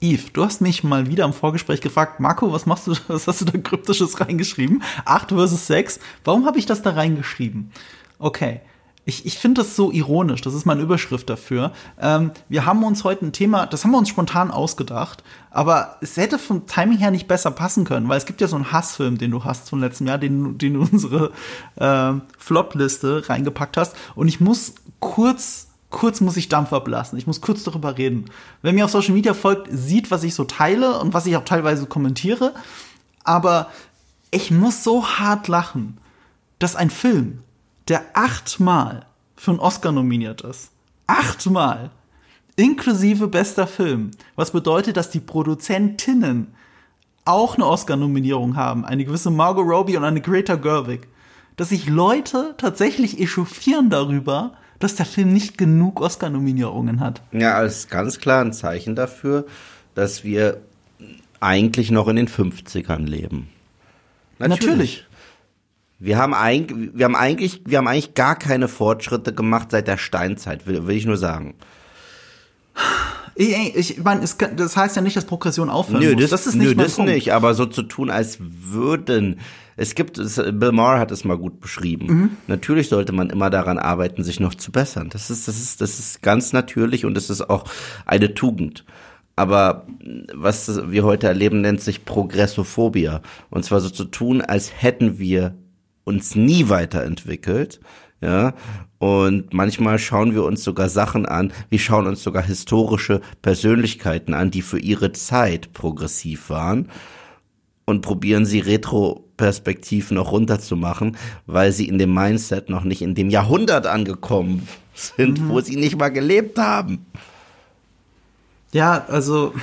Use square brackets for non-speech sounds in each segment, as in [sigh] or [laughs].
Eve, du hast mich mal wieder im Vorgespräch gefragt, Marco, was machst du, [laughs] was hast du da kryptisches reingeschrieben? 8 versus 6. Warum habe ich das da reingeschrieben? Okay. Ich, ich finde das so ironisch, das ist meine Überschrift dafür. Ähm, wir haben uns heute ein Thema, das haben wir uns spontan ausgedacht, aber es hätte vom Timing her nicht besser passen können, weil es gibt ja so einen Hassfilm, den du hast von letztem Jahr, den, den du unsere äh, Flop-Liste reingepackt hast. Und ich muss kurz kurz muss ich Dampf ablassen. Ich muss kurz darüber reden. Wer mir auf Social Media folgt, sieht, was ich so teile und was ich auch teilweise kommentiere. Aber ich muss so hart lachen, dass ein Film, der achtmal für einen Oscar nominiert ist, achtmal, inklusive bester Film, was bedeutet, dass die Produzentinnen auch eine Oscar-Nominierung haben, eine gewisse Margot Robbie und eine Greta Gerwig, dass sich Leute tatsächlich echauffieren darüber, dass der Film nicht genug Oscar-Nominierungen hat. Ja, als ganz klar ein Zeichen dafür, dass wir eigentlich noch in den 50ern leben. Natürlich. Natürlich. Wir haben, eigentlich, wir, haben eigentlich, wir haben eigentlich gar keine Fortschritte gemacht seit der Steinzeit, will, will ich nur sagen. Ich, ich meine, das heißt ja nicht, dass Progression aufhören nö, muss. Das, das ist nicht nö, das Punkt. nicht, aber so zu tun, als würden es gibt, es, Bill Maher hat es mal gut beschrieben. Mhm. Natürlich sollte man immer daran arbeiten, sich noch zu bessern. Das ist, das ist, das ist ganz natürlich und es ist auch eine Tugend. Aber was wir heute erleben, nennt sich Progressophobia. Und zwar so zu tun, als hätten wir uns nie weiterentwickelt. Ja, und manchmal schauen wir uns sogar Sachen an, wir schauen uns sogar historische Persönlichkeiten an, die für ihre Zeit progressiv waren und probieren sie retroperspektiv noch runterzumachen, weil sie in dem Mindset noch nicht in dem Jahrhundert angekommen sind, mhm. wo sie nicht mal gelebt haben. Ja, also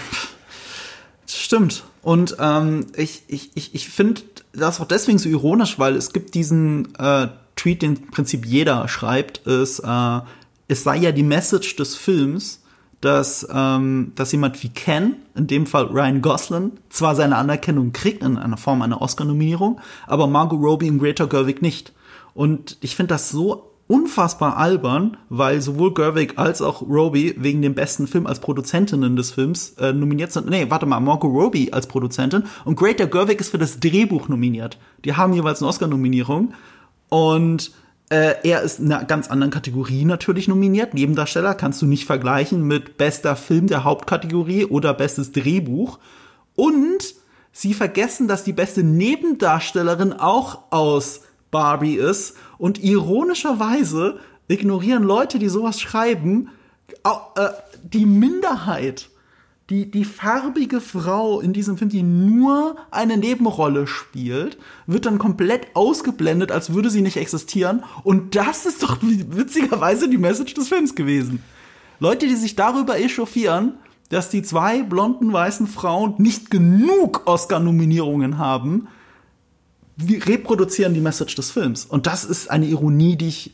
stimmt. Und ähm, ich, ich, ich, ich finde das auch deswegen so ironisch, weil es gibt diesen äh, Tweet, den im Prinzip jeder schreibt, ist, äh, es sei ja die Message des Films, dass, ähm, dass jemand wie Ken, in dem Fall Ryan Gosling, zwar seine Anerkennung kriegt in einer Form einer Oscar-Nominierung, aber Margot Robbie und Greta Gerwig nicht. Und ich finde das so unfassbar albern, weil sowohl Gerwig als auch Robbie wegen dem besten Film als Produzentinnen des Films äh, nominiert sind. Nee, warte mal, Margot Robbie als Produzentin und Greta Gerwig ist für das Drehbuch nominiert. Die haben jeweils eine Oscar-Nominierung und äh, er ist in einer ganz anderen Kategorie natürlich nominiert. Nebendarsteller kannst du nicht vergleichen mit bester Film der Hauptkategorie oder bestes Drehbuch. Und sie vergessen, dass die beste Nebendarstellerin auch aus Barbie ist. Und ironischerweise ignorieren Leute, die sowas schreiben, äh, die Minderheit die, die farbige Frau in diesem Film, die nur eine Nebenrolle spielt, wird dann komplett ausgeblendet, als würde sie nicht existieren. Und das ist doch witzigerweise die Message des Films gewesen. Leute, die sich darüber echauffieren, dass die zwei blonden weißen Frauen nicht genug Oscar-Nominierungen haben, reproduzieren die Message des Films. Und das ist eine Ironie, die ich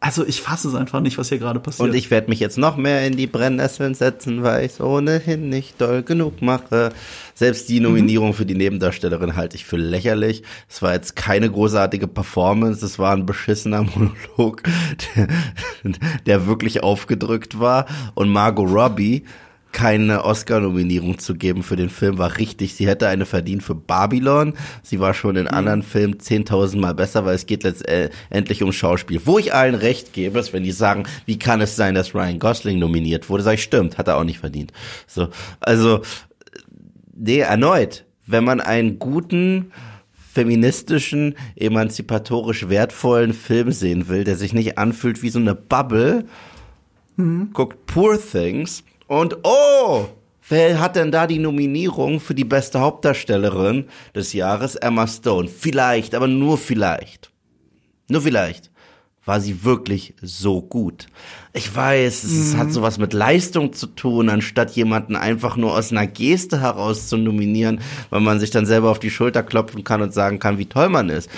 also ich fasse es einfach nicht, was hier gerade passiert. Und ich werde mich jetzt noch mehr in die Brennnesseln setzen, weil ich es ohnehin nicht doll genug mache. Selbst die Nominierung mhm. für die Nebendarstellerin halte ich für lächerlich. Es war jetzt keine großartige Performance, es war ein beschissener [laughs] Monolog, der, der wirklich aufgedrückt war. Und Margot Robbie keine Oscar-Nominierung zu geben für den Film war richtig. Sie hätte eine verdient für Babylon. Sie war schon in mhm. anderen Filmen 10.000 Mal besser, weil es geht letztendlich um Schauspiel. Wo ich allen recht gebe, ist, wenn die sagen, wie kann es sein, dass Ryan Gosling nominiert wurde, sage ich, stimmt, hat er auch nicht verdient. So, also, nee, erneut, wenn man einen guten, feministischen, emanzipatorisch wertvollen Film sehen will, der sich nicht anfühlt wie so eine Bubble, mhm. guckt Poor Things und oh, wer hat denn da die Nominierung für die beste Hauptdarstellerin des Jahres? Emma Stone. Vielleicht, aber nur vielleicht. Nur vielleicht war sie wirklich so gut. Ich weiß, es mhm. hat sowas mit Leistung zu tun, anstatt jemanden einfach nur aus einer Geste heraus zu nominieren, weil man sich dann selber auf die Schulter klopfen kann und sagen kann, wie toll man ist.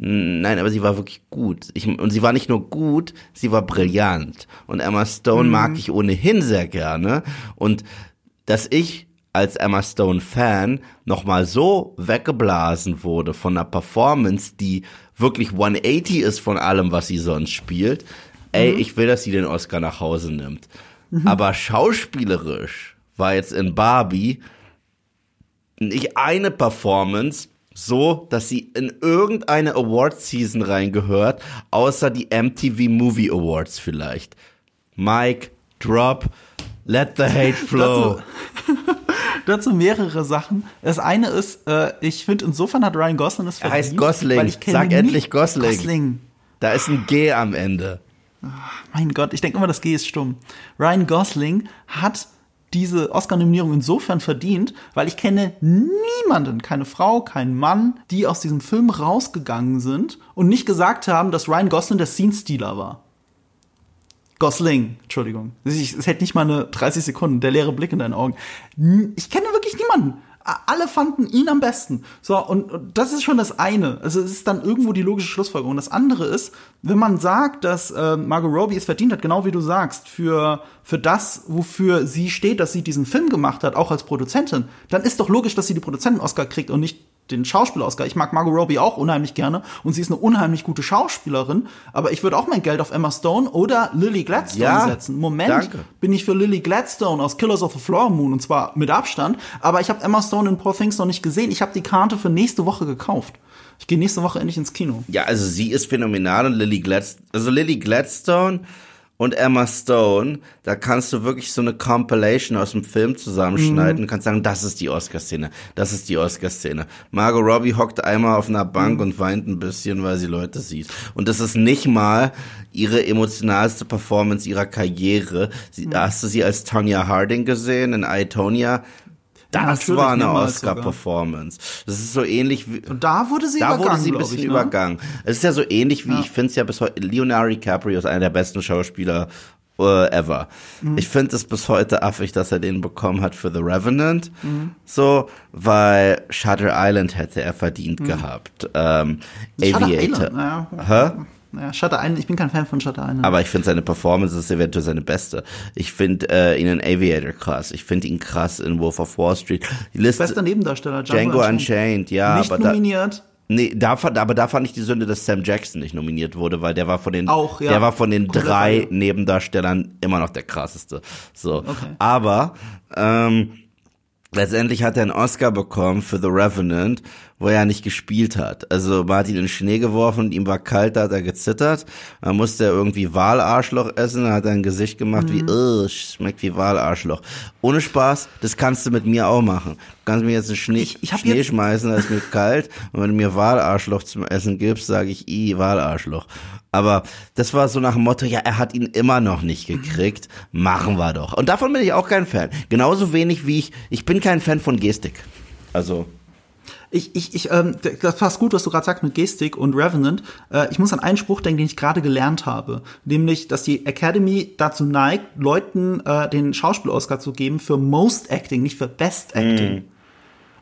Nein, aber sie war wirklich gut. Ich, und sie war nicht nur gut, sie war brillant. Und Emma Stone mhm. mag ich ohnehin sehr gerne. Und dass ich als Emma Stone Fan nochmal so weggeblasen wurde von einer Performance, die wirklich 180 ist von allem, was sie sonst spielt. Ey, mhm. ich will, dass sie den Oscar nach Hause nimmt. Mhm. Aber schauspielerisch war jetzt in Barbie nicht eine Performance so, dass sie in irgendeine Award-Season reingehört, außer die MTV Movie Awards vielleicht. Mike, drop, let the hate [laughs] flow. [laughs] Dazu mehrere Sachen. Das eine ist, äh, ich finde, insofern hat Ryan Gosling es Er heißt Gosling. Sag endlich Gosling. Gosling. Da ist ein G am Ende. Mein Gott, ich denke immer, das G ist stumm. Ryan Gosling hat diese Oscar-Nominierung insofern verdient, weil ich kenne niemanden, keine Frau, keinen Mann, die aus diesem Film rausgegangen sind und nicht gesagt haben, dass Ryan Gosling der Scene-Stealer war. Gosling, Entschuldigung. Es hält nicht mal eine 30 Sekunden, der leere Blick in deinen Augen. Ich kenne wirklich niemanden. Alle fanden ihn am besten. So, und, das ist schon das eine. Also es ist dann irgendwo die logische Schlussfolgerung. Das andere ist, wenn man sagt, dass äh, Margot Robbie es verdient hat, genau wie du sagst, für, für das, wofür sie steht, dass sie diesen Film gemacht hat, auch als Produzentin, dann ist doch logisch, dass sie die Produzenten-Oscar kriegt und nicht den Schauspieler-Oscar. Ich mag Margot Robbie auch unheimlich gerne und sie ist eine unheimlich gute Schauspielerin, aber ich würde auch mein Geld auf Emma Stone oder Lily Gladstone Ja, setzen. Moment danke. bin ich für Lily Gladstone aus Killers of the Flower Moon und zwar mit Abstand, aber ich habe Emma Stone in Poor Things noch nicht gesehen. Ich habe die Karte für nächste Woche gekauft. Ich gehe nächste Woche endlich ins Kino. Ja, also sie ist phänomenal und Lily Gladstone, also Lily Gladstone und Emma Stone, da kannst du wirklich so eine Compilation aus dem Film zusammenschneiden und kannst sagen, das ist die Oscar-Szene, das ist die Oscar-Szene. Margot Robbie hockt einmal auf einer Bank und weint ein bisschen, weil sie Leute sieht. Und das ist nicht mal ihre emotionalste Performance ihrer Karriere. Sie, Hast du sie als Tonya Harding gesehen in I, Tonya? Das war eine mehrmals sogar. Performance. Das ist so ähnlich wie. Und da wurde sie Da übergangen, wurde sie ein bisschen ich, ne? übergangen. Es ist ja so ähnlich wie, Ja. ich finde es ja bis heute, Leonardo DiCaprio ist einer der besten Schauspieler äh, ever. Mhm. Ich finde es bis heute affig, dass er den bekommen hat für The Revenant. Mhm. So, weil Shutter Island hätte er verdient gehabt. Ähm, Mhm. Shutter Aviator. Island, ja. Hä? Ja, Shutter Island, ich bin kein Fan von Shutter Island. Aber ich finde seine Performance ist eventuell seine beste. Ich finde äh, ihn in Aviator krass. Ich finde ihn krass in Wolf of Wall Street. Die Liste, Bester Nebendarsteller, Django Unchained, ja, Nicht aber da, nominiert. Nee, da, fand- aber da fand ich die Sünde, dass Sam Jackson nicht nominiert wurde, weil der war von den, Auch, ja. der war von den Gute drei Frage. Nebendarstellern immer noch der krasseste. So. Okay. Aber, ähm, letztendlich hat er einen Oscar bekommen für The Revenant, wo er nicht gespielt hat. Also man hat ihn in den Schnee geworfen und ihm war kalt, da hat er gezittert. Dann musste er irgendwie Wahlarschloch essen, dann hat er ein Gesicht gemacht wie, äh, schmeckt wie Wahlarschloch. Ohne Spaß, das kannst du mit mir auch machen. Du kannst mir jetzt einen Schnee, Ich- ich Schnee jetzt- schmeißen, da ist mir kalt. Und wenn du mir Wahlarschloch zum Essen gibst, sage ich, i, Wahlarschloch. Aber das war so nach dem Motto, ja, er hat ihn immer noch nicht gekriegt, machen wir doch. Und davon bin ich auch kein Fan. Genauso wenig wie ich, ich bin kein Fan von Gestik. Also, Ich, ich, ich, ähm, das passt gut, was du gerade sagst mit Gestik und Revenant. Äh, ich muss an einen Spruch denken, den ich gerade gelernt habe. Nämlich, dass die Academy dazu neigt, Leuten äh, den Schauspiel-Oscar zu geben für Most Acting, nicht für Best Acting.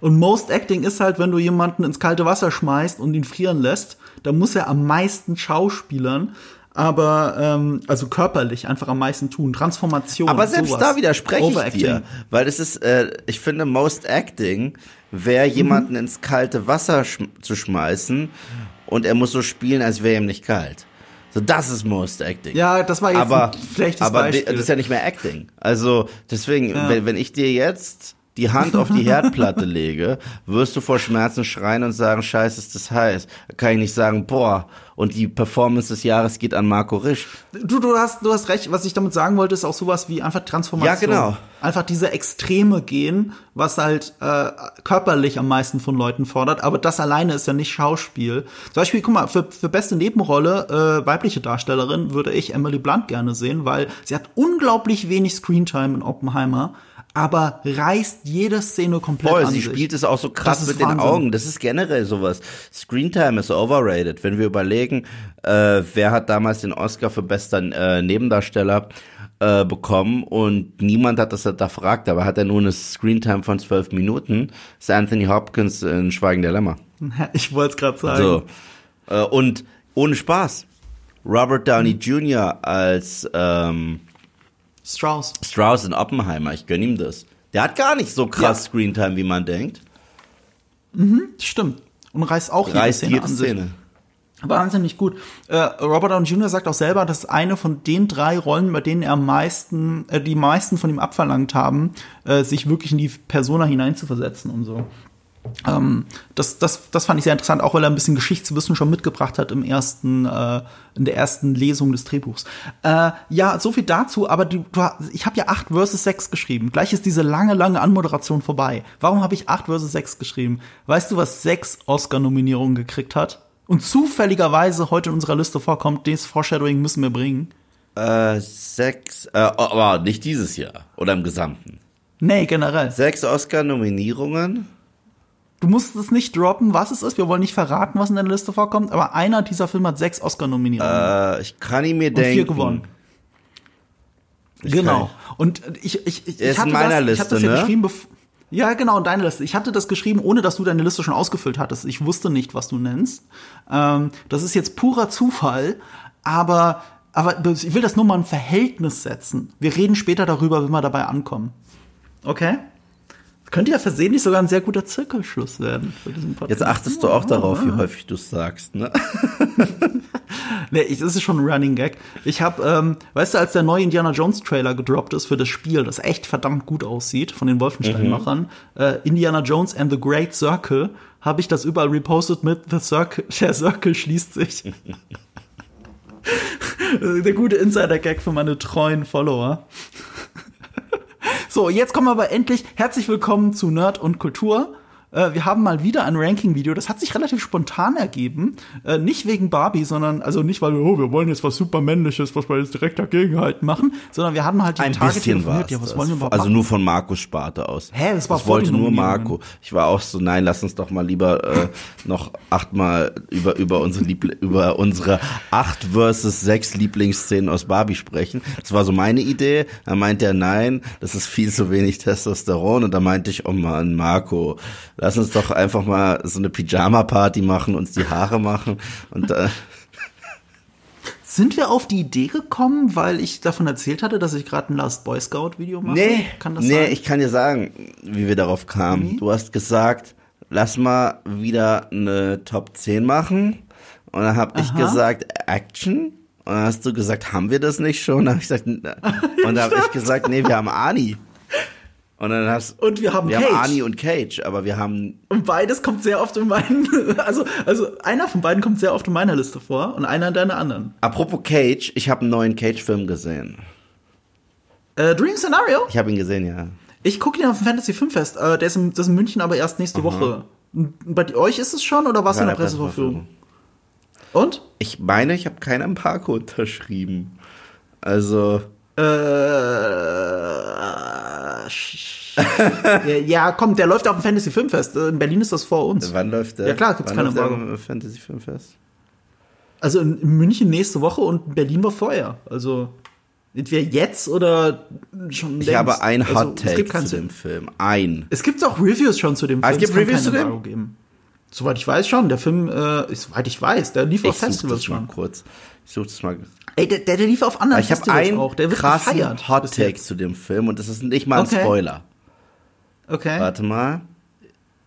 Und Most Acting ist halt, wenn du jemanden ins kalte Wasser schmeißt und ihn frieren lässt, dann muss er am meisten schauspielern, aber ähm, also körperlich einfach am meisten tun. Transformation. aber selbst sowas. da widerspreche ich dir. Weil es ist, äh, ich finde, Most Acting wäre jemanden ins kalte Wasser schm zu schmeißen und er muss so spielen, als wäre ihm nicht kalt. So, das ist Most Acting. Ja, das war jetzt aber, ein schlechtes aber Beispiel. das ist ja nicht mehr Acting. Also deswegen, Ja. wenn, wenn ich dir jetzt die Hand auf die [laughs] Herdplatte lege, wirst du vor Schmerzen schreien und sagen, scheiße, ist das heiß. Kann ich nicht sagen, boah, und die Performance des Jahres geht an Marco Risch. Du, du, hast, du hast recht. Was ich damit sagen wollte, ist auch sowas wie einfach Transformation. Ja, genau. Einfach diese Extreme gehen, was halt äh, körperlich am meisten von Leuten fordert. Aber das alleine ist ja nicht Schauspiel. Zum Beispiel, guck mal, für, für beste Nebenrolle, äh, weibliche Darstellerin, würde ich Emily Blunt gerne sehen, weil sie hat unglaublich wenig Screentime in Oppenheimer, aber reißt jede Szene komplett Voll, an sie sich. spielt es auch so krass mit den Wahnsinn. Augen. Das ist generell sowas. Screentime ist overrated. Wenn wir überlegen, äh, wer hat damals den Oscar für bester äh, Nebendarsteller äh, bekommen und niemand hat das da fragt, aber hat er nur eine Screentime von zwölf Minuten, ist Anthony Hopkins in Schweigen der Lämmer. [laughs] Ich wollte es gerade sagen. So. Äh, und ohne Spaß. Robert Downey Jr. als ähm, Strauss. Strauss in Oppenheimer, ich gönn ihm das. Der hat gar nicht so krass Ja. Screentime, wie man denkt. Stimmt. Und reißt auch jede reißt Szene jede an sich. Szene. Wahnsinnig gut. Äh, Robert Downey Jr. sagt auch selber, dass eine von den drei Rollen, bei denen er am meisten, äh, die meisten von ihm abverlangt haben, äh, sich wirklich in die Persona hineinzuversetzen und so. Ähm, das, das, das fand ich sehr interessant, auch weil er ein bisschen Geschichtswissen schon mitgebracht hat im ersten, äh, in der ersten Lesung des Drehbuchs. Äh, ja, so viel dazu, aber du, du ich habe ja 8 versus 6 geschrieben. Gleich ist diese lange, lange Anmoderation vorbei. Warum habe ich 8 versus 6 geschrieben? Weißt du, was 6 Oscar-Nominierungen gekriegt hat? und zufälligerweise heute in unserer Liste vorkommt, das Foreshadowing müssen wir bringen. Äh, sechs, äh, aber nicht dieses Jahr oder im Gesamten. Nee, generell. Sechs Oscar-Nominierungen. Du musst es nicht droppen, was es ist. Wir wollen nicht verraten, was in der Liste vorkommt, aber einer dieser Filme hat sechs Oscar-Nominierungen. Äh, ich kann ihn mir und denken. Vier gewonnen. Ich genau. Und ich, ich, ich, ich hatte in meiner das, Liste, ich hab das ja ne? geschrieben, bevor ja, genau, deine Liste. Ich hatte das geschrieben, ohne dass du deine Liste schon ausgefüllt hattest. Ich wusste nicht, was du nennst. Ähm, das ist jetzt purer Zufall, aber, aber ich will das nur mal in Verhältnis setzen. Wir reden später darüber, wenn wir dabei ankommen. Okay? Könnte ja versehentlich sogar ein sehr guter Zirkelschluss werden. Jetzt achtest du auch darauf, wie häufig du es sagst, ne? [laughs] nee, ich, das ist schon ein Running Gag. Ich habe, ähm, weißt du, als der neue Indiana Jones Trailer gedroppt ist für das Spiel, das echt verdammt gut aussieht, von den Wolfenstein-Machern, mhm. äh, Indiana Jones and the Great Circle, habe ich das überall repostet mit The Circle, [laughs] der Circle schließt sich. [laughs] der gute Insider-Gag für meine treuen Follower. So, jetzt kommen wir aber endlich. Herzlich willkommen zu Nerd und Kultur. Äh, wir haben mal wieder ein Ranking-Video. Das hat sich relativ spontan ergeben. Äh, nicht wegen Barbie, sondern, also nicht, weil oh, wir wollen jetzt was super männliches, was wir jetzt direkt dagegen halten machen, sondern wir hatten halt die ein Tage bisschen was. Ja, was wollen wir also machen? nur von Markus Sparte aus. Hä, das war Ich wollte nur Marco. Ich war auch so, nein, lass uns doch mal lieber äh, noch achtmal über, über unsere Liebl über unsere acht versus sechs Lieblingsszenen aus Barbie sprechen. Das war so meine Idee. Da meinte er, nein, das ist viel zu wenig Testosteron. Und da meinte ich, oh Mann, Marco, lass uns doch einfach mal so eine Pyjama-Party machen, uns die Haare machen und äh sind wir auf die Idee gekommen, weil ich davon erzählt hatte, dass ich gerade ein Last Boy Scout Video mache? Nee, kann das nee, sein? ich kann dir sagen, wie wir darauf kamen. Mhm. Du hast gesagt, lass mal wieder eine Top 10 machen. Und dann habe ich gesagt, Action. Und dann hast du gesagt, haben wir das nicht schon? [laughs] Und dann habe ich gesagt, und dann habe ich gesagt, nee, wir haben Ani. Und dann hast und wir haben wir Cage. haben Arnie und Cage, aber wir haben und beides kommt sehr oft in meinen [laughs] also also einer von beiden kommt sehr oft in meiner Liste vor und einer in deiner anderen. Apropos Cage, ich habe einen neuen Cage Film gesehen. Äh, Dream Scenario? Ich habe ihn gesehen, ja. Ich gucke ihn auf dem Fantasy Filmfest. Äh, der ist in, das ist in München aber erst nächste Aha. Woche. Bei euch ist es schon oder was in der Presseverfügung? Und? Ich meine, ich habe keinen Embargo [laughs] unterschrieben. Also äh, ja, komm, der läuft auf dem Fantasy Filmfest. In Berlin ist das vor uns. Wann läuft der? Ja klar, gibt's Wann keine Embargo. Fantasy Filmfest. Also in München nächste Woche und Berlin war vorher. Also entweder jetzt oder schon Ich längst. habe ein also, Hot Take also, zu dem Film. Ein. Es gibt auch Reviews schon zu dem ah, Film. es gibt Reviews zu dem? Geben. Soweit ich weiß schon. Der Film, äh, soweit ich weiß, der lief ich auf Festivals schon. Mal kurz. Ich suche das mal. Ey, der, der, der lief auf anderen ich Festivals einen auch. Der wird krassen gefeiert. Hot Take zu dem Film und das ist nicht mal ein okay. Spoiler. Okay. Warte mal.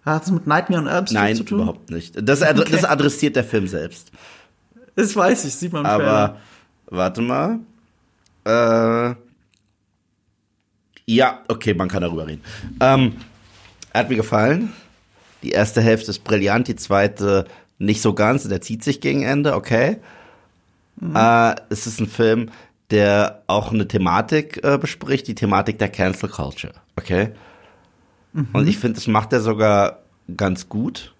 Hat es mit Nightmare on Elm Street Nein, zu tun? Nein, überhaupt nicht. Das, okay. das adressiert der Film selbst. Das weiß ich, sieht man im Aber, Trailer. warte mal. Äh, ja, okay, man kann darüber reden. Ähm, hat mir gefallen. Die erste Hälfte ist brillant, die zweite nicht so ganz. Der zieht sich gegen Ende, okay. Mhm. Äh, es ist ein Film, der auch eine Thematik äh, bespricht, die Thematik der Cancel Culture, okay? Mhm. Und ich finde, das macht er sogar ganz gut,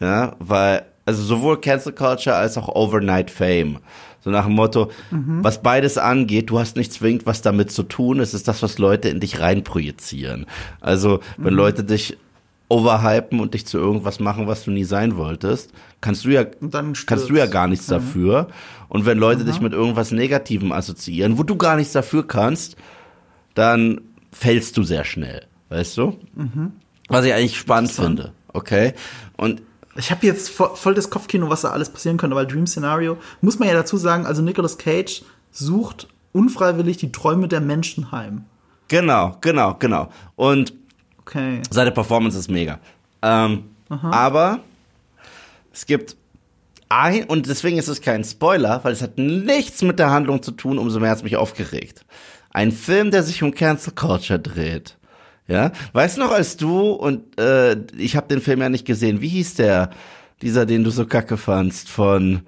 ja, weil, also sowohl Cancel Culture als auch Overnight Fame. So nach dem Motto, mhm. was beides angeht, du hast nicht zwingend was damit zu tun, es ist das, was Leute in dich reinprojizieren. Also, wenn mhm. Leute dich overhypen und dich zu irgendwas machen, was du nie sein wolltest, kannst du ja, kannst du ja gar nichts mhm. dafür. Und wenn Leute mhm. dich mit irgendwas Negativem assoziieren, wo du gar nichts dafür kannst, dann fällst du sehr schnell, weißt du? Mhm. Was ich eigentlich spannend finde, okay? Und ich habe jetzt voll, das Kopfkino, was da alles passieren könnte, weil Dream Scenario, muss man ja dazu sagen, also Nicolas Cage sucht unfreiwillig die Träume der Menschen heim. Genau, genau, genau. Und Okay. Seine Performance ist mega. Ähm, aber es gibt ein, und deswegen ist es kein Spoiler, weil es hat nichts mit der Handlung zu tun, umso mehr hat es mich aufgeregt. Ein Film, der sich um Cancel Culture dreht. Ja, weißt du noch, als du und äh, ich habe den Film ja nicht gesehen. Wie hieß der, dieser, den du so kacke fandst, von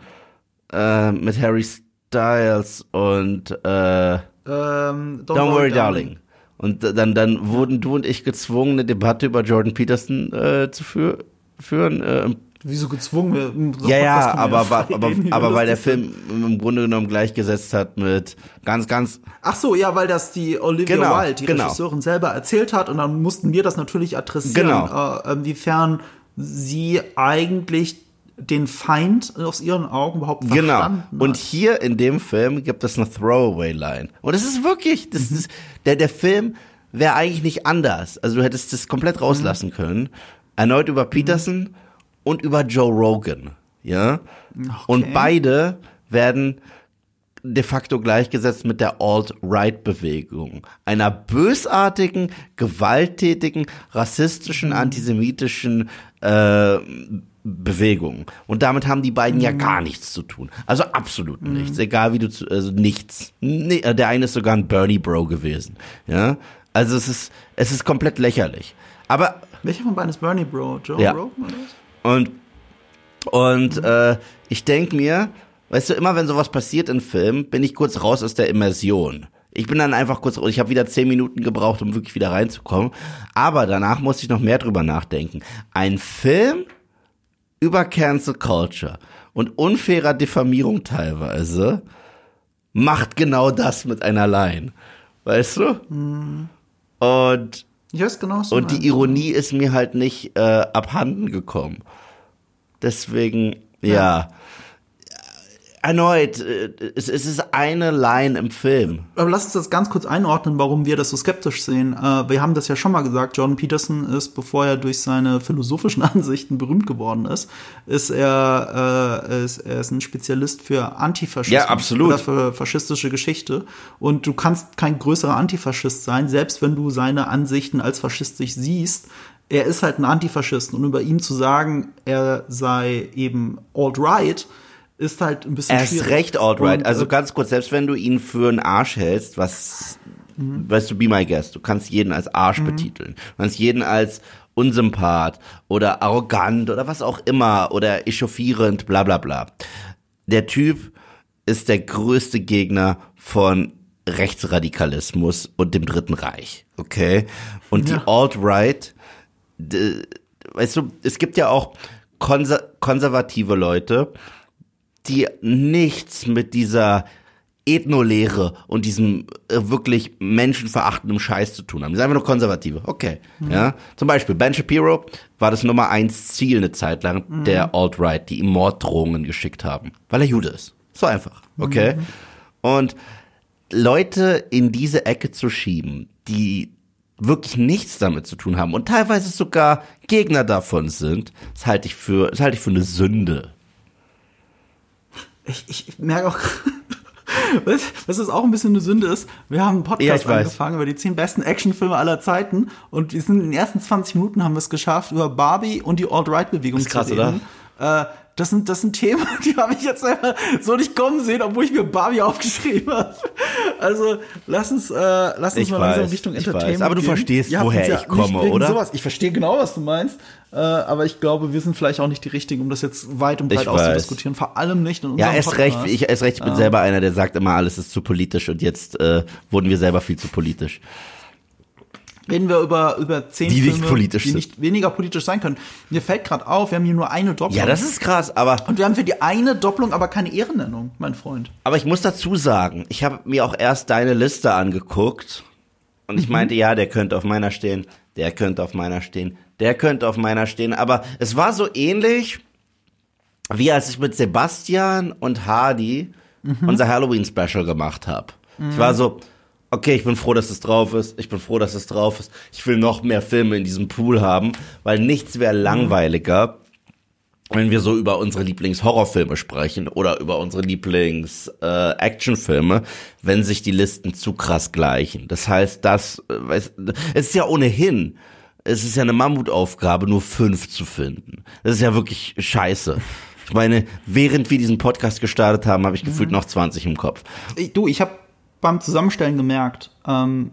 äh, mit Harry Styles und äh, Ähm, Don't, Worry, Darling. Und dann dann wurden du und ich gezwungen, eine Debatte über Jordan Peterson äh, zu fü führen. Äh, Wieso gezwungen? Im ja, ja, aber, aber, [laughs] aber, aber weil der Film im Grunde genommen gleichgesetzt hat mit ganz, ganz Ach so, ja, weil das die Olivia Genau, Wilde, die genau. Regisseurin, selber erzählt hat und dann mussten wir das natürlich adressieren, Genau. äh, inwiefern sie eigentlich den Feind aus ihren Augen überhaupt Genau. verstanden Und hat. hier in dem Film gibt es eine Throwaway-Line. Und es ist wirklich, das Mhm. ist, der, der Film wäre eigentlich nicht anders. Also du hättest das komplett rauslassen Mhm. können. Erneut über Peterson und über Joe Rogan. Ja. Und beide werden de facto gleichgesetzt mit der Alt-Right-Bewegung. Einer bösartigen, gewalttätigen, rassistischen, antisemitischen äh, Bewegung. Und damit haben die beiden ja gar nichts zu tun. Also absolut nichts. Egal wie du zu, also nichts. Nee, äh, der eine ist sogar ein Bernie Bro gewesen. Ja. Also es ist, es ist komplett lächerlich. Aber Welcher von beiden ist Bernie Bro? Joe Ja. Rogan oder was? und, und äh, ich denk mir, weißt du, immer wenn sowas passiert in Filmen, bin ich kurz raus aus der Immersion. Ich bin dann einfach kurz, ich habe wieder zehn Minuten gebraucht, um wirklich wieder reinzukommen. Aber danach musste ich noch mehr drüber nachdenken. Ein Film über Cancel Culture und unfairer Diffamierung teilweise macht genau das mit einer Line. Weißt du? Und Ich weiß genau, du und die. Ironie ist mir halt nicht äh, abhanden gekommen. Deswegen, ja. Erneut, äh, es, es ist eine Line im Film. Aber lass uns das ganz kurz einordnen, warum wir das so skeptisch sehen. Äh, wir haben das ja schon mal gesagt, Jordan Peterson ist, bevor er durch seine philosophischen [laughs] Ansichten berühmt geworden ist, ist er, äh, ist, er ist ein Spezialist für Antifaschismus. Ja, absolut. Oder für faschistische Geschichte. Und du kannst kein größerer Antifaschist sein, selbst wenn du seine Ansichten als faschistisch siehst. Er ist halt ein Antifaschist. Und über ihm zu sagen, er sei eben alt-right, ist halt ein bisschen Er ist schwierig. recht alt-right. Und, Also äh, ganz kurz, selbst wenn du ihn für einen Arsch hältst, was, weißt du, be my guest, du kannst jeden als Arsch betiteln. Du kannst jeden als unsympath oder arrogant oder was auch immer oder echauffierend, bla bla bla. Der Typ ist der größte Gegner von Rechtsradikalismus und dem Dritten Reich, okay? Und die Ja. Alt-Right, d- weißt du, es gibt ja auch konser konservative Leute, die nichts mit dieser Ethnolehre und diesem äh, wirklich menschenverachtenden Scheiß zu tun haben. Die sind einfach nur Konservative. Okay. Ja. Zum Beispiel Ben Shapiro war das Nummer eins Ziel eine Zeit lang der Alt-Right, die ihm Morddrohungen geschickt haben. Weil er Jude ist. So einfach. Okay. Und Leute in diese Ecke zu schieben, die wirklich nichts damit zu tun haben und teilweise sogar Gegner davon sind, das halte ich für, das halte ich für eine Sünde. Ich, ich merke auch, [laughs] was, was das auch ein bisschen eine Sünde ist. Wir haben einen Ja, Podcast weiß. angefangen über die zehn besten Actionfilme aller Zeiten und wir sind in den ersten 20 Minuten haben wir es geschafft, über Barbie und die Alt-Right-Bewegung Ist krass, zu reden. Äh, das sind, das sind Themen, [laughs] die habe ich jetzt einfach so nicht kommen sehen, obwohl ich mir Barbie aufgeschrieben habe. Also lass uns, äh, lass uns Ich mal langsam weiß, Richtung ich Entertainment weiß. Aber du gehen. verstehst, habt woher ja ich komme, oder? Sowas. Ich verstehe genau, was du meinst. Äh, aber ich glaube, wir sind vielleicht auch nicht die Richtigen, um das jetzt weit und breit Ich weiß. auszudiskutieren. Vor allem nicht in unserem Ja, erst recht, ich, erst recht, ich bin selber einer, der sagt immer, alles ist zu politisch und jetzt äh, wurden wir selber viel zu politisch. Reden wir über, über zehn Die nicht Filme, politisch die nicht weniger politisch sein können. Mir fällt gerade auf, wir haben hier nur eine Doppelung. Ja, das ist krass, aber und wir haben für die eine Doppelung aber keine Ehrennennung, mein Freund. Aber ich muss dazu sagen, ich habe mir auch erst deine Liste angeguckt und ich meinte, ja, der könnte auf meiner stehen, der könnte auf meiner stehen, der könnte auf meiner stehen. Aber es war so ähnlich, wie als ich mit Sebastian und Hardy unser Halloween-Special gemacht habe. Ich war so, okay, ich bin froh, dass es drauf ist, ich bin froh, dass es drauf ist. Ich will noch mehr Filme in diesem Pool haben, weil nichts wäre langweiliger, wenn wir so über unsere Lieblings-Horrorfilme sprechen oder über unsere Lieblings-Actionfilme, wenn sich die Listen zu krass gleichen. Das heißt, das, äh, es ist ja ohnehin, es ist ja eine Mammutaufgabe, nur fünf zu finden. Das ist ja wirklich scheiße. Ich meine, während wir diesen Podcast gestartet haben, habe ich gefühlt noch 20 im Kopf. Du, ich habe beim Zusammenstellen gemerkt, ähm,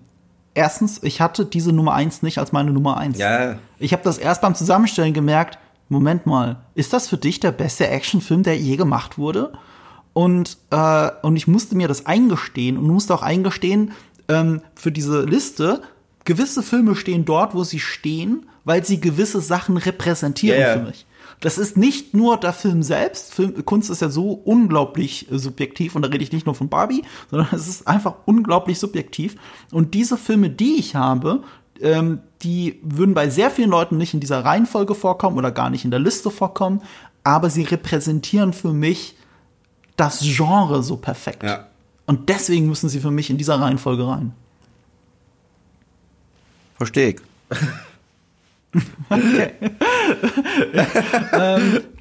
erstens, ich hatte diese Nummer eins nicht als meine Nummer eins. Ja. Ich habe das erst beim Zusammenstellen gemerkt, Moment mal, ist das für dich der beste Actionfilm, der je gemacht wurde? Und, äh, und ich musste mir das eingestehen und musste auch eingestehen, ähm, für diese Liste, gewisse Filme stehen dort, wo sie stehen, weil sie gewisse Sachen repräsentieren ja. für mich. Das ist nicht nur der Film selbst. Film, Kunst ist ja so unglaublich äh, subjektiv und da rede ich nicht nur von Barbie, sondern es ist einfach unglaublich subjektiv. Und diese Filme, die ich habe, ähm, die würden bei sehr vielen Leuten nicht in dieser Reihenfolge vorkommen oder gar nicht in der Liste vorkommen, aber sie repräsentieren für mich das Genre so perfekt. Ja. Und deswegen müssen sie für mich in dieser Reihenfolge rein. Verstehe ich. [laughs] [laughs]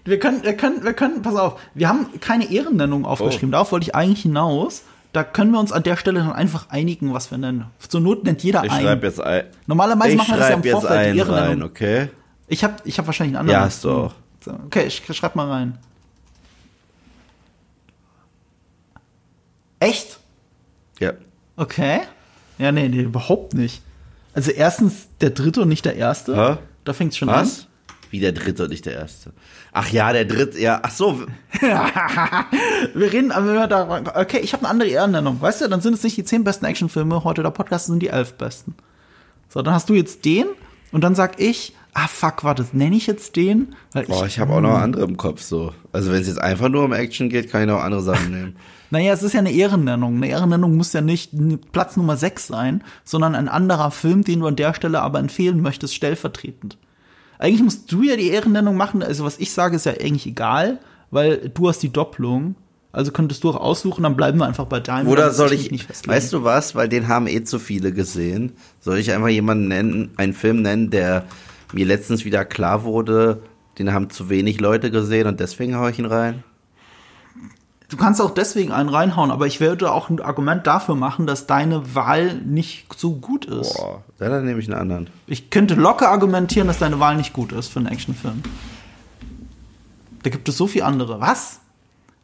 Wir können, wir können, wir können, pass auf, wir haben keine Ehrennennung aufgeschrieben. Darauf wollte ich eigentlich hinaus. Da können wir uns an der Stelle dann einfach einigen, was wir nennen. Zur Not nennt jeder Ich einen. schreibe jetzt ein. Normalerweise ich machen wir das ja im Vorfeld, die Ehrennennung. rein, okay? Ich habe ich hab wahrscheinlich einen anderen. Ja, hast du auch. Okay, ich schreib mal rein. Echt? Ja. Okay. Ja, nee, nee, überhaupt nicht. Also erstens der dritte und nicht der erste. Hä? Da fängt's schon an. Was? Wie der dritte und nicht der erste. Ach ja, der dritte, ja. Ach so. [laughs] Wir reden, aber wenn wir da, okay, ich habe eine andere Ehrennennung. Weißt du, dann sind es nicht die zehn besten Actionfilme, heute der Podcast sind die elf besten. So, dann hast du jetzt den und dann sag ich, ah fuck, warte, nenne ich jetzt den? Weil Boah, ich habe auch noch andere im Kopf so. Also wenn es jetzt einfach nur um Action geht, kann ich noch andere Sachen nehmen. [laughs] Naja, es ist ja eine Ehrennennung. Eine Ehrennennung muss ja nicht Platz Nummer 6 sein, sondern ein anderer Film, den du an der Stelle aber empfehlen möchtest, stellvertretend. Eigentlich musst du ja die Ehrennennung machen. Also was ich sage, ist ja eigentlich egal, weil du hast die Doppelung. Also könntest du auch aussuchen, dann bleiben wir einfach bei deinem. Oder soll ich, mich festlegen. weißt du was, weil den haben eh zu viele gesehen. Soll ich einfach jemanden nennen, einen Film nennen, der mir letztens wieder klar wurde, den haben zu wenig Leute gesehen und deswegen hau ich ihn rein? Du kannst auch deswegen einen reinhauen, aber ich würde auch ein Argument dafür machen, dass deine Wahl nicht so gut ist. Boah, ja, dann nehme ich einen anderen. Ich könnte locker argumentieren, dass deine Wahl nicht gut ist für einen Actionfilm. Da gibt es so viel andere. Was?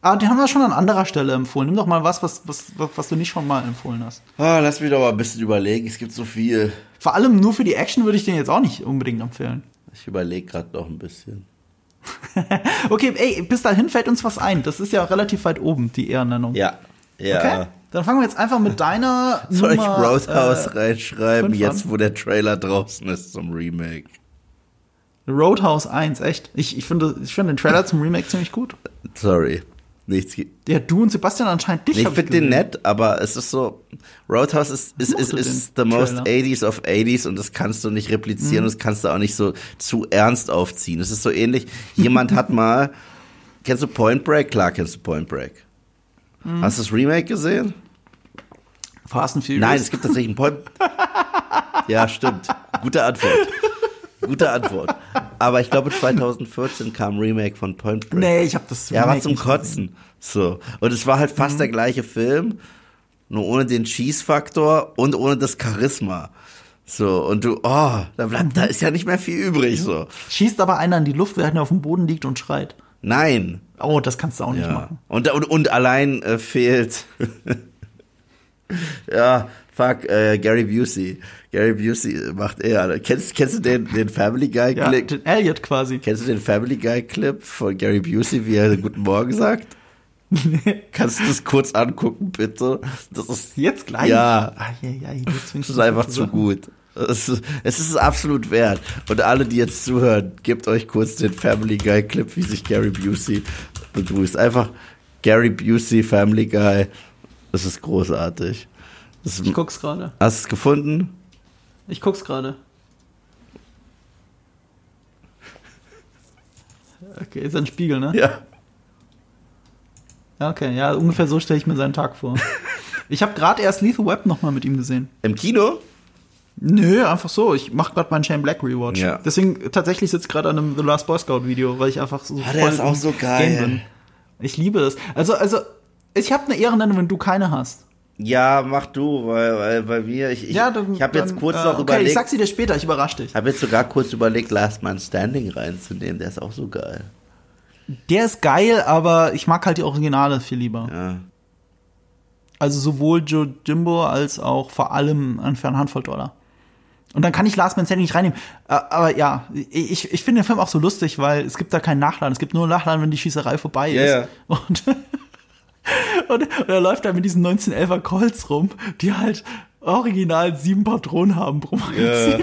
Ah, den haben wir schon an anderer Stelle empfohlen. Nimm doch mal was, was, was, was du nicht schon mal empfohlen hast. Ah, lass mich doch mal ein bisschen überlegen. Es gibt so viel. Vor allem nur für die Action würde ich den jetzt auch nicht unbedingt empfehlen. Ich überlege gerade noch ein bisschen. [laughs] Okay, ey, bis dahin fällt uns was ein. Das ist ja relativ weit oben, die Ehrennennung. Ja, ja. Okay? Dann fangen wir jetzt einfach mit deiner [laughs] Soll ich Nummer, Roadhouse äh, reinschreiben, jetzt wo der Trailer draußen ist zum Remake? Roadhouse 1, echt. Ich, ich, finde, ich finde den Trailer zum Remake ziemlich gut. Sorry. Nichts. Ja, du und Sebastian anscheinend dich. Ich hab finde den nett, aber es ist so, Roadhouse ist, ist, ist, ist the most Trailer. Mhm. 80s of 80s und das kannst du nicht replizieren, das kannst du auch nicht so zu ernst aufziehen. Es ist so ähnlich, jemand hat [laughs] mal, kennst du Point Break? Klar kennst du Point Break. Mhm. Hast du das Remake gesehen? Fast and Furious. Nein, es gibt tatsächlich ein Point. [laughs] ja, stimmt. Gute Antwort. Gute Antwort. Aber ich glaube 2014 kam ein Remake von Point Break. Nee, ich habe das Ja, war Remake zum. Kotzen. So. Und es war halt fast der gleiche Film, nur ohne den Cheese-Faktor und ohne das Charisma. So, und du, oh, da bleibt, da ist ja nicht mehr viel übrig, so. Schießt aber einer in die Luft, während er auf dem Boden liegt und schreit. Nein. Oh, das kannst du auch nicht Ja. machen. Und, und, und allein äh, fehlt, ja, fuck, äh, Gary Busey. Gary Busey macht eher, kennst, kennst du den, den Family Guy Ja, Clip? den Elliot quasi. Kennst du den Family Guy Clip von Gary Busey, wie er Guten Morgen sagt? [laughs] Kannst du das kurz angucken, bitte? Das ist, Jetzt gleich? Ja. Ah, ja, ja, das ist einfach zu gut. Es ist, es ist absolut wert. Und alle, die jetzt zuhören, gebt euch kurz den Family Guy Clip, wie sich Gary Busey begrüßt. Einfach Gary Busey, Family Guy. Das ist großartig. Das Ich guck's gerade. hast du es gefunden? Ich guck's gerade. Okay, ist ein Spiegel, ne? Ja. Ja, okay. Ja, ungefähr so stelle ich mir seinen Tag vor. [laughs] Ich habe gerade erst Lethal Web noch mal mit ihm gesehen. Im Kino? Nö, einfach so. Ich mache gerade meinen Shane Black Rewatch. Ja. Deswegen tatsächlich sitze ich gerade an einem The Last Boy Scout Video, weil ich einfach so Ah, der ist auch so geil. Ich liebe das. Also, also, ich habe eine Ehrennennung, wenn du keine hast. Ja, mach du, weil, weil bei mir, ich, ich, dann, ich habe jetzt kurz äh, noch okay, überlegt. ich sag sie dir später, ich überrasche dich. habe jetzt sogar kurz überlegt, Last Man Standing reinzunehmen. Der ist auch so geil. Der ist geil, aber ich mag halt die Originale viel lieber. Ja. Also sowohl Joe Jimbo als auch vor allem für eine Handvoll Dollar. Und dann kann ich Last Man Standing nicht reinnehmen. Äh, Aber ja, ich, ich finde den Film auch so lustig, weil es gibt da keinen Nachladen. Es gibt nur Nachladen, wenn die Schießerei vorbei Ja, ist. ja. Und, [laughs] und, und er läuft da mit diesen 1911er Colts rum, die halt original sieben Patronen haben pro Magazin.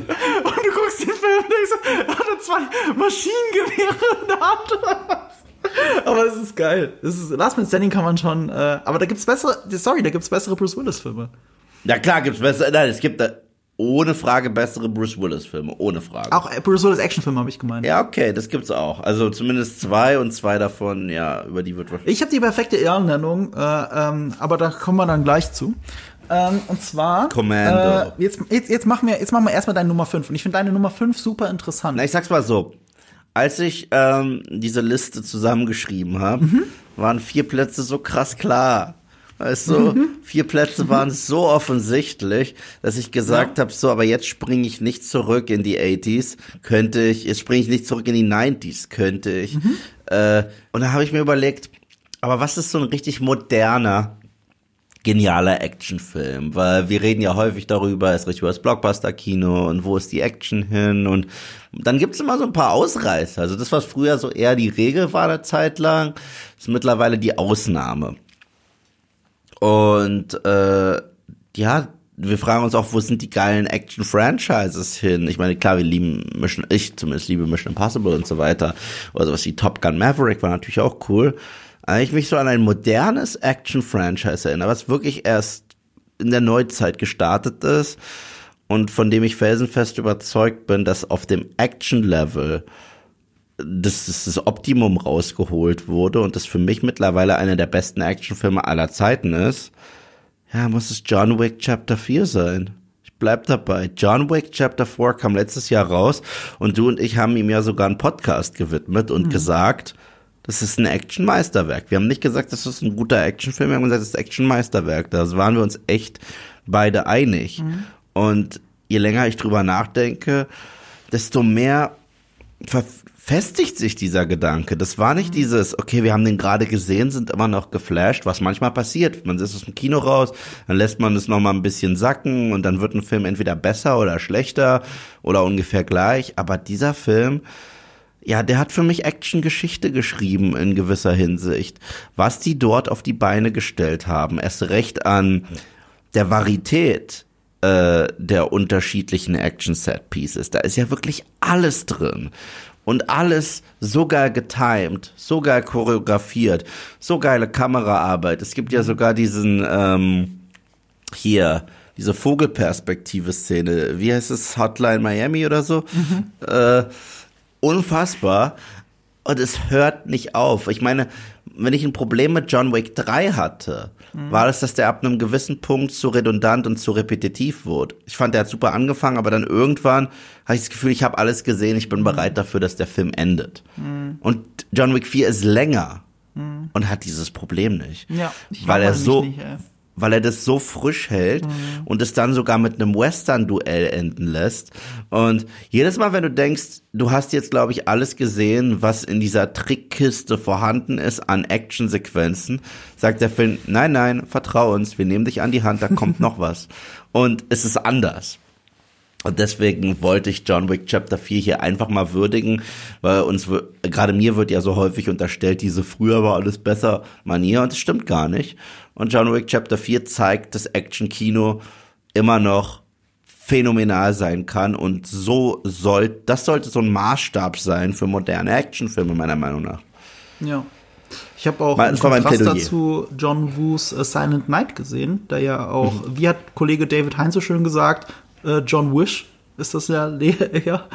Ja. Und du guckst den Film und denkst, er hat zwei Maschinengewehre in der Hand? Aber es ist geil. Es ist, Last Man Standing kann man schon, äh, aber da gibt's bessere, sorry, da gibt's bessere Bruce Willis Filme. Ja klar, gibt's bessere, nein, es gibt da ohne Frage bessere Bruce Willis Filme, ohne Frage. Auch äh, Bruce Willis Actionfilme habe ich gemeint. Ja, okay, das gibt's auch. Also zumindest zwei und zwei davon, ja, über die wird wahrscheinlich. Ich habe die perfekte Ehrennennung, äh, ähm, aber da kommen wir dann gleich zu. Ähm, und zwar Commando. Äh, jetzt, jetzt, jetzt machen wir jetzt machen wir erstmal deine Nummer 5 und ich finde deine Nummer 5 super interessant. Na, ich sag's mal so. Als ich ähm, diese Liste zusammengeschrieben habe, waren vier Plätze so krass klar. Weißt du, [laughs] vier Plätze waren so offensichtlich, dass ich gesagt habe, so, aber jetzt springe ich nicht zurück in die 80s, könnte ich, jetzt springe ich nicht zurück in die 90s, könnte ich. Äh, und da habe ich mir überlegt, aber was ist so ein richtig moderner, genialer Actionfilm, weil wir reden ja häufig darüber, ist richtig über das Blockbuster-Kino und wo ist die Action hin und dann gibt's immer so ein paar Ausreißer. Also das, was früher so eher die Regel war eine Zeit lang, ist mittlerweile die Ausnahme. Und äh, ja, wir fragen uns auch, wo sind die geilen Action-Franchises hin? Ich meine, klar, wir lieben Mission, ich zumindest liebe Mission Impossible und so weiter. Oder sowas wie Top Gun Maverick war natürlich auch cool. Aber ich mich so an ein modernes Action-Franchise erinnere, was wirklich erst in der Neuzeit gestartet ist und von dem ich felsenfest überzeugt bin, dass auf dem Action-Level das, das, das Optimum rausgeholt wurde und das für mich mittlerweile einer der besten Actionfilme aller Zeiten ist, ja, muss es John Wick Chapter 4 sein. Ich bleib dabei. John Wick Chapter 4 kam letztes Jahr raus und du und ich haben ihm ja sogar einen Podcast gewidmet und gesagt, das ist ein Action-Meisterwerk. Wir haben nicht gesagt, das ist ein guter Actionfilm, wir haben gesagt, das ist Action-Meisterwerk. Da waren wir uns echt beide einig. Und je länger ich drüber nachdenke, desto mehr verfestigt sich dieser Gedanke. Das war nicht dieses, okay, wir haben den gerade gesehen, sind immer noch geflasht, was manchmal passiert. Man ist aus dem Kino raus, dann lässt man es noch mal ein bisschen sacken und dann wird ein Film entweder besser oder schlechter oder ungefähr gleich. Aber dieser Film, ja, der hat für mich Action-Geschichte geschrieben in gewisser Hinsicht. Was die dort auf die Beine gestellt haben, erst recht an der Varität äh, der unterschiedlichen Action-Set-Pieces. Da ist ja wirklich alles drin. Und alles so geil getimed, so geil choreografiert, so geile Kameraarbeit. Es gibt ja sogar diesen, ähm, hier, diese Vogelperspektive-Szene. Wie heißt es? Hotline Miami oder so? Äh, unfassbar. Und es hört nicht auf. Ich meine, wenn ich ein Problem mit John Wick 3 hatte, war es, dass der ab einem gewissen Punkt zu redundant und zu repetitiv wurde. Ich fand, der hat super angefangen, aber dann irgendwann habe ich das Gefühl, ich habe alles gesehen, ich bin bereit dafür, dass der Film endet. Und John Wick 4 ist länger und hat dieses Problem nicht. Ja, weil er das so, nicht. Weil er das so frisch hält und es dann sogar mit einem Western-Duell enden lässt. Und jedes Mal, wenn du denkst, du hast jetzt, glaube ich, alles gesehen, was in dieser Trickkiste vorhanden ist an Actionsequenzen, sagt der Film, nein, nein, vertrau uns, wir nehmen dich an die Hand, da kommt noch [laughs] was. Und es ist anders. Und deswegen wollte ich John Wick Chapter 4 hier einfach mal würdigen, weil uns, gerade mir wird ja so häufig unterstellt, diese früher war alles besser Manier und das stimmt gar nicht. Und John Wick Chapter 4 zeigt, dass Action-Kino immer noch phänomenal sein kann und so soll, das sollte so ein Maßstab sein für moderne Actionfilme meiner Meinung nach. Ja. Ich habe auch mein Kontrast dazu John Woos äh, Silent Night gesehen, der ja auch, wie hat Kollege David Heinz so schön gesagt, äh, John Wish ist das ja [laughs] eher,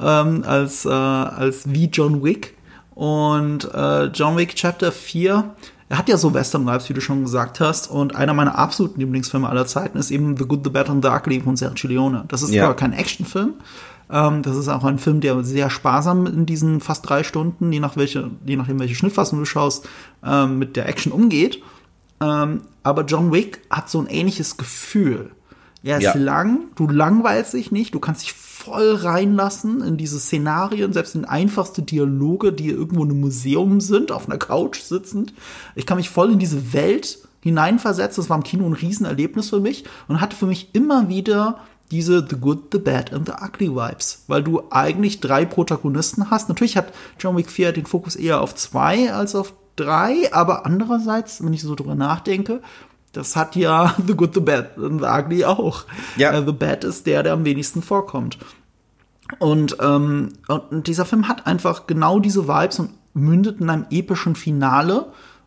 ähm, als, äh, als wie John Wick. Und äh, John Wick Chapter 4, er hat ja so Western-Vibes, wie du schon gesagt hast. Und einer meiner absoluten Lieblingsfilme aller Zeiten ist eben The Good, The Bad and the Ugly von Sergio Leone. Das ist Ja. zwar kein Actionfilm, ähm, das ist auch ein Film, der sehr sparsam in diesen fast drei Stunden, je, nach welche, je nachdem, welche Schnittfassung du schaust, ähm, mit der Action umgeht. Ähm, aber John Wick hat so ein ähnliches Gefühl. Er ist Ja. lang, du langweilst dich nicht, du kannst dich voll reinlassen in diese Szenarien, selbst in einfachste Dialoge, die irgendwo in einem Museum sind, auf einer Couch sitzend. Ich kann mich voll in diese Welt hineinversetzen. Das war im Kino ein Riesenerlebnis für mich und hatte für mich immer wieder diese The Good, The Bad and The Ugly Vibes, weil du eigentlich drei Protagonisten hast. Natürlich hat John Wick 4 den Fokus eher auf zwei als auf drei, aber andererseits, wenn ich so drüber nachdenke, das hat ja [laughs] The Good, The Bad and The Ugly auch. Ja. Äh, The Bad ist der, der am wenigsten vorkommt. Und, ähm, und dieser Film hat einfach genau diese Vibes und mündet in einem epischen Finale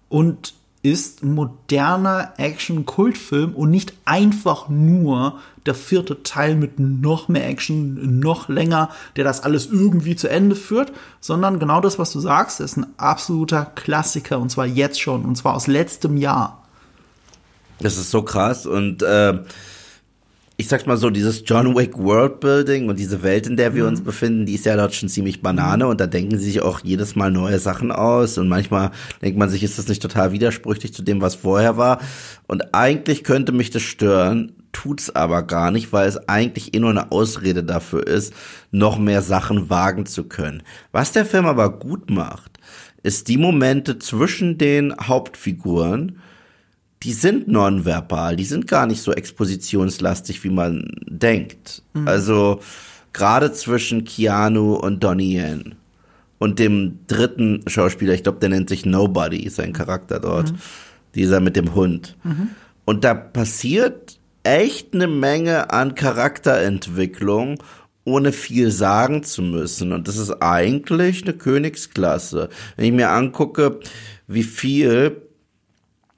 und ist ein moderner Action-Kultfilm und nicht einfach nur der vierte Teil mit noch mehr Action, noch länger, der das alles irgendwie zu Ende führt, sondern genau das, was du sagst, ist ein absoluter Klassiker und zwar jetzt schon und zwar aus letztem Jahr. Das ist so krass und äh, ich sag's mal so, dieses John Wick Worldbuilding und diese Welt, in der wir uns befinden, die ist ja dort schon ziemlich Banane und da denken sie sich auch jedes Mal neue Sachen aus und manchmal denkt man sich, ist das nicht total widersprüchlich zu dem, was vorher war und eigentlich könnte mich das stören, tut's aber gar nicht, weil es eigentlich eh nur eine Ausrede dafür ist, noch mehr Sachen wagen zu können. Was der Film aber gut macht, ist die Momente zwischen den Hauptfiguren, die sind nonverbal, die sind gar nicht so expositionslastig, wie man denkt. Also gerade zwischen Keanu und Donnie Yen und dem dritten Schauspieler, ich glaube, der nennt sich Nobody, sein Charakter dort, dieser mit dem Hund. Und da passiert echt eine Menge an Charakterentwicklung, ohne viel sagen zu müssen. Und das ist eigentlich eine Königsklasse. Wenn ich mir angucke, wie viel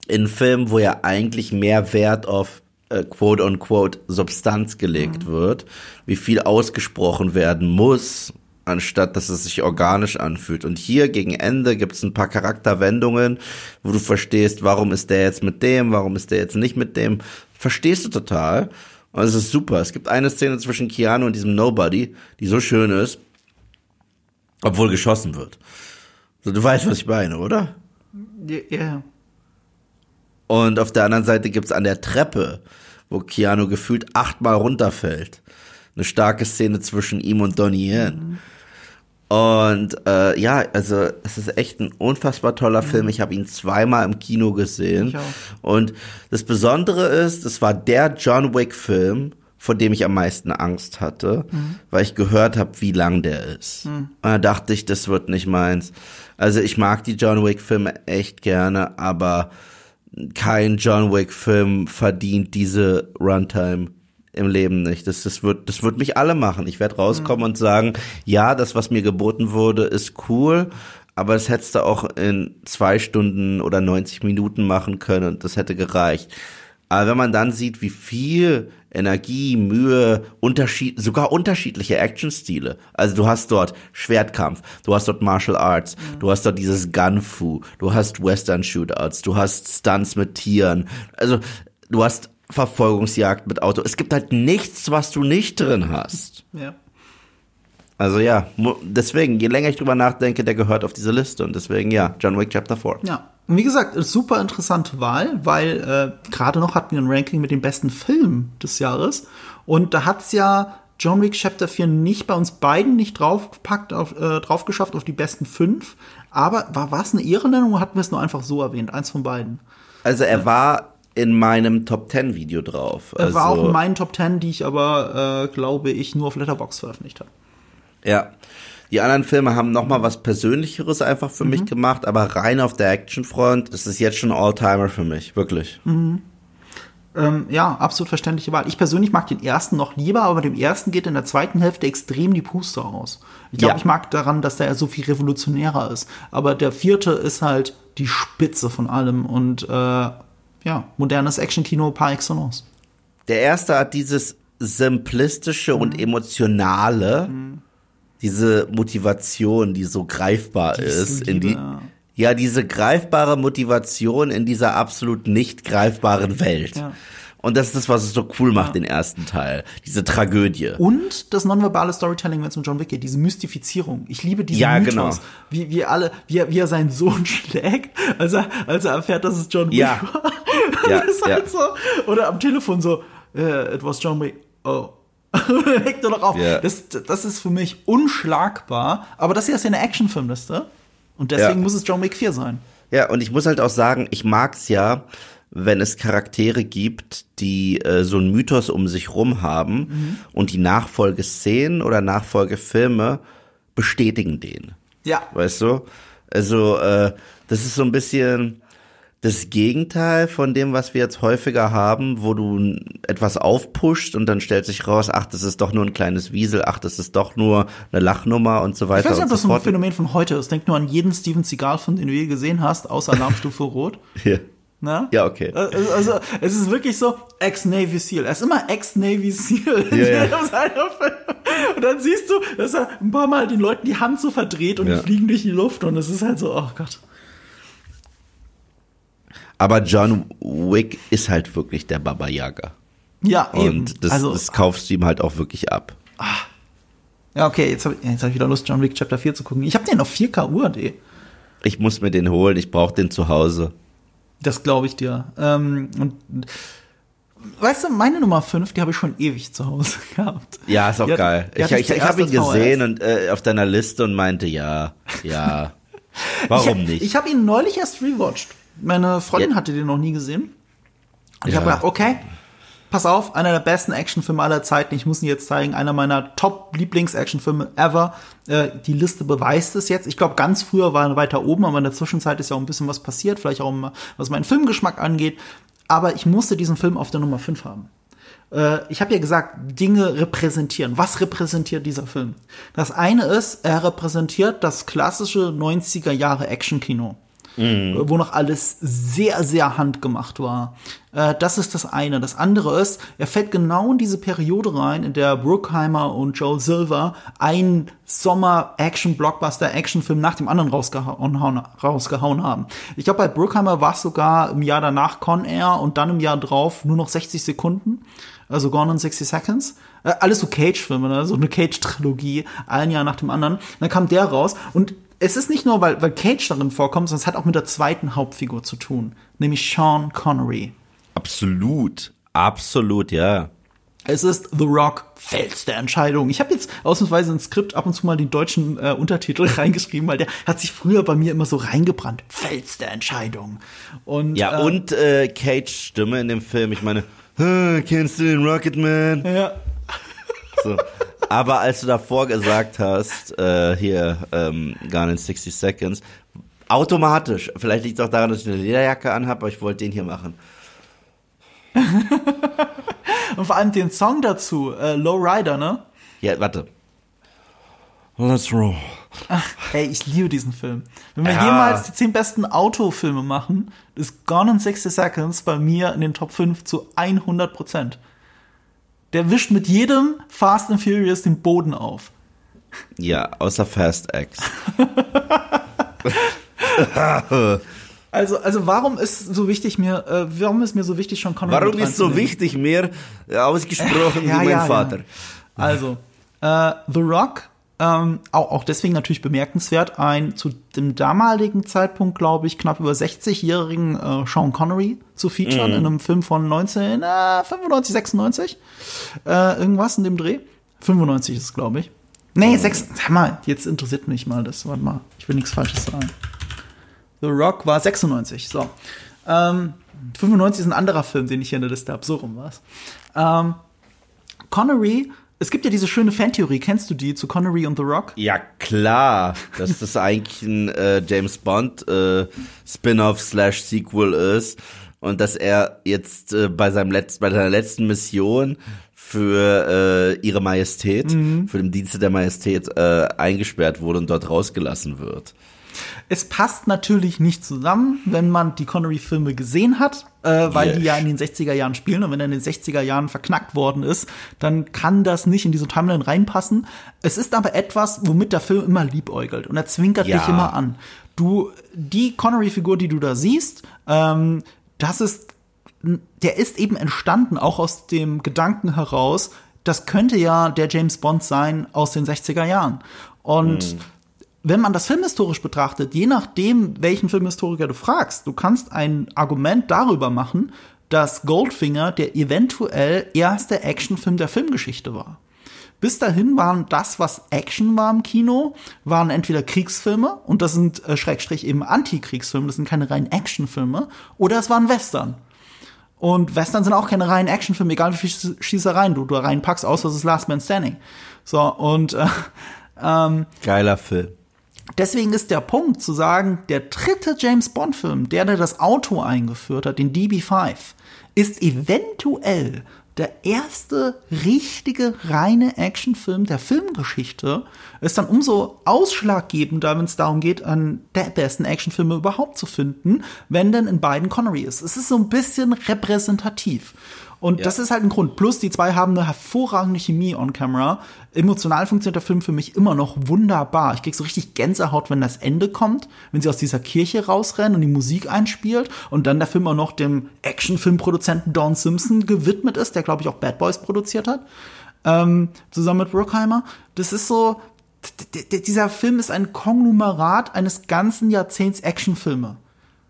in Filmen, wo ja eigentlich mehr Wert auf äh, quote unquote Substanz gelegt wird, wie viel ausgesprochen werden muss, anstatt dass es sich organisch anfühlt. Und hier gegen Ende gibt es ein paar Charakterwendungen, wo du verstehst, warum ist der jetzt mit dem, warum ist der jetzt nicht mit dem. Verstehst du total. Und es ist super. Es gibt eine Szene zwischen Keanu und diesem Nobody, die so schön ist, obwohl geschossen wird. So, du weißt, was ich meine, oder? Ja. Yeah. Und auf der anderen Seite gibt's an der Treppe, wo Keanu gefühlt achtmal runterfällt, eine starke Szene zwischen ihm und Donnie Yen. Und äh, ja, also es ist echt ein unfassbar toller Film. Ich habe ihn zweimal im Kino gesehen. Und das Besondere ist, es war der John Wick-Film, vor dem ich am meisten Angst hatte, weil ich gehört habe, wie lang der ist. Und da dachte ich, das wird nicht meins. Also ich mag die John Wick-Filme echt gerne, aber kein John Wick-Film verdient diese Runtime im Leben nicht. Das, das, wird, das wird mich alle machen. Ich werde rauskommen und sagen, ja, das, was mir geboten wurde, ist cool, aber es hättest du auch in zwei Stunden oder 90 Minuten machen können und das hätte gereicht. Aber wenn man dann sieht, wie viel Energie, Mühe, Unterschied, sogar unterschiedliche Actionstile. Also du hast dort Schwertkampf, du hast dort Martial Arts, du hast dort dieses Gunfu, du hast Western Shootouts, du hast Stunts mit Tieren. Also du hast Verfolgungsjagd mit Auto. Es gibt halt nichts, was du nicht drin hast. Ja. Also ja, deswegen, je länger ich drüber nachdenke, der gehört auf diese Liste. Und deswegen ja, John Wick Chapter 4. Ja. Wie gesagt, super interessante Wahl, weil äh, gerade noch hatten wir ein Ranking mit den besten Filmen des Jahres. Und da hat's ja John Wick Chapter 4 nicht bei uns beiden nicht draufgepackt, auf, äh, drauf geschafft auf die besten fünf. Aber war war es eine Ehrennennung oder hatten wir es nur einfach so erwähnt? Eins von beiden. Also er war in meinem Top 10 Video drauf. Er Also, war auch in meinen Top 10, die ich aber, äh, glaube ich, nur auf Letterbox veröffentlicht habe. Ja. Die anderen Filme haben noch mal was Persönlicheres einfach für Mhm. mich gemacht, aber rein auf der Actionfront ist es jetzt schon Alltimer für mich, wirklich. Mhm. Ähm, ja, absolut verständliche Wahl. Ich persönlich mag den ersten noch lieber, aber dem ersten geht in der zweiten Hälfte extrem die Puste aus. Ich glaube, Ja. ich mag daran, dass der so viel revolutionärer ist. Aber der vierte ist halt die Spitze von allem und äh, ja, modernes Actionkino par excellence. Der erste hat dieses simplistische Mhm. und emotionale, diese Motivation, die so greifbar ist, in die, Liebe, ja. ja, diese greifbare Motivation in dieser absolut nicht greifbaren Welt. Ja. Und das ist das, was es so cool macht, den ersten Teil. Diese Tragödie. Und das nonverbale Storytelling, wenn es um John Wick geht, diese Mystifizierung. Ich liebe diesen Ja, Mythos. genau. Wie, wie alle, wie er, wie er seinen Sohn [laughs] schlägt, als er, als er erfährt, dass es John Wick Ja. war. [laughs] Ja, das ist halt ja. so. Oder am Telefon so, äh, it was John Wick. Oh. [laughs] legt nur noch auf. Ja. Das, das ist für mich unschlagbar. Aber das hier ist ja eine Actionfilmliste. Und deswegen Ja. muss es John Wick 4 sein. Ja, und ich muss halt auch sagen, ich mag's ja, wenn es Charaktere gibt, die äh, so einen Mythos um sich rum haben und die Nachfolgeszenen oder Nachfolgefilme bestätigen den. Ja. Weißt du? Also, äh, das ist so ein bisschen das Gegenteil von dem, was wir jetzt häufiger haben, wo du etwas aufpusht und dann stellt sich raus, ach, das ist doch nur ein kleines Wiesel, ach, das ist doch nur eine Lachnummer und so Ich weiter weiß nicht, ob das so ein fort. Phänomen von heute ist. Denk nur an jeden Steven Seagal-Film, den du je gesehen hast, außer [laughs] Alarmstufe Rot. Ja. Na? Ja, okay. Also, also, es ist wirklich so, Ex-Navy SEAL. Er ist immer Ex-Navy SEAL in Ja, ja. [laughs] jedem seiner Filme. Und dann siehst du, dass er ein paar Mal den Leuten die Hand so verdreht und Ja. die fliegen durch die Luft und es ist halt so, oh Gott. Aber John Wick ist halt wirklich der Baba Yaga. Ja, eben. Und das, also, das kaufst du ihm halt auch wirklich ab. ja, okay, jetzt habe ich, jetzt hab ich wieder Lust, John Wick Chapter 4 zu gucken. Ich habe den auf 4K UHD. Ich muss mir den holen, ich brauche den zu Hause. Das glaube ich dir. Ähm, und weißt du, meine Nummer 5, die habe ich schon ewig zu Hause [laughs] gehabt. Ja, ist auch Die hat- geil. die Ich, ich, ich habe ihn VHS. gesehen und äh, auf deiner Liste und meinte, ja, ja. [laughs] Warum ich, nicht? Ich habe ihn neulich erst rewatcht. Meine Freundin Ja. hatte den noch nie gesehen. Und ich Ja. habe gedacht, okay, pass auf, einer der besten Actionfilme aller Zeiten. Ich muss ihn jetzt zeigen. Einer meiner Top-Lieblings-Actionfilme ever. Äh, die Liste beweist es jetzt. Ich glaube, ganz früher war er weiter oben, aber in der Zwischenzeit ist ja auch ein bisschen was passiert. Vielleicht auch, mal, was meinen Filmgeschmack angeht. Aber ich musste diesen Film auf der Nummer 5 haben. Äh, ich habe ja gesagt, Dinge repräsentieren. Was repräsentiert dieser Film? Das eine ist, er repräsentiert das klassische 90er Jahre Actionkino. Äh, Wo noch alles sehr, sehr handgemacht war. Äh, das ist das eine. Das andere ist, er fällt genau in diese Periode rein, in der Bruckheimer und Joel Silver einen Sommer-Action-Blockbuster-Actionfilm nach dem anderen rausgehauen, hauen- rausgehauen haben. Ich glaube, bei Bruckheimer war es sogar im Jahr danach Con Air und dann im Jahr drauf nur noch 60 Sekunden. Also Gone in 60 Seconds. Äh, alles so Cage-Filme, ne? so eine Cage-Trilogie, ein Jahr nach dem anderen. Dann kam der raus und es ist nicht nur, weil, weil Cage darin vorkommt, sondern es hat auch mit der zweiten Hauptfigur zu tun, nämlich Sean Connery. Absolut. Absolut, ja. Es ist The Rock, Fels der Entscheidung. Ich habe jetzt ausnahmsweise ins Skript ab und zu mal den deutschen äh, Untertitel [laughs] reingeschrieben, weil der hat sich früher bei mir immer so reingebrannt. Fels der Entscheidung. Und, Ja, äh, und äh, Cage Stimme in dem Film, ich meine, "Hm, kennst du den Rocketman? Ja, So. [laughs] Aber als du davor gesagt hast, äh, hier, ähm, Gone in 60 Seconds, automatisch, vielleicht liegt es auch daran, dass ich eine Lederjacke anhabe, aber ich wollte den hier machen. [laughs] und vor allem den Song dazu, äh, Low Rider, ne? Ja, warte. Let's roll. Ey, ich liebe diesen Film. Wenn wir Ja. jemals die zehn besten Autofilme machen, ist Gone in 60 Seconds bei mir in den Top 5 zu 100 Prozent. Der wischt mit jedem Fast and Furious den Boden auf. Ja, außer Fast X. Also, also warum ist so wichtig mir, äh, warum ist mir so wichtig, schon Connery Warum ist so wichtig, mehr äh, ausgesprochen [laughs] Ja, wie mein ja, Vater? Ja. Also, äh, The Rock, ähm, auch, auch deswegen natürlich bemerkenswert, ein zu dem damaligen Zeitpunkt, glaube ich, knapp über 60-jährigen äh, Sean Connery zu featuren in einem Film von 1995, 96, äh, irgendwas in dem Dreh. 95 ist es, glaube ich. Nee, sechs, sag mal, jetzt interessiert mich mal das, warte mal, ich will nichts Falsches sagen. The Rock war 96, so. Ähm, 95 ist ein anderer Film, den ich hier in der Liste habe, so rum war's. Ähm, Connery, es gibt ja diese schöne Fantheorie, kennst du die zu Connery und The Rock? Ja, klar, dass das eigentlich ein äh, James Bond äh, Spin-off slash Sequel ist und dass er jetzt äh, bei seinem letzten, bei seiner letzten Mission für äh, ihre Majestät, für den Dienste der Majestät äh, eingesperrt wurde und dort rausgelassen wird. Es passt natürlich nicht zusammen, wenn man die Connery-Filme gesehen hat, äh, weil die Yes. ja in den 60er Jahren spielen und wenn er in den 60er Jahren verknackt worden ist, dann kann das nicht in diese Timeline reinpassen. Es ist aber etwas, womit der Film immer liebäugelt und er zwinkert Ja. dich immer an. Du, die Connery-Figur, die du da siehst, ähm, das ist, der ist eben entstanden, auch aus dem Gedanken heraus, das könnte ja der James Bond sein aus den 60er Jahren. Und wenn man das filmhistorisch betrachtet, je nachdem, welchen Filmhistoriker du fragst, du kannst ein Argument darüber machen, dass Goldfinger der eventuell erste Actionfilm der Filmgeschichte war. Bis dahin waren das, was Action war im Kino, waren entweder Kriegsfilme und das sind äh, Schrägstrich eben Antikriegsfilme, das sind keine reinen Actionfilme, oder es waren Western. Und Western sind auch keine reinen Actionfilme, egal wie viel Schießereien du da reinpackst, außer es ist Last Man Standing. So, und äh, [laughs] ähm, Geiler Film. Deswegen ist der Punkt zu sagen, der dritte James Bond-Film, der, der das Auto eingeführt hat, den DB5, ist eventuell der erste richtige reine Actionfilm der Filmgeschichte. Ist dann umso ausschlaggebender, wenn es darum geht, an der besten Actionfilme überhaupt zu finden, wenn denn in beiden Connery ist. Es ist so ein bisschen repräsentativ. Und ja. das ist halt ein Grund. Plus, die zwei haben eine hervorragende Chemie on camera. Emotional funktioniert der Film für mich immer noch wunderbar. Ich krieg so richtig Gänsehaut, wenn das Ende kommt, wenn sie aus dieser Kirche rausrennen und die Musik einspielt und dann der Film auch noch dem Actionfilmproduzenten Don Simpson gewidmet ist, der glaube ich auch Bad Boys produziert hat, ähm, zusammen mit Bruckheimer. Das ist so, dieser Film ist ein Konglomerat eines ganzen Jahrzehnts Actionfilme.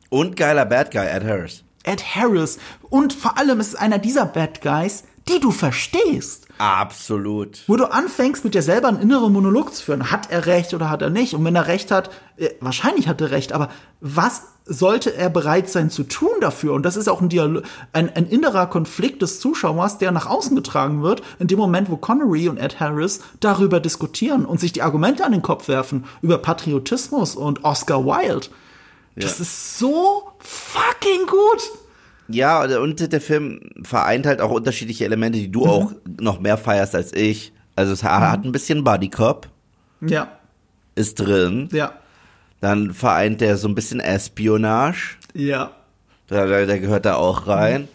Und geiler Bad Guy, Ed Harris. Ed Harris. Und vor allem ist es einer dieser Bad Guys, die du verstehst. Absolut. Wo du anfängst, mit dir selber einen inneren Monolog zu führen. Hat er recht oder hat er nicht? Und wenn er recht hat, äh, wahrscheinlich hat er recht, aber was sollte er bereit sein zu tun dafür? Und das ist auch ein, Dialog, ein, ein innerer Konflikt des Zuschauers, der nach außen getragen wird, in dem Moment, wo Connery und Ed Harris darüber diskutieren und sich die Argumente an den Kopf werfen, über Patriotismus und Oscar Wilde. Das ist so fucking gut. Ja, und der Film vereint halt auch unterschiedliche Elemente, die du mhm. auch noch mehr feierst als ich. Also es hat mhm. ein bisschen Bodycop. Ja. Ist drin. Ja. Dann vereint der so ein bisschen Espionage. Ja. Der, der gehört da auch rein.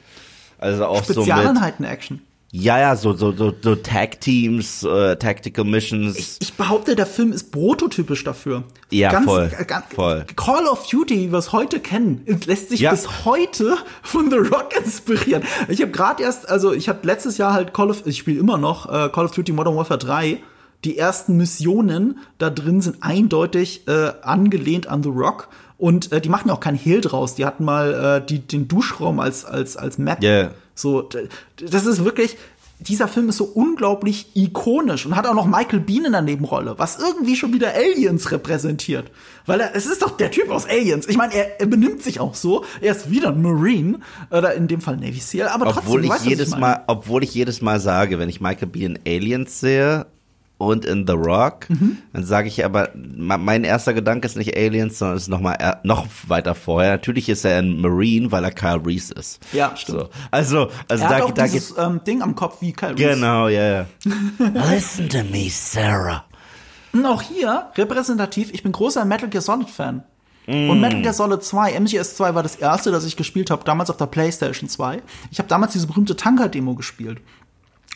Also auch so mit Spezialeinheiten-Action. Ja, ja, so, so, so, so Tag-Teams, äh, Tactical Missions. Ich, ich, behaupte, der Film ist prototypisch dafür. Ja, ganz, voll, ganz, voll. Call of Duty, wie wir es heute kennen, lässt sich ja. bis heute von The Rock [laughs] inspirieren. Ich habe gerade erst, also ich habe letztes Jahr halt Call of, ich spiele immer noch äh, Call of Duty Modern Warfare 3. Die ersten Missionen da drin sind eindeutig äh, angelehnt an The Rock. Und äh, die machen ja auch keinen Hehl draus. Die hatten mal äh, die, den Duschraum als, als, als Map. Yeah. So, das ist wirklich, dieser Film ist so unglaublich ikonisch und hat auch noch Michael Bean in der Nebenrolle, was irgendwie schon wieder Aliens repräsentiert. Weil er, es ist doch der Typ aus Aliens. Ich meine, er, er benimmt sich auch so. Er ist wieder ein Marine oder in dem Fall Navy SEAL, aber obwohl trotzdem, ich weißt, jedes ich Mal, obwohl ich jedes Mal sage, wenn ich Michael Bean Aliens sehe, und in The Rock. Mhm. Dann sage ich aber, mein erster Gedanke ist nicht Aliens, sondern ist noch mal noch weiter vorher. Natürlich ist er ein Marine, weil er Kyle Reese ist. Ja, stimmt. So. Also, also er da, hat auch da dieses ähm, Ding am Kopf wie Kyle Reese. Genau, ja. Yeah. [laughs] Listen to me, Sarah. Und auch hier repräsentativ. Ich bin großer Metal Gear Solid Fan. Mm. Und Metal Gear Solid 2, MGS 2 war das erste, das ich gespielt habe, damals auf der PlayStation 2. Ich habe damals diese berühmte Tanker-Demo gespielt.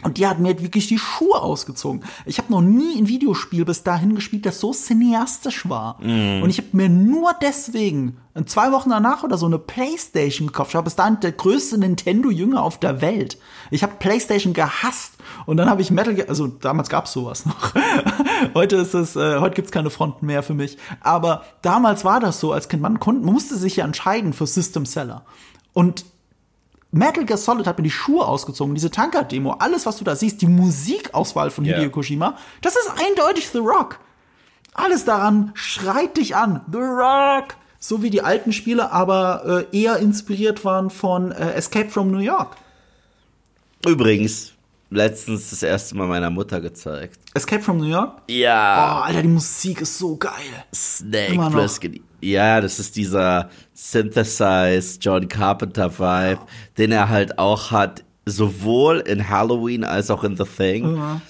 Und die hat mir wirklich die Schuhe ausgezogen. Ich habe noch nie ein Videospiel bis dahin gespielt, das so cineastisch war. Mm. Und ich habe mir nur deswegen zwei Wochen danach oder so eine Playstation gekauft. Ich war bis dahin der größte Nintendo-Jünger auf der Welt. Ich habe Playstation gehasst. Und dann habe ich Metal Gear, also damals gab's sowas noch. [laughs] heute ist es, äh, heute gibt's keine Fronten mehr für mich. Aber damals war das so, als Kind, man, konnte, man musste sich ja entscheiden für System Seller. Und Metal Gear Solid hat mir die Schuhe ausgezogen, diese Tanker-Demo, alles, was du da siehst, die Musikauswahl von Hideo yeah. Kojima, das ist eindeutig The Rock. Alles daran schreit dich an. The Rock! So wie die alten Spiele, aber äh, eher inspiriert waren von äh, Escape from New York. Übrigens, letztens das erste Mal meiner Mutter gezeigt. Escape from New York? Ja. Oh, Alter, die Musik ist so geil. Snake Plissken. Ja, das ist dieser Synthesized John Carpenter Vibe, den er halt auch hat, sowohl in Halloween als auch in The Thing. Ja.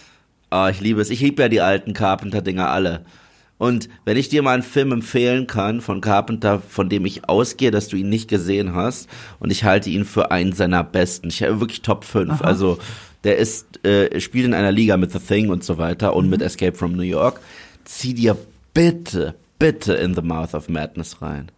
Oh, ich liebe es. Ich liebe ja die alten Carpenter-Dinger alle. Und wenn ich dir mal einen Film empfehlen kann von Carpenter, von dem ich ausgehe, dass du ihn nicht gesehen hast, und ich halte ihn für einen seiner besten, ich habe wirklich Top 5. Aha. Also der ist, äh, spielt in einer Liga mit The Thing und so weiter und mhm. mit Escape from New York. Zieh dir bitte, bitte in The Mouth of Madness rein.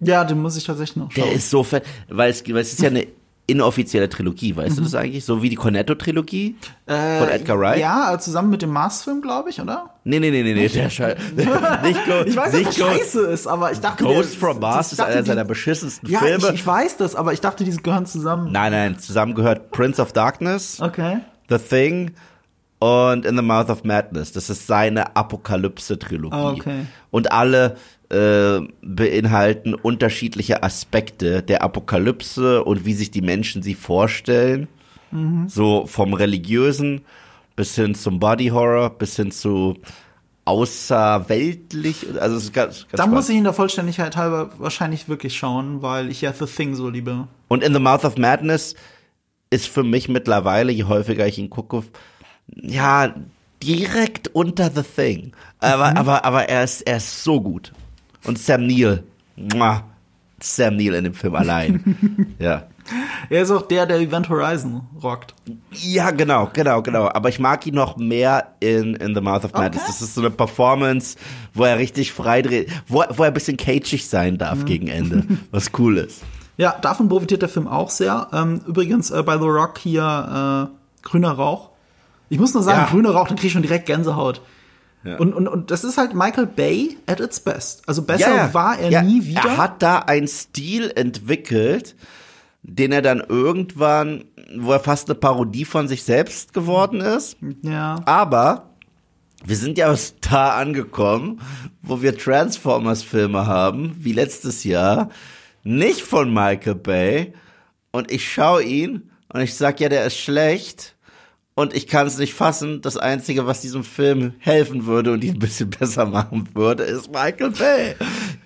Ja, den muss ich tatsächlich noch schauen. Der ist so fett, weil es, weil es ist ja eine inoffizielle Trilogie, weißt du das eigentlich? So wie die Cornetto-Trilogie von Edgar Wright? Äh, Ja, zusammen mit dem Mars-Film, glaube ich, oder? Nee, nee, nee, nee, nee, der Scheiß. [laughs] nicht Go Ich weiß, nicht Go scheiße ist, aber ich dachte. Ghost der- from Mars ist einer die- seiner beschissensten Ja, Filme. ich, ich weiß das, aber ich dachte, die gehören zusammen. nein, nein, zusammen gehört Prince of Darkness, Okay. The Thing und In the Mouth of Madness. Das ist seine Apokalypse-Trilogie. Ah, okay. Und alle äh, beinhalten unterschiedliche Aspekte der Apokalypse und wie sich die Menschen sie vorstellen. Mhm. So vom religiösen bis hin zum Body Horror, bis hin zu außerweltlich. Also es ist ganz, ganz Da muss ich in der Vollständigkeit halber wahrscheinlich wirklich schauen, weil ich ja The Thing so liebe. Und In the Mouth of Madness ist für mich mittlerweile, je häufiger ich ihn gucke, ja, direkt unter The Thing. Aber, aber, aber er ist, er ist so gut. Und Sam Neill, muah, Sam Neill in dem Film allein. [laughs] ja. Er ist auch der, der Event Horizon rockt. Ja, genau, genau, genau. Aber ich mag ihn noch mehr in, in The Mouth of Madness. Okay. Das ist so eine Performance, wo er richtig frei dreht, wo, wo er ein bisschen cagig sein darf gegen Ende. Was cool ist. Ja, davon profitiert der Film auch sehr. Ähm, übrigens äh, bei The Rock hier äh, grüner Rauch. Ich muss nur sagen, Ja. grüner Rauch, da krieg ich schon direkt Gänsehaut. Ja. Und, und, und das ist halt Michael Bay at its best. Also besser war er ja, nie wieder. Er hat da einen Stil entwickelt, den er dann irgendwann, wo er fast eine Parodie von sich selbst geworden ist. ja. Aber wir sind ja da angekommen, wo wir Transformers-Filme haben, wie letztes Jahr, nicht von Michael Bay. Und ich schaue ihn und ich sag ja, der ist schlecht. Und ich kann es nicht fassen. Das Einzige, was diesem Film helfen würde und ihn ein bisschen [laughs] besser machen würde, ist Michael Bay.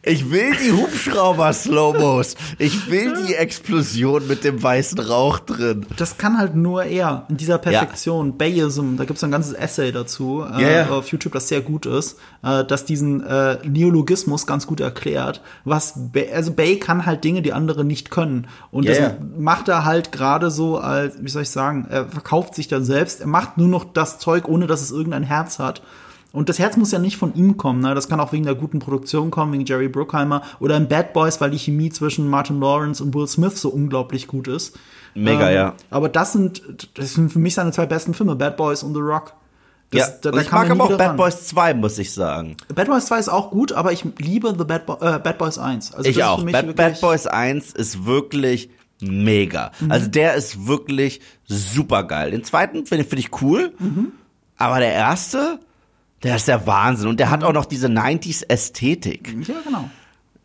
Ich will die Hubschrauber-Slowmos. Ich will die Explosion mit dem weißen Rauch drin. Das kann halt nur er in dieser Perfektion. Bayism, da gibt es ein ganzes Essay dazu äh, Ja, ja. auf YouTube, das sehr gut ist, äh, das diesen äh, Neologismus ganz gut erklärt. Was Bay, also Bay kann halt Dinge, die andere nicht können. Und Ja, das ja. macht er halt gerade so als, wie soll ich sagen, er verkauft sich dann selbst. Er macht nur noch das Zeug, ohne dass es irgendein Herz hat. Und das Herz muss ja nicht von ihm kommen, ne? Das kann auch wegen der guten Produktion kommen, wegen Jerry Bruckheimer oder in Bad Boys, weil die Chemie zwischen Martin Lawrence und Will Smith so unglaublich gut ist. Mega, Ähm, ja. Aber das sind, das sind für mich seine zwei besten Filme, Bad Boys und The Rock. Das, ja, da- da ich mag aber auch Bad ran. Boys 2, muss ich sagen. Bad Boys 2 ist auch gut, aber ich liebe The Bad, Bo äh, Bad Boys 1. Also Ich auch. Bad, Bad Boys 1 ist wirklich mega. Mhm. Also der ist wirklich super geil. Den zweiten finde find ich cool, Mhm. aber der erste, der ist der Wahnsinn. Und der hat auch noch diese 90s Ästhetik. Ja, genau.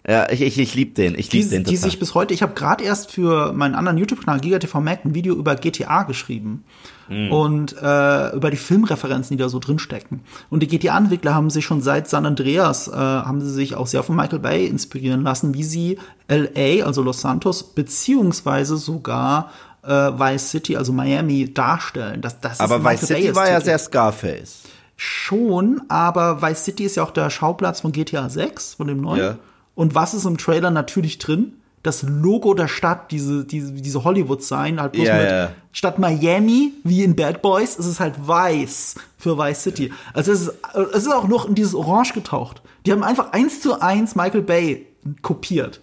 Ja, ich, ich, ich liebe den. Ich Die, liebe den die total. sich bis heute, ich habe gerade erst für meinen anderen YouTube-Kanal GigaTV Mac ein Video über GTA geschrieben. Mhm. Und äh, über die Filmreferenzen, die da so drinstecken. Und die GTA-Entwickler haben sich schon seit San Andreas, äh, haben sie sich auch sehr von Michael Bay inspirieren lassen, wie sie LA, also Los Santos, beziehungsweise sogar äh, Vice City, also Miami, darstellen. Das, das aber Vice City war ja sehr Scarface. Schon, aber Vice City ist ja auch der Schauplatz von GTA 6, von dem neuen. Ja. Und was ist im Trailer natürlich drin? Das Logo der Stadt, diese, diese, diese Hollywood-Sign, halt bloß Ja, mit, ja. statt Miami, wie in Bad Boys, ist es halt weiß für Vice City. Also es ist, es ist auch noch in dieses Orange getaucht. Die haben einfach eins zu eins Michael Bay kopiert.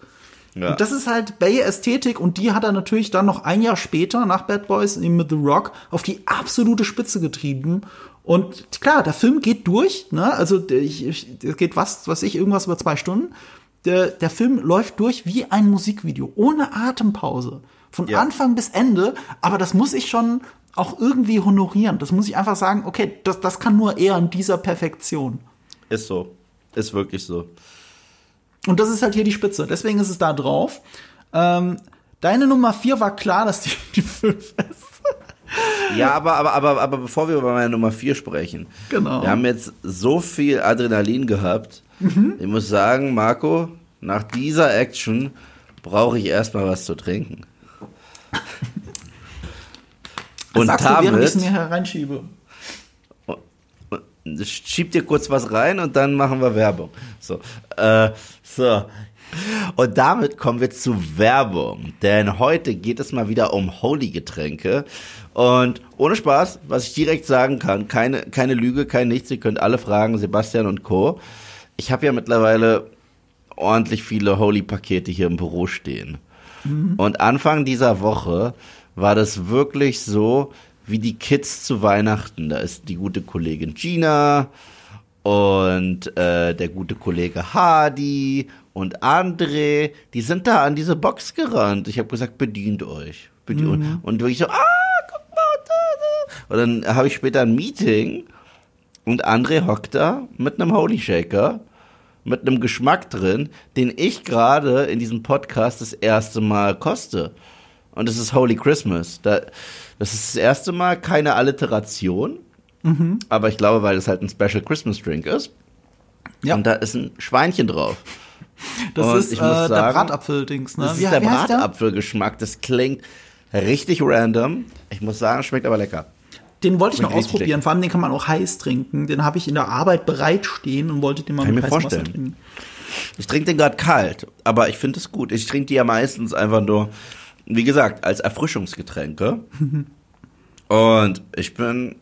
Ja. Und das ist halt Bay-Ästhetik und die hat er natürlich dann noch ein Jahr später nach Bad Boys eben mit The Rock auf die absolute Spitze getrieben. Und klar, der Film geht durch, ne? Also ich, ich, es geht was, was ich, irgendwas über zwei Stunden. Der, der Film läuft durch wie ein Musikvideo, ohne Atempause. Von Ja. Anfang bis Ende. Aber das muss ich schon auch irgendwie honorieren. Das muss ich einfach sagen, okay, das, das kann nur er in dieser Perfektion. Ist so. Ist wirklich so. Und das ist halt hier die Spitze. Deswegen ist es da drauf. Ähm, deine Nummer vier war klar, dass die, die fünf ist. Ja, aber, aber, aber, aber bevor wir über meine Nummer 4 sprechen. Genau. Wir haben jetzt so viel Adrenalin gehabt. Mhm. Ich muss sagen, Marco, nach dieser Action brauche ich erstmal was zu trinken. Und Sagst du, während ich es mir damit hereinschiebe. schieb dir kurz was rein und dann machen wir Werbung. So, äh, so. Und damit kommen wir zu Werbung, denn heute geht es mal wieder um Holy-Getränke. Und ohne Spaß, was ich direkt sagen kann, keine, keine Lüge, kein Nichts, ihr könnt alle fragen, Sebastian und Co. Ich habe ja mittlerweile ordentlich viele Holy-Pakete hier im Büro stehen. Mhm. Und Anfang dieser Woche war das wirklich so, wie die Kids zu Weihnachten. Da ist die gute Kollegin Gina und äh, der gute Kollege Hardy und André, die sind da an diese Box gerannt. Ich habe gesagt, bedient euch. Bedient mhm. Und wirklich so, ah, guck mal. Da, da. Und dann habe ich später ein Meeting und André hockt da mit einem Holy Shaker, mit einem Geschmack drin, den ich gerade in diesem Podcast das erste Mal koste. Und es ist Holy Christmas. Da, das ist das erste Mal keine Alliteration Mhm. Aber ich glaube, weil es halt ein Special Christmas Drink ist. Ja. Und da ist ein Schweinchen drauf. Das und ist ich muss äh, sagen, der Bratapfel-Dings, ne? Das wie, ist der Bratapfelgeschmack. Das klingt richtig random. Ich muss sagen, schmeckt aber lecker. Den wollte ich noch ausprobieren. Vor allem den kann man auch heiß trinken. Den habe ich in der Arbeit bereitstehen und wollte den mal kann mit heißem Wasser trinken. Ich trinke den gerade kalt, aber ich finde es gut. Ich trinke die ja meistens einfach nur, wie gesagt, als Erfrischungsgetränke. [laughs] und ich bin,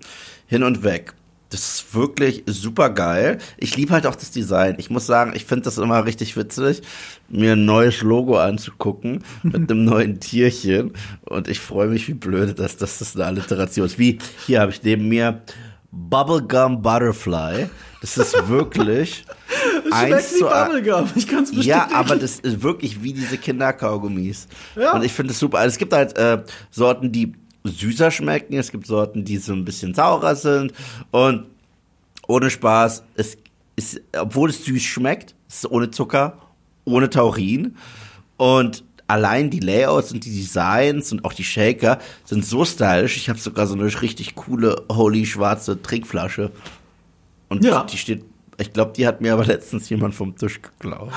hin und weg. Das ist wirklich super geil. Ich liebe halt auch das Design. Ich muss sagen, ich finde das immer richtig witzig, mir ein neues Logo anzugucken mit einem [laughs] neuen Tierchen. Und ich freue mich wie blöd, dass das, das eine Alliteration ist. Wie, hier habe ich neben mir Bubblegum Butterfly. Das ist wirklich [laughs] eins zu Bubblegum. Ich kann es Ja, aber das ist wirklich wie diese Kinderkaugummis. Ja. Und ich finde es super. Also es gibt halt äh, Sorten, die süßer schmecken. Es gibt Sorten, die so ein bisschen saurer sind. Und ohne Spaß, es ist, obwohl es süß schmeckt, es ist ohne Zucker, ohne Taurin. Und allein die Layouts und die Designs und auch die Shaker sind so stylisch. Ich habe sogar so eine richtig coole, holy schwarze Trinkflasche. Und ja. die steht, ich glaube, die hat mir aber letztens jemand vom Tisch geklaut.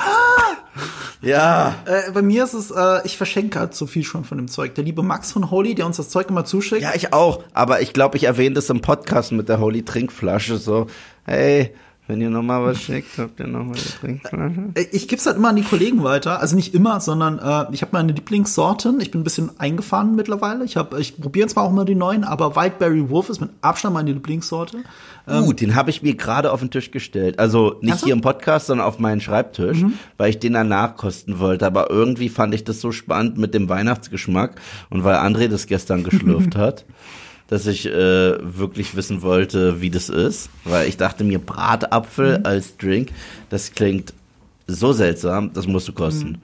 Ja. Äh, bei mir ist es, äh, ich verschenke halt so viel schon von dem Zeug. Der liebe Max von Holy, der uns das Zeug immer zuschickt. Ja, ich auch. Aber ich glaube, ich erwähne das im Podcast mit der Holy Trinkflasche so. Hey, wenn ihr nochmal was schickt, habt ihr nochmal die Trinkflasche? Äh, ich gebe es halt immer an die Kollegen weiter. Also nicht immer, sondern äh, ich habe meine Lieblingssorten. Ich bin ein bisschen eingefahren mittlerweile. Ich, hab, ich probiere zwar auch immer die neuen, aber Whiteberry Wolf ist mit Abstand meine Lieblingssorte. Ähm, uh, den habe ich mir gerade auf den Tisch gestellt. Also nicht also? hier im Podcast, sondern auf meinen Schreibtisch, mhm. weil ich den danach kosten wollte. Aber irgendwie fand ich das so spannend mit dem Weihnachtsgeschmack und weil André das gestern geschlürft [laughs] hat dass ich äh, wirklich wissen wollte, wie das ist, weil ich dachte mir, Bratapfel mhm. als Drink, das klingt so seltsam, das musst du kosten. Mhm.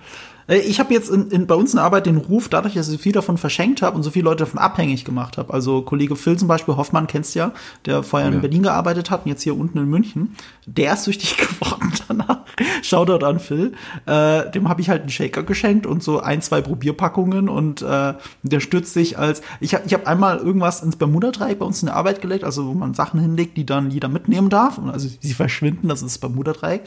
Äh, ich habe jetzt in, in, bei uns in der Arbeit den Ruf, dadurch, dass ich so viel davon verschenkt habe und so viele Leute davon abhängig gemacht habe. Also Kollege Phil zum Beispiel, Hoffmann kennst du ja, der vorher ja. in Berlin gearbeitet hat und jetzt hier unten in München. Der ist süchtig [laughs] geworden danach. Shoutout an Phil. Äh, dem habe ich halt einen Shaker geschenkt und so ein, zwei Probierpackungen und äh, der stützt sich als. Ich habe ich hab einmal irgendwas ins Bermuda-Dreieck bei uns in der Arbeit gelegt, also wo man Sachen hinlegt, die dann jeder mitnehmen darf. Und also sie verschwinden, das ist das Bermuda-Dreieck.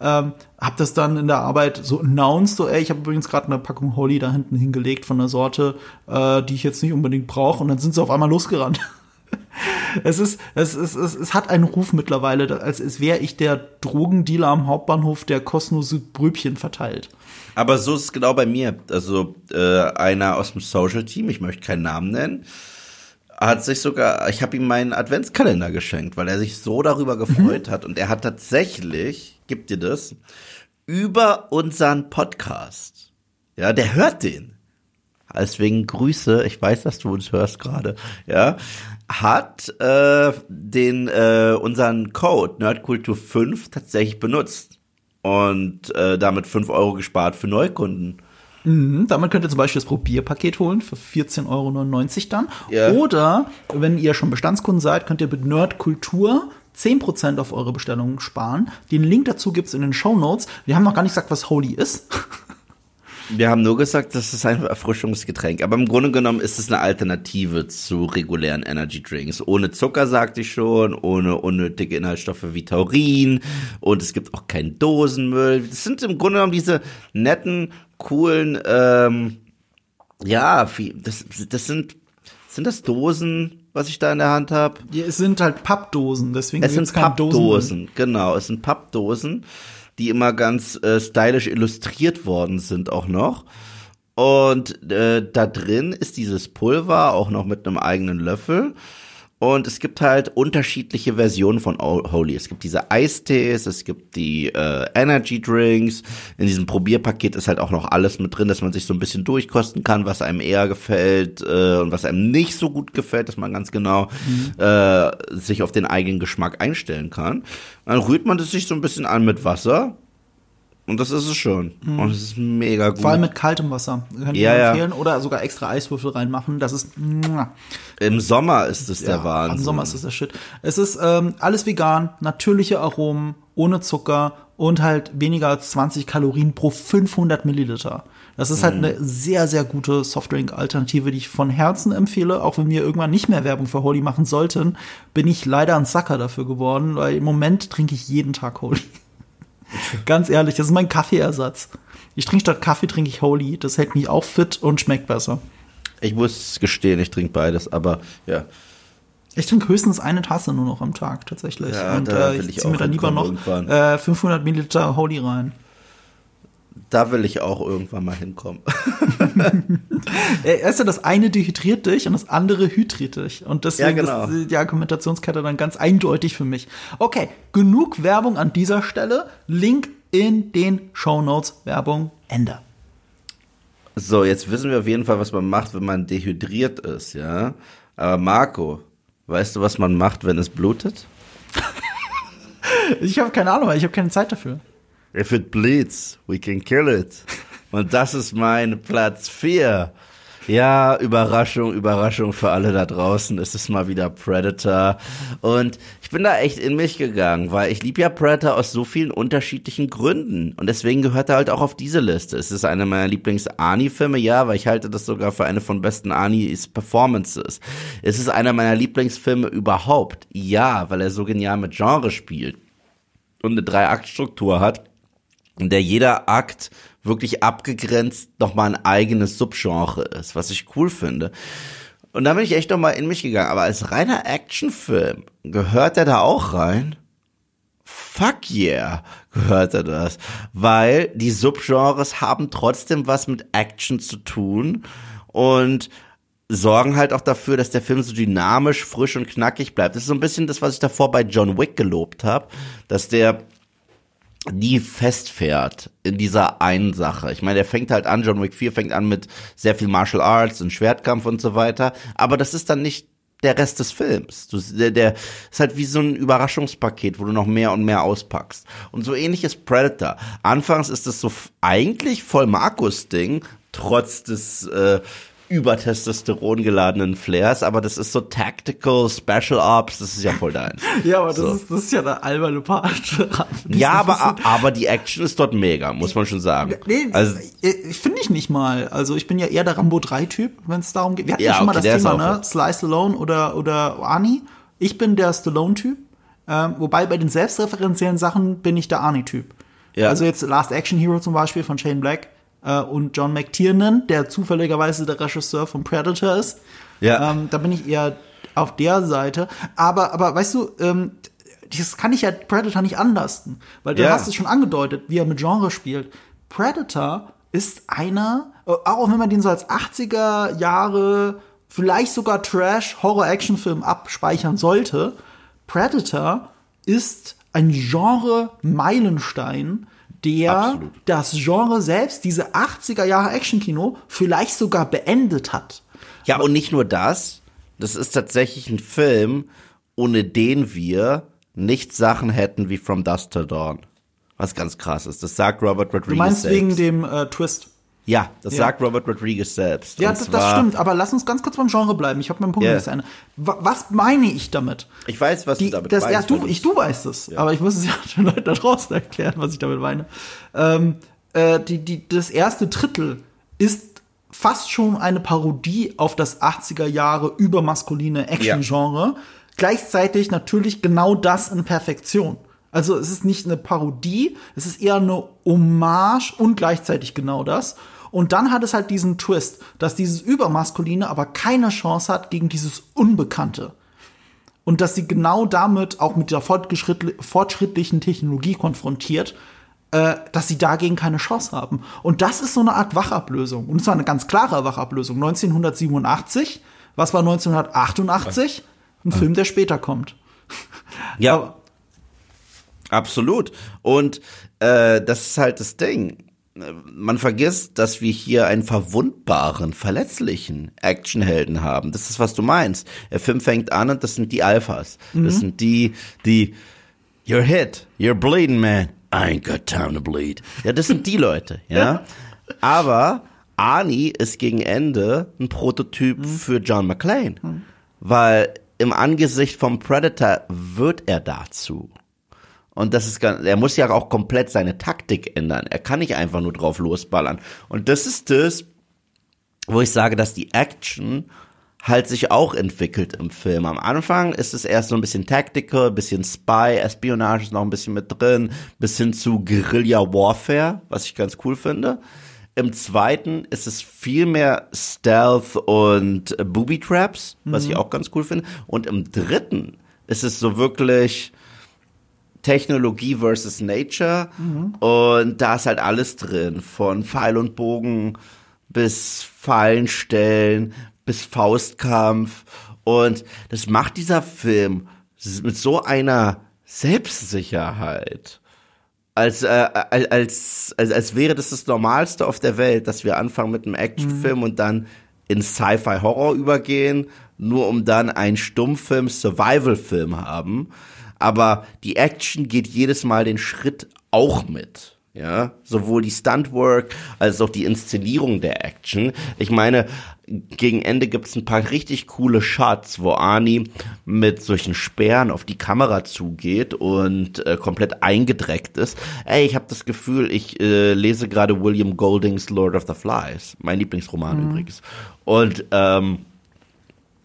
Ähm, hab das dann in der Arbeit so announced, so ey, ich habe übrigens gerade eine Packung Holly da hinten hingelegt von einer Sorte, äh, die ich jetzt nicht unbedingt brauche. Und dann sind sie auf einmal losgerannt. [laughs] es ist, es ist, es, es hat einen Ruf mittlerweile, als, als wäre ich der Drogendealer am Hauptbahnhof, der kostenlose Brübchen verteilt. Aber so ist es genau bei mir. Also äh, einer aus dem Social Team, ich möchte keinen Namen nennen, hat sich sogar, ich habe ihm meinen Adventskalender geschenkt, weil er sich so darüber gefreut mhm. hat und er hat tatsächlich gibt dir das, über unseren Podcast. Ja, der hört den. Deswegen Grüße, ich weiß, dass du uns hörst gerade, ja, hat äh, den äh, unseren Code Nerdkultur 5 tatsächlich benutzt und äh, damit 5 Euro gespart für Neukunden. Mhm, damit könnt ihr zum Beispiel das Probierpaket holen für 14,99 Euro dann. Ja. Oder wenn ihr schon Bestandskunden seid, könnt ihr mit Nerdkultur 10% auf eure Bestellungen sparen. Den Link dazu gibt's in den Show Notes. Wir haben noch gar nicht gesagt, was Holy ist. [laughs] Wir haben nur gesagt, das ist ein Erfrischungsgetränk. Aber im Grunde genommen ist es eine Alternative zu regulären Energy Drinks. Ohne Zucker, sagte ich schon, ohne unnötige Inhaltsstoffe wie Taurin. Und es gibt auch keinen Dosenmüll. Das sind im Grunde genommen diese netten, coolen, ähm, ja, das, das sind, sind das Dosen? Was ich da in der Hand habe. Ja, es sind halt Pappdosen, deswegen es sind Pappdosen. Genau, es sind Pappdosen, die immer ganz äh, stylisch illustriert worden sind auch noch. Und äh, da drin ist dieses Pulver auch noch mit einem eigenen Löffel. Und es gibt halt unterschiedliche Versionen von Holy. Es gibt diese Eistees, es gibt die äh, Energy Drinks. In diesem Probierpaket ist halt auch noch alles mit drin, dass man sich so ein bisschen durchkosten kann, was einem eher gefällt äh, und was einem nicht so gut gefällt, dass man ganz genau mhm. äh, sich auf den eigenen Geschmack einstellen kann. Dann rührt man das sich so ein bisschen an mit Wasser und das ist es schon. Mhm. Und es ist mega gut. Vor allem mit kaltem Wasser. Kann ich ja, empfehlen. Ja. Oder sogar extra Eiswürfel reinmachen. Das ist. Im Sommer ist es der ja, Wahnsinn. Im Sommer ist es der Shit. Es ist ähm, alles vegan, natürliche Aromen, ohne Zucker und halt weniger als 20 Kalorien pro 500 Milliliter. Das ist halt mhm. eine sehr, sehr gute Softdrink-Alternative, die ich von Herzen empfehle. Auch wenn wir irgendwann nicht mehr Werbung für Holy machen sollten, bin ich leider ein Sucker dafür geworden, weil im Moment trinke ich jeden Tag Holy. [laughs] Ganz ehrlich, das ist mein Kaffeeersatz. Ich trinke statt Kaffee trinke ich Holy. Das hält mich auch fit und schmeckt besser. Ich muss gestehen, ich trinke beides, aber ja. Ich trinke höchstens eine Tasse nur noch am Tag tatsächlich. Ja, und da äh, ich, ich ziehe mir dann lieber noch äh, 500 Milliliter Holy rein. Da will ich auch irgendwann mal hinkommen. [laughs] Erst ja, das eine dehydriert dich und das andere hydriert dich. Und deswegen ja, genau. ist die Argumentationskette dann ganz eindeutig für mich. Okay, genug Werbung an dieser Stelle. Link in den Show Notes. Werbung Ende. So, jetzt wissen wir auf jeden Fall, was man macht, wenn man dehydriert ist, ja. Aber Marco, weißt du, was man macht, wenn es blutet? [laughs] ich habe keine Ahnung, ich habe keine Zeit dafür. If it bleeds, we can kill it. Und das ist mein Platz 4. Ja, Überraschung, Überraschung für alle da draußen. Es ist mal wieder Predator. Und ich bin da echt in mich gegangen, weil ich liebe ja Predator aus so vielen unterschiedlichen Gründen. Und deswegen gehört er halt auch auf diese Liste. Es ist einer meiner Lieblings-Ani-Filme, ja, weil ich halte das sogar für eine von besten Anis Performances. Es ist einer meiner Lieblingsfilme überhaupt. Ja, weil er so genial mit Genre spielt. Und eine Drei-Akt-Struktur hat in der jeder Akt wirklich abgegrenzt nochmal ein eigenes Subgenre ist, was ich cool finde. Und da bin ich echt nochmal in mich gegangen. Aber als reiner Actionfilm gehört er da auch rein? Fuck yeah, gehört er das. Weil die Subgenres haben trotzdem was mit Action zu tun und sorgen halt auch dafür, dass der Film so dynamisch, frisch und knackig bleibt. Das ist so ein bisschen das, was ich davor bei John Wick gelobt habe, dass der nie festfährt in dieser einen Sache. Ich meine, der fängt halt an, John Wick 4 fängt an mit sehr viel Martial Arts und Schwertkampf und so weiter, aber das ist dann nicht der Rest des Films. Du, der, der ist halt wie so ein Überraschungspaket, wo du noch mehr und mehr auspackst. Und so ähnlich ist Predator. Anfangs ist es so eigentlich voll Markus-Ding, trotz des äh, über Testosteron geladenen Flares, aber das ist so Tactical Special Ops, das ist ja voll deins. [laughs] ja, aber das, so. ist, das ist ja der alberne Part. [laughs] ja, aber, aber die Action ist dort mega, muss man schon sagen. Nee, also, ich finde ich nicht mal. Also ich bin ja eher der Rambo 3-Typ, wenn es darum geht. Wir hatten ja, schon okay, mal das Thema, ne? Slice Alone oder, oder Arnie. Ich bin der Stallone-Typ. Ähm, wobei bei den selbstreferenziellen Sachen bin ich der Arnie-Typ. Ja. Also jetzt Last Action Hero zum Beispiel von Shane Black äh, und John McTiernan, der zufälligerweise der Regisseur von Predator ist. Ja. Ähm, da bin ich eher auf der Seite. Aber, aber weißt du, ähm, das kann ich ja Predator nicht anlasten, weil du ja. hast es schon angedeutet, wie er mit Genre spielt. Predator ist einer, äh, auch wenn man den so als 80er Jahre, vielleicht sogar Trash-Horror-Action-Film abspeichern sollte, Predator ist ein Genre-Meilenstein, der Absolut. das Genre selbst, diese 80er Jahre Actionkino, vielleicht sogar beendet hat. Ja, und nicht nur das, das ist tatsächlich ein Film, ohne den wir nicht Sachen hätten wie From Dust to Dawn. Was ganz krass ist. Das sagt Robert Rodriguez. Du meinst selbst. wegen dem äh, Twist? Ja, das ja. sagt Robert Rodriguez selbst. Ja, das, das, stimmt. Aber lass uns ganz kurz beim Genre bleiben. Ich habe meinen Punkt yeah. nicht zu Ende. Was meine ich damit? Ich weiß, was Die, du damit das, meinst. Ja, du, ich, du weißt es. Ja. Aber ich muss es ja [laughs] den Leuten da draußen erklären, was ich damit meine. Ähm, äh, die, die, das erste Drittel ist fast schon eine Parodie auf das 80er Jahre übermaskuline Action-Genre. Ja. Gleichzeitig natürlich genau das in Perfektion. Also es ist nicht eine Parodie, es ist eher eine Hommage und gleichzeitig genau das. Und dann hat es halt diesen Twist, dass dieses Übermaskuline aber keine Chance hat gegen dieses Unbekannte. Und dass sie genau damit auch mit der fortschrittlichen Technologie konfrontiert, äh, dass sie dagegen keine Chance haben. Und das ist so eine Art Wachablösung. Und zwar eine ganz klare Wachablösung. 1987, was war 1988? Ein Film, der später kommt. Ja. Aber Absolut. Und äh, das ist halt das Ding. Man vergisst, dass wir hier einen verwundbaren, verletzlichen Actionhelden haben. Das ist, was du meinst. Der Film fängt an und das sind die Alphas. Mhm. Das sind die, die You're hit, you're bleeding, man. I ain't got time to bleed. Ja, das sind die Leute, [laughs] ja. Aber Arnie ist gegen Ende ein Prototyp mhm. für John McClane. Mhm. Weil im Angesicht vom Predator wird er dazu. Und das ist ganz, er muss ja auch komplett seine Taktik ändern. Er kann nicht einfach nur drauf losballern. Und das ist das, wo ich sage, dass die Action halt sich auch entwickelt im Film. Am Anfang ist es erst so ein bisschen tactical, bisschen Spy, Espionage ist noch ein bisschen mit drin, bis hin zu Guerilla Warfare, was ich ganz cool finde. Im zweiten ist es viel mehr Stealth und Booby Traps, was mhm. ich auch ganz cool finde. Und im dritten ist es so wirklich Technologie versus Nature. Mhm. Und da ist halt alles drin. Von Pfeil und Bogen bis Fallenstellen, bis Faustkampf. Und das macht dieser Film mit so einer Selbstsicherheit. Als, äh, als, als, als wäre das das Normalste auf der Welt, dass wir anfangen mit einem Actionfilm mhm. und dann in Sci-Fi-Horror übergehen, nur um dann einen Stummfilm-Survival-Film haben aber die Action geht jedes Mal den Schritt auch mit. Ja, sowohl die Stuntwork als auch die Inszenierung der Action. Ich meine, gegen Ende gibt's ein paar richtig coole Shots, wo Arnie mit solchen Sperren auf die Kamera zugeht und äh, komplett eingedreckt ist. Ey, ich habe das Gefühl, ich äh, lese gerade William Goldings Lord of the Flies, mein Lieblingsroman mhm. übrigens. Und ähm,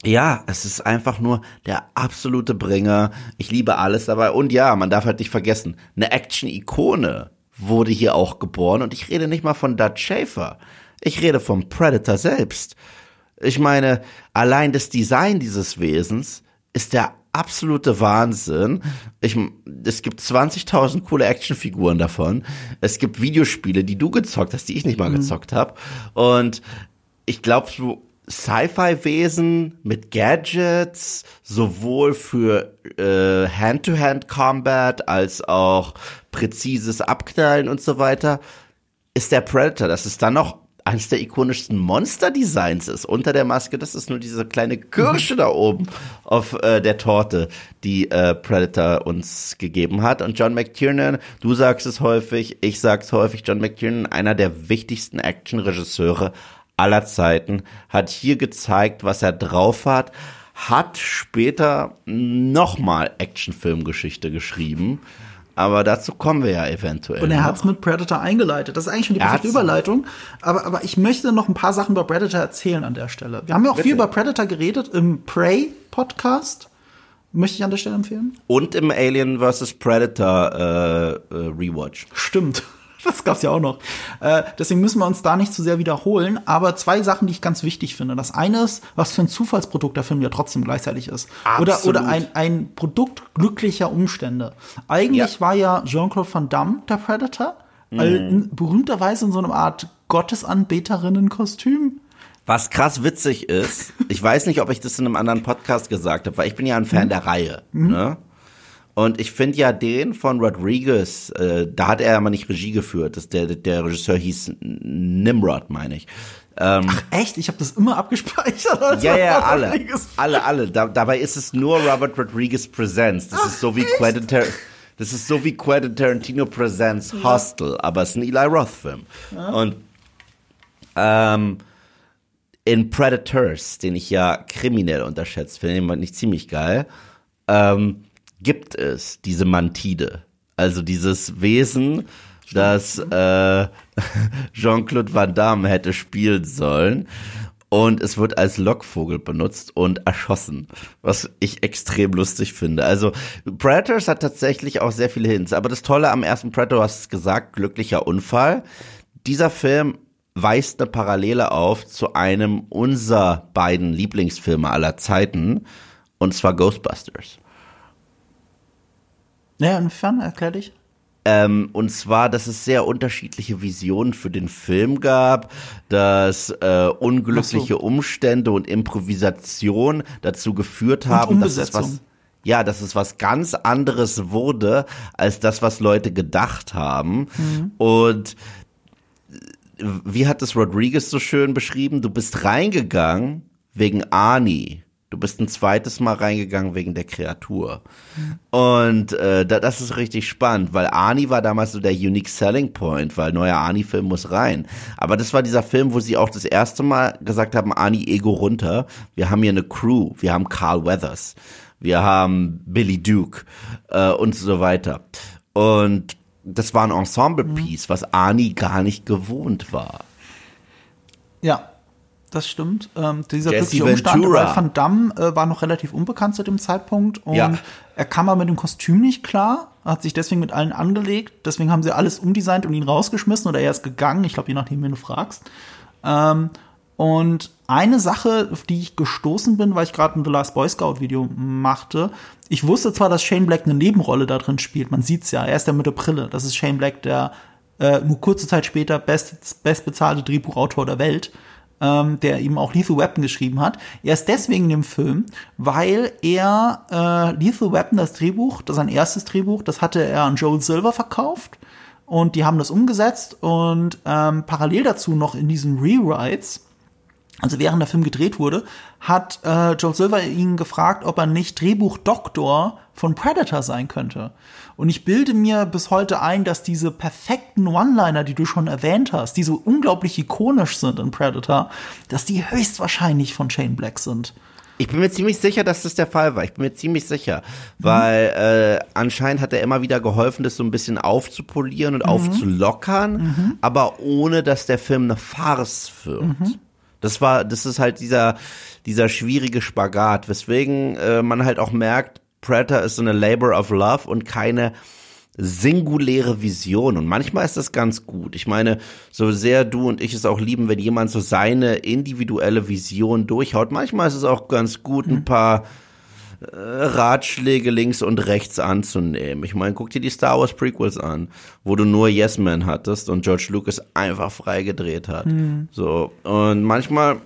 ja, es ist einfach nur der absolute Bringer. Ich liebe alles dabei. Und ja, man darf halt nicht vergessen, eine Action-Ikone wurde hier auch geboren. Und ich rede nicht mal von Dutch Schaefer. Ich rede vom Predator selbst. Ich meine, allein das Design dieses Wesens ist der absolute Wahnsinn. Ich, es gibt 20.000 coole Actionfiguren davon. Es gibt Videospiele, die du gezockt hast, die ich nicht mal mhm. gezockt habe. Und ich glaube, so Sci-Fi-Wesen mit Gadgets, sowohl für äh, Hand-to-Hand-Combat als auch präzises Abknallen und so weiter, ist der Predator. Das ist dann noch eines der ikonischsten Monster-Designs ist. Unter der Maske, das ist nur diese kleine Kirsche da oben auf äh, der Torte, die äh, Predator uns gegeben hat. Und John McTiernan, du sagst es häufig, ich sag's häufig, John McTiernan, einer der wichtigsten Action-Regisseure aller Zeiten, hat hier gezeigt, was er drauf hat, hat später nochmal Actionfilmgeschichte geschrieben. Aber dazu kommen wir ja eventuell. Und er hat es mit Predator eingeleitet. Das ist eigentlich schon die perfekte Überleitung. Aber, aber ich möchte noch ein paar Sachen über Predator erzählen an der Stelle. Wir haben ja auch Bitte. viel über Predator geredet im Prey-Podcast. Möchte ich an der Stelle empfehlen. Und im Alien vs. Predator äh, äh, Rewatch. Stimmt. [laughs] Das gab's ja auch noch. Äh, deswegen müssen wir uns da nicht zu sehr wiederholen. Aber zwei Sachen, die ich ganz wichtig finde. Das eine ist, was für ein Zufallsprodukt der Film ja trotzdem gleichzeitig ist. Absolut. Oder, oder ein, ein Produkt glücklicher Umstände. Eigentlich ja. war ja Jean-Claude Van Damme der Predator. Mhm. berühmterweise in so einer Art Gottesanbeterinnen-Kostüm. Was krass witzig ist, [laughs] ich weiß nicht, ob ich das in einem anderen Podcast gesagt habe, weil ich bin ja ein Fan mhm. der Reihe. Mhm. Ne? Und ich finde ja den von Rodriguez, äh, da hat er ja mal nicht Regie geführt. Das, der, der Regisseur hieß Nimrod, meine ich. Ähm, Ach echt? Ich habe das immer abgespeichert. Ja, ja, alle, [laughs] alle, alle. Da, dabei ist es nur Robert Rodriguez Presents. Das Ach, ist so wie echt? Quentin Tar das ist so wie Quentin Tarantino Presents Hostel, ja. aber es ist ein Eli Roth Film. Ja. Und ähm, in Predators, den ich ja kriminell unterschätzt finde, den ich ziemlich geil. Ähm, gibt es diese Mantide. Also dieses Wesen, das äh, [laughs] Jean-Claude Van Damme hätte spielen sollen. Und es wird als Lockvogel benutzt und erschossen, was ich extrem lustig finde. Also Predators hat tatsächlich auch sehr viele Hints. Aber das Tolle am ersten Predator, hast es gesagt, glücklicher Unfall. Dieser Film weist eine Parallele auf zu einem unserer beiden Lieblingsfilme aller Zeiten, und zwar Ghostbusters. Ja, inwiefern? Erklär dich. Ähm, und zwar, dass es sehr unterschiedliche Visionen für den Film gab, dass äh, unglückliche so. Umstände und Improvisation dazu geführt haben, dass es was ja, dass es was ganz anderes wurde als das, was Leute gedacht haben. Mhm. Und wie hat es Rodriguez so schön beschrieben? Du bist reingegangen wegen Ani. Du bist ein zweites Mal reingegangen wegen der Kreatur. Und äh, das ist richtig spannend, weil Ani war damals so der Unique Selling Point, weil neuer Ani-Film muss rein. Aber das war dieser Film, wo sie auch das erste Mal gesagt haben, Ani Ego runter. Wir haben hier eine Crew. Wir haben Carl Weathers. Wir haben Billy Duke äh, und so weiter. Und das war ein Ensemble-Piece, was Ani gar nicht gewohnt war. Ja, das stimmt. Ähm, dieser Jesse glückliche Umstand, weil Van Damme äh, war noch relativ unbekannt zu dem Zeitpunkt und ja. er kam aber mit dem Kostüm nicht klar, hat sich deswegen mit allen angelegt, deswegen haben sie alles umdesignt und ihn rausgeschmissen oder er ist gegangen, ich glaube, je nachdem, wen du fragst. Ähm, und eine Sache, auf die ich gestoßen bin, weil ich gerade ein The Last Boy Scout Video machte, ich wusste zwar, dass Shane Black eine Nebenrolle da drin spielt, man sieht's ja, er ist der mit der Brille, das ist Shane Black, der äh, nur kurze Zeit später best, bestbezahlte Drehbuchautor der Welt ähm, der eben auch Lethal Weapon geschrieben hat. Er ist deswegen im Film, weil er äh, Lethal Weapon, das Drehbuch, das sein erstes Drehbuch, das hatte er an Joel Silver verkauft und die haben das umgesetzt und ähm, parallel dazu noch in diesen Rewrites also während der Film gedreht wurde, hat äh, Joel Silver ihn gefragt, ob er nicht Drehbuchdoktor von Predator sein könnte. Und ich bilde mir bis heute ein, dass diese perfekten One-Liner, die du schon erwähnt hast, die so unglaublich ikonisch sind in Predator, dass die höchstwahrscheinlich von Shane Black sind. Ich bin mir ziemlich sicher, dass das der Fall war. Ich bin mir ziemlich sicher, weil äh, anscheinend hat er immer wieder geholfen, das so ein bisschen aufzupolieren und mhm. aufzulockern, mhm. aber ohne, dass der Film eine Farce wird. Mhm. Das war, das ist halt dieser dieser schwierige Spagat, weswegen äh, man halt auch merkt, Predator ist so eine Labor of Love und keine singuläre Vision. Und manchmal ist das ganz gut. Ich meine, so sehr du und ich es auch lieben, wenn jemand so seine individuelle Vision durchhaut. Manchmal ist es auch ganz gut, ein mhm. paar äh, Ratschläge links und rechts anzunehmen. Ich meine, guck dir die Star Wars Prequels an, wo du nur Yes Man hattest und George Lucas einfach frei gedreht hat. Mhm. So. Und manchmal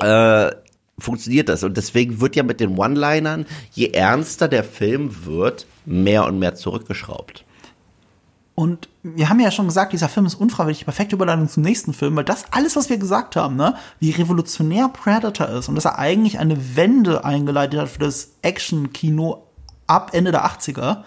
äh, funktioniert das. Und deswegen wird ja mit den One-Linern, je ernster der Film wird, mehr und mehr zurückgeschraubt. Und wir haben ja schon gesagt, dieser Film ist unfreiwillig perfekte Überleitung zum nächsten Film, weil das alles, was wir gesagt haben, ne, wie revolutionär Predator ist und dass er eigentlich eine Wende eingeleitet hat für das Action-Kino ab Ende der 80er,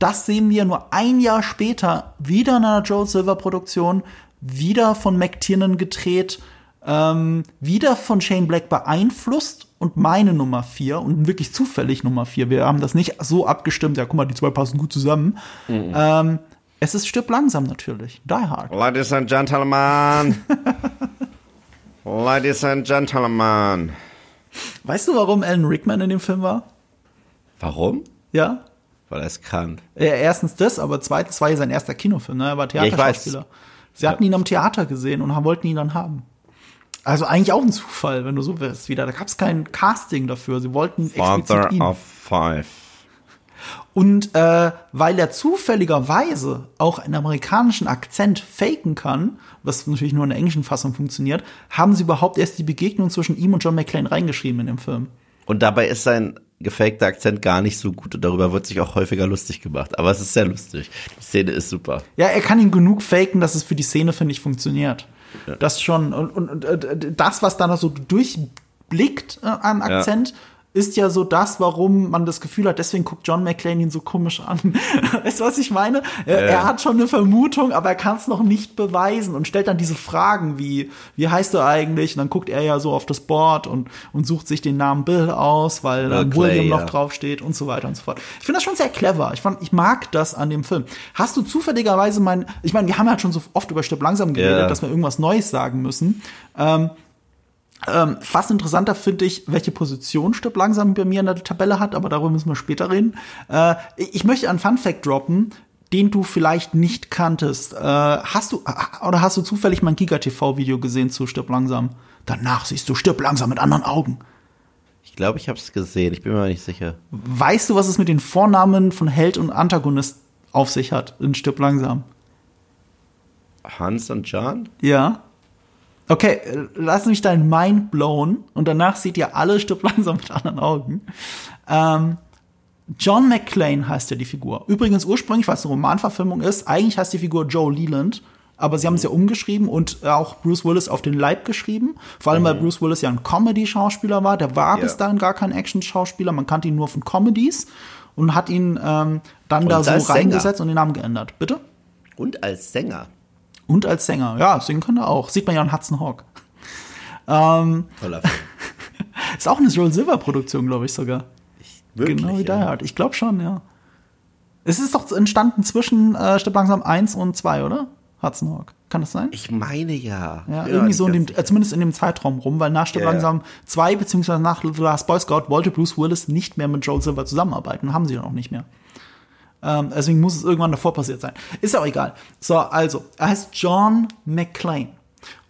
das sehen wir nur ein Jahr später wieder in einer Joe Silver Produktion, wieder von McTiernan gedreht, ähm, wieder von Shane Black beeinflusst und meine Nummer vier und wirklich zufällig Nummer vier. Wir haben das nicht so abgestimmt, ja, guck mal, die zwei passen gut zusammen. Mhm. Ähm, es ist Stück langsam natürlich. Die Hard. Ladies and Gentlemen. [laughs] Ladies and Gentlemen. Weißt du, warum Alan Rickman in dem Film war? Warum? Ja. Weil er es kann. Ja, erstens das, aber zweitens war ja sein erster Kinofilm, ne? Er war Theaterschauspieler. Ja, Sie hatten ihn am Theater gesehen und wollten ihn dann haben. Also eigentlich auch ein Zufall, wenn du so willst. Wieder, da gab es kein Casting dafür. Sie wollten Father ihn. of Five. Und äh, weil er zufälligerweise auch einen amerikanischen Akzent faken kann, was natürlich nur in der englischen Fassung funktioniert, haben sie überhaupt erst die Begegnung zwischen ihm und John McClane reingeschrieben in dem Film. Und dabei ist sein gefakter Akzent gar nicht so gut und darüber wird sich auch häufiger lustig gemacht. Aber es ist sehr lustig. Die Szene ist super. Ja, er kann ihn genug faken, dass es für die Szene, finde ich, funktioniert. Ja. Das schon. Und, und, und, das, was da noch so durchblickt äh, an Akzent, ja ist ja so das, warum man das Gefühl hat, deswegen guckt John McClane ihn so komisch an. [laughs] weißt du, was ich meine? Er, äh. er hat schon eine Vermutung, aber er kann es noch nicht beweisen und stellt dann diese Fragen wie, wie heißt du eigentlich? Und dann guckt er ja so auf das Board und, und sucht sich den Namen Bill aus, weil dann Clay, William noch ja. draufsteht und so weiter und so fort. Ich finde das schon sehr clever. Ich fand, ich mag das an dem Film. Hast du zufälligerweise mein, ich meine, wir haben halt schon so oft über Stipp langsam geredet, yeah. dass wir irgendwas Neues sagen müssen. Ähm, ähm, fast interessanter finde ich, welche Position Stirb langsam bei mir in der Tabelle hat, aber darüber müssen wir später reden. Äh, ich möchte einen Fun Fact droppen, den du vielleicht nicht kanntest. Äh, hast du oder hast du zufällig mein Giga TV Video gesehen zu Stirb langsam? Danach siehst du Stirb langsam mit anderen Augen. Ich glaube, ich habe es gesehen. Ich bin mir nicht sicher. Weißt du, was es mit den Vornamen von Held und Antagonist auf sich hat in Stirb langsam. Hans und John? Ja. Okay, lass mich dein Mind blown und danach seht ihr alle Stirb langsam mit anderen Augen. Ähm, John McClane heißt ja die Figur. Übrigens ursprünglich, weil es eine Romanverfilmung ist, eigentlich heißt die Figur Joe Leland, aber sie haben es ja umgeschrieben und auch Bruce Willis auf den Leib geschrieben. Vor allem, weil Mhm. Bruce Willis ja ein Comedy-Schauspieler war. Der war Ja. bis dahin gar kein Action-Schauspieler. Man kannte ihn nur von Comedies und hat ihn ähm, dann da Und so als Sänger. reingesetzt und den Namen geändert. Bitte? Und als Sänger. Und als Sänger. Ja, singen kann er auch. Sieht man ja an Hudson Hawk. Ähm, Toller Film. [laughs] ist auch eine Joel Silver-Produktion, glaube ich sogar. Wirklich, genau wie Die ja. Hard. Ich glaube schon, ja. Es ist doch entstanden zwischen äh, Stirb langsam 1 und 2, oder? Hudson Hawk. Kann das sein? Ich meine ja. Ja, Ich bin irgendwie so in dem, äh, zumindest in dem Zeitraum rum, weil nach Stirb Ja, ja. langsam 2 beziehungsweise nach The Last Boy Scout wollte Bruce Willis nicht mehr mit Joel Silver zusammenarbeiten. Haben sie dann auch nicht mehr. Ähm, deswegen muss es irgendwann davor passiert sein. Ist ja auch egal. So, also, er heißt John McClane.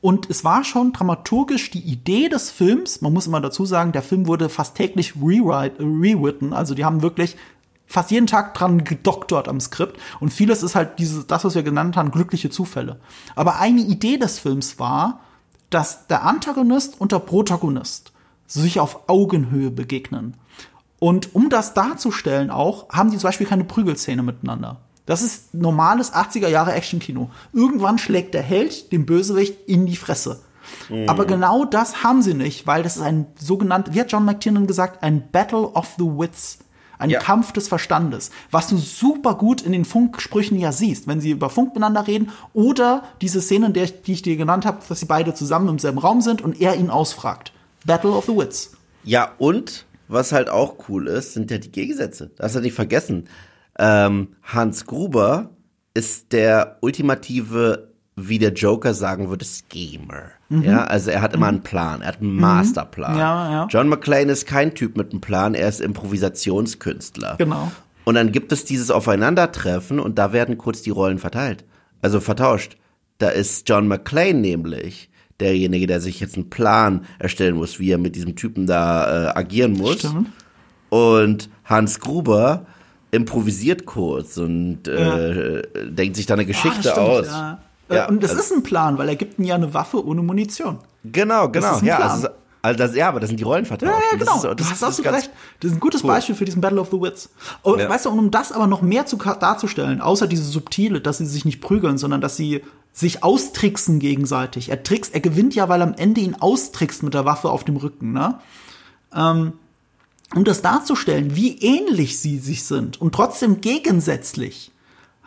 Und es war schon dramaturgisch die Idee des Films, man muss immer dazu sagen, der Film wurde fast täglich rewritten, also die haben wirklich fast jeden Tag dran gedoktert am Skript und vieles ist halt dieses, das, was wir genannt haben, glückliche Zufälle. Aber eine Idee des Films war, dass der Antagonist und der Protagonist sich auf Augenhöhe begegnen. Und um das darzustellen auch, haben die zum Beispiel keine Prügelszene miteinander. Das ist normales 80er Jahre Actionkino. Irgendwann schlägt der Held dem Bösewicht in die Fresse. Aber genau das haben sie nicht, weil das ist ein sogenannter, wie hat John McTiernan gesagt, ein Battle of the Wits. Ein Ja. Kampf des Verstandes, was du super gut in den Funksprüchen ja siehst, wenn sie über Funk miteinander reden oder diese Szene, der ich, die ich dir genannt habe, dass sie beide zusammen im selben Raum sind und er ihn ausfragt. Battle of the Wits. Ja, und was halt auch cool ist, sind ja die Gegensätze. Das hast du nicht vergessen. Ähm, Hans Gruber ist der ultimative, wie der Joker sagen würde, Schemer. Ja, also er hat immer einen Plan, er hat einen Masterplan. Ja, ja. John McClane ist kein Typ mit einem Plan, er ist Improvisationskünstler. Genau. Und dann gibt es dieses Aufeinandertreffen und da werden kurz die Rollen verteilt. Also vertauscht. Da ist John McClane nämlich derjenige, der sich jetzt einen Plan erstellen muss, wie er mit diesem Typen da äh, agieren muss. Stimmt. Und Hans Gruber improvisiert kurz und äh, denkt sich da eine Geschichte Ah, stimmt, aus. Ja. Ja, Äh, und das also- ist ein Plan, weil er gibt ihm ja eine Waffe ohne Munition. Genau, genau. ja, also, also das, ja, aber das sind die Rollen vertauscht. Ja, ja, genau. ist- du das- hast das ist absolut recht. Das ist ein gutes cool. Beispiel für diesen Battle of the Wits. Und Ja. weißt du, und um das aber noch mehr zu darzustellen, außer diese subtile, dass sie sich nicht prügeln, sondern dass sie sich austricksen gegenseitig. Er trickst, er gewinnt ja, weil am Ende ihn austrickst mit der Waffe auf dem Rücken, ne? Ähm, um das darzustellen, wie ähnlich sie sich sind und trotzdem gegensätzlich,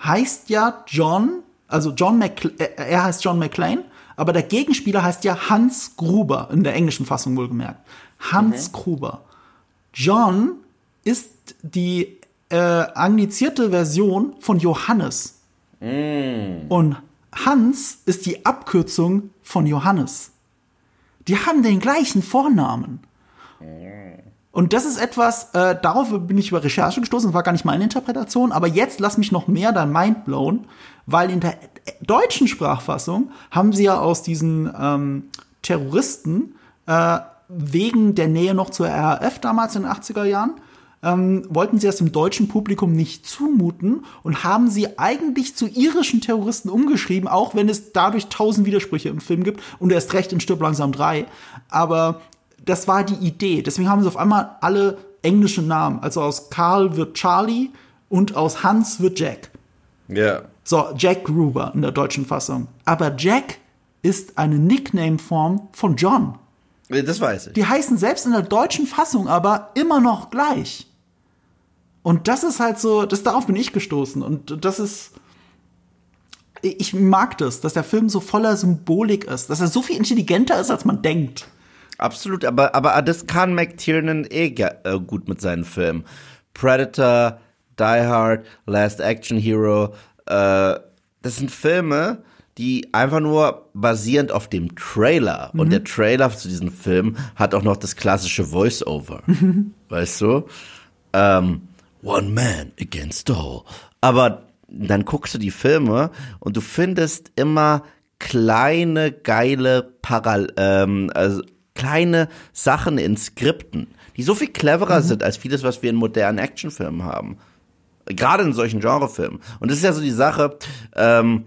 heißt ja John, also John McCl äh, er heißt John McClane, aber der Gegenspieler heißt ja Hans Gruber, in der englischen Fassung wohlgemerkt. Hans Gruber. John ist die äh, anglizierte Version von Johannes. Und Hans ist die Abkürzung von Johannes. Die haben den gleichen Vornamen. Und das ist etwas, äh, darauf bin ich über Recherche gestoßen, das war gar nicht meine Interpretation, aber jetzt lass mich noch mehr dein Mind blown, weil in der deutschen Sprachfassung haben sie ja aus diesen ähm, Terroristen äh, wegen der Nähe noch zur RAF damals in den 80er Jahren, ähm, wollten sie das dem deutschen Publikum nicht zumuten und haben sie eigentlich zu irischen Terroristen umgeschrieben, auch wenn es dadurch tausend Widersprüche im Film gibt und erst recht in Stirb langsam drei. Aber das war die Idee. Deswegen haben sie auf einmal alle englische Namen. Also aus Karl wird Charlie und aus Hans wird Jack. Ja. So, Jack Gruber in der deutschen Fassung. Aber Jack ist eine Nickname-Form von John. Das weiß ich. Die heißen selbst in der deutschen Fassung aber immer noch gleich. Und das ist halt so, das darauf bin ich gestoßen. Und das ist. Ich mag das, dass der Film so voller Symbolik ist, dass er so viel intelligenter ist, als man denkt. Absolut, aber, aber das kann McTiernan eh äh, gut mit seinen Filmen. Predator, Die Hard, Last Action Hero, äh, das sind Filme, die einfach nur basierend auf dem Trailer und der Trailer zu diesem Film hat auch noch das klassische Voice-Over, [laughs] weißt du? Ähm, One Man Against All. Aber dann guckst du die Filme und du findest immer kleine, geile Paral ähm, also kleine Sachen in Skripten, die so viel cleverer sind als vieles, was wir in modernen Actionfilmen haben. Gerade in solchen Genrefilmen. Und das ist ja so die Sache, ähm,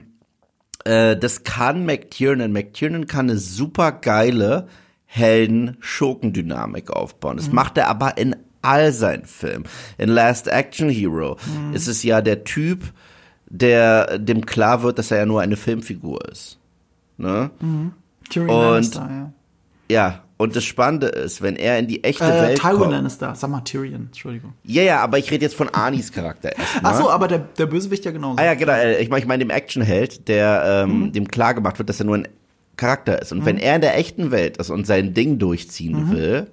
äh, das kann McTiernan. McTiernan kann eine super geile Helden-Schurkendynamik aufbauen. Das mhm. macht er aber in all seinen Filmen. In Last Action Hero mhm. ist es ja der Typ, der dem klar wird, dass er ja nur eine Filmfigur ist. Ne? Mhm. und Lannister, ja. ja, und das Spannende ist, wenn er in die echte äh, Welt Tywin kommt. Lannister, sag mal Tyrion, Entschuldigung. Ja, ja, aber ich rede jetzt von Arnis Charakter Ach so, aber der, der Bösewicht ja genauso. Ah ja, genau. Äh, ich meine, ich mein, dem Actionheld, der ähm, mhm. dem klar gemacht wird, dass er nur ein Charakter ist. Und mhm. wenn er in der echten Welt ist und sein Ding durchziehen mhm. will,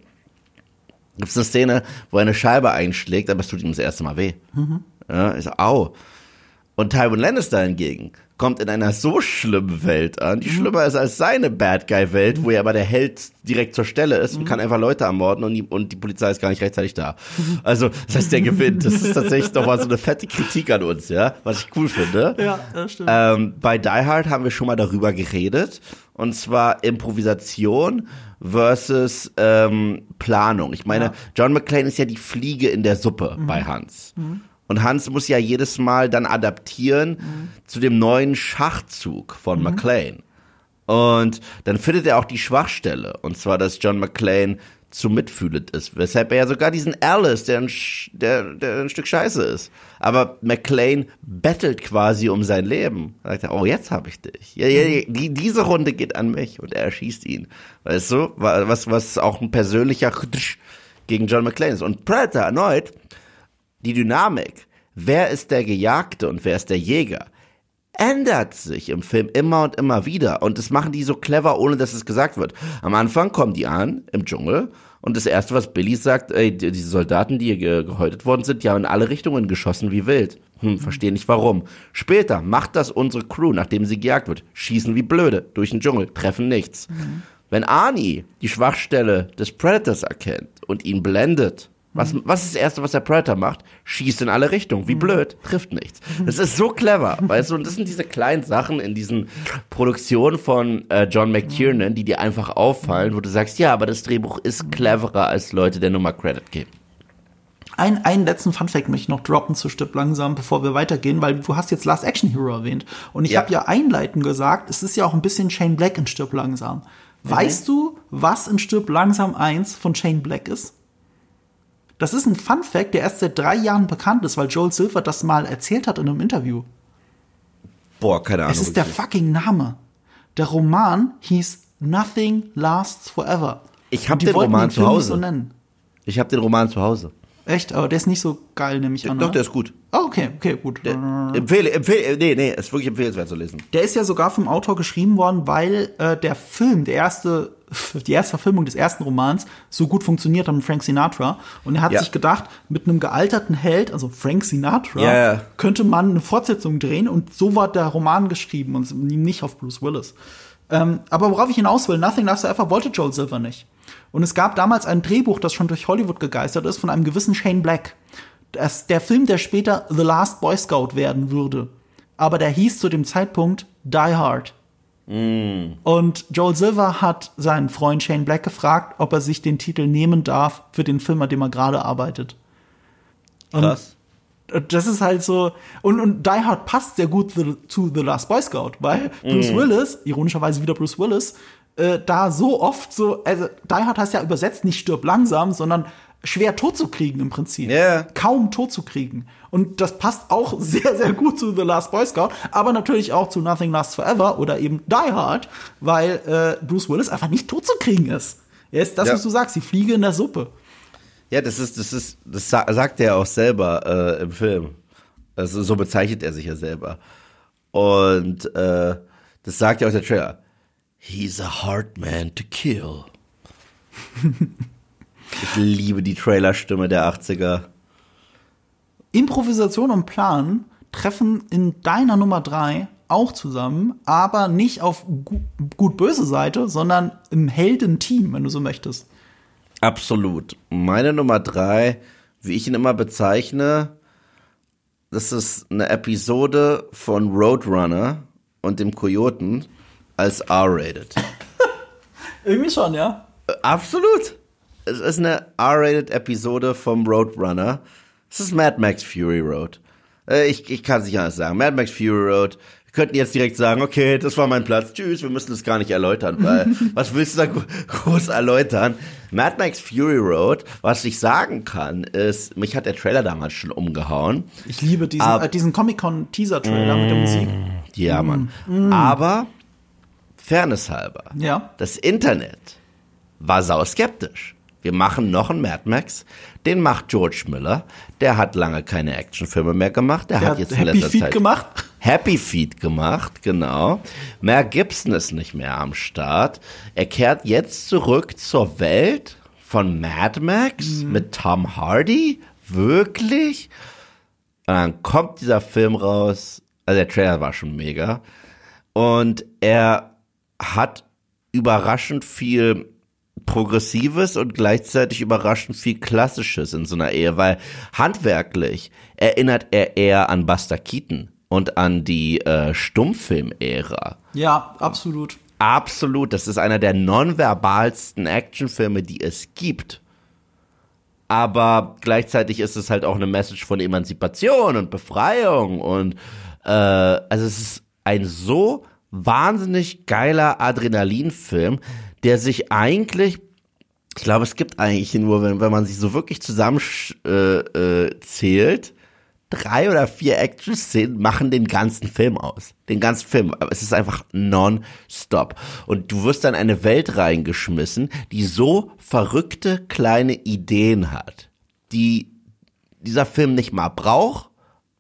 gibt es eine Szene, wo er eine Scheibe einschlägt, aber es tut ihm das erste Mal weh. Mhm. Ja, ich so, au. Und Tywin Lannister hingegen kommt in einer so schlimmen Welt an, die mhm. schlimmer ist als seine Bad Guy Welt, wo er aber der Held direkt zur Stelle ist und mhm. kann einfach Leute ermorden und die, und die Polizei ist gar nicht rechtzeitig da. Mhm. Also, das heißt, der gewinnt. Das ist tatsächlich doch mal so eine fette Kritik an uns, ja, was ich cool finde. Ja, das stimmt. Ähm, bei Die Hard haben wir schon mal darüber geredet und zwar Improvisation versus ähm, Planung. Ich meine, ja. John McClane ist ja die Fliege in der Suppe mhm. bei Hans. Mhm. Und Hans muss ja jedes Mal dann adaptieren mhm. zu dem neuen Schachzug von mhm. McLean. Und dann findet er auch die Schwachstelle. Und zwar, dass John McClane zu mitfühlend ist. Weshalb er ja sogar diesen Alice, der ein, der, der ein Stück Scheiße ist. Aber McLean bettelt quasi um sein Leben. Da sagt er, oh, jetzt habe ich dich. Ja, ja, die, diese Runde geht an mich und er erschießt ihn. Weißt du, was, was auch ein persönlicher gegen John McClane ist. Und Predator erneut die Dynamik, wer ist der Gejagte und wer ist der Jäger, ändert sich im Film immer und immer wieder. Und das machen die so clever, ohne dass es gesagt wird. Am Anfang kommen die an im Dschungel und das erste, was Billy sagt, ey, diese Soldaten, die hier gehäutet worden sind, die haben in alle Richtungen geschossen wie wild. Hm, verstehe nicht warum. Später macht das unsere Crew, nachdem sie gejagt wird. Schießen wie blöde durch den Dschungel, treffen nichts. Mhm. Wenn Arnie die Schwachstelle des Predators erkennt und ihn blendet, was, was ist das Erste, was der Predator macht? Schießt in alle Richtungen. Wie blöd. Trifft nichts. Das ist so clever, weißt du? Und das sind diese kleinen Sachen in diesen Produktionen von äh, John McTiernan, die dir einfach auffallen, wo du sagst, ja, aber das Drehbuch ist cleverer, als Leute der Nummer Credit geben. Ein, einen letzten Funfact möchte ich noch droppen zu Stipp langsam, bevor wir weitergehen, weil du hast jetzt Last Action Hero erwähnt. Und ich ja. habe ja einleitend gesagt, es ist ja auch ein bisschen Shane Black in Stirb langsam. Mhm. Weißt du, was in Stirb langsam 1 von Shane Black ist? Das ist ein Fun Fact, der erst seit drei Jahren bekannt ist, weil Joel Silver das mal erzählt hat in einem Interview. Boah, keine Ahnung. Es ist der fucking Name. Der Roman hieß Nothing Lasts Forever. Ich habe den Roman zu Hause. So ich habe den Roman zu Hause. Echt? Aber der ist nicht so geil, nehme ich an. Doch, der ist gut. Oh, okay, okay, gut. Der, empfehle, empfehle, nee, nee, ist wirklich empfehlenswert zu lesen. Der ist ja sogar vom Autor geschrieben worden, weil äh, der Film, der erste, die erste Verfilmung des ersten Romans so gut funktioniert hat mit Frank Sinatra. Und er hat ja. sich gedacht, mit einem gealterten Held, also Frank Sinatra, ja, ja. könnte man eine Fortsetzung drehen. Und so war der Roman geschrieben und nicht auf Bruce Willis. Ähm, aber worauf ich hinaus will, Nothing Lasts Forever wollte Joel Silver nicht. Und es gab damals ein Drehbuch, das schon durch Hollywood gegeistert ist, von einem gewissen Shane Black. Das, der Film, der später The Last Boy Scout werden würde. Aber der hieß zu dem Zeitpunkt Die Hard. Mm. Und Joel Silver hat seinen Freund Shane Black gefragt, ob er sich den Titel nehmen darf für den Film, an dem er gerade arbeitet. Und Krass. Das ist halt so. Und, und Die Hard passt sehr gut zu The Last Boy Scout, weil Bruce mm. Willis, ironischerweise wieder Bruce Willis, äh, da so oft so, also Die Hard heißt ja übersetzt nicht stirb langsam, sondern schwer tot zu kriegen im Prinzip. Yeah. Kaum tot zu kriegen. Und das passt auch [laughs] sehr, sehr gut zu The Last Boy Scout, aber natürlich auch zu Nothing Lasts Forever oder eben Die Hard, weil äh, Bruce Willis einfach nicht tot zu kriegen ist. Er ist das, ja. was du sagst, die Fliege in der Suppe. Ja, das ist, das ist, das sagt er auch selber äh, im Film. Also so bezeichnet er sich ja selber. Und äh, das sagt ja auch der Trailer. He's a hard man to kill. ich liebe die Trailerstimme der 80er. Improvisation und Plan treffen in deiner Nummer 3 auch zusammen, aber nicht auf gut-böse Seite, sondern im Heldenteam, wenn du so möchtest. Absolut. Meine Nummer 3, wie ich ihn immer bezeichne, das ist eine Episode von Roadrunner und dem Kojoten als R-rated. [laughs] Irgendwie schon, ja. Äh, absolut. Es ist eine R-rated Episode vom Roadrunner. Es ist Mad Max Fury Road. Äh, ich ich kann es nicht anders sagen. Mad Max Fury Road. Wir könnten jetzt direkt sagen, okay, das war mein Platz. Tschüss, wir müssen das gar nicht erläutern, weil [laughs] was willst du da groß erläutern? Mad Max Fury Road, was ich sagen kann, ist, mich hat der Trailer damals schon umgehauen. Ich liebe diesen, äh, diesen Comic-Con-Teaser-Trailer mit der Musik. Ja, Mann. Aber, Fairness halber, Ja. das Internet war sauskeptisch. Wir machen noch einen Mad Max. Den macht George Miller. Der hat lange keine Actionfilme mehr gemacht. Der, Der hat jetzt in Happy letzter Feet Zeit gemacht. Happy Feet gemacht, genau. Mel Gibson ist nicht mehr am Start. Er kehrt jetzt zurück zur Welt von Mad Max mit Tom Hardy. Wirklich? Und dann kommt dieser Film raus. Also der Trailer war schon mega. Und er hat überraschend viel Progressives und gleichzeitig überraschend viel Klassisches in so einer Ehe, weil handwerklich erinnert er eher an Buster Keaton und an die äh, Stummfilm-Ära. Ja, absolut. Absolut, das ist einer der nonverbalsten Actionfilme, die es gibt. Aber gleichzeitig ist es halt auch eine Message von Emanzipation und Befreiung und äh, also es ist ein so wahnsinnig geiler Adrenalinfilm, der sich eigentlich, ich glaube, es gibt eigentlich nur, wenn, wenn man sich so wirklich zusammenzählt, äh, äh, zählt, drei oder vier Action-Szenen machen den ganzen Film aus. Den ganzen Film. Es ist einfach non-stop. Und du wirst dann in eine Welt reingeschmissen, die so verrückte kleine Ideen hat, die dieser Film nicht mal braucht,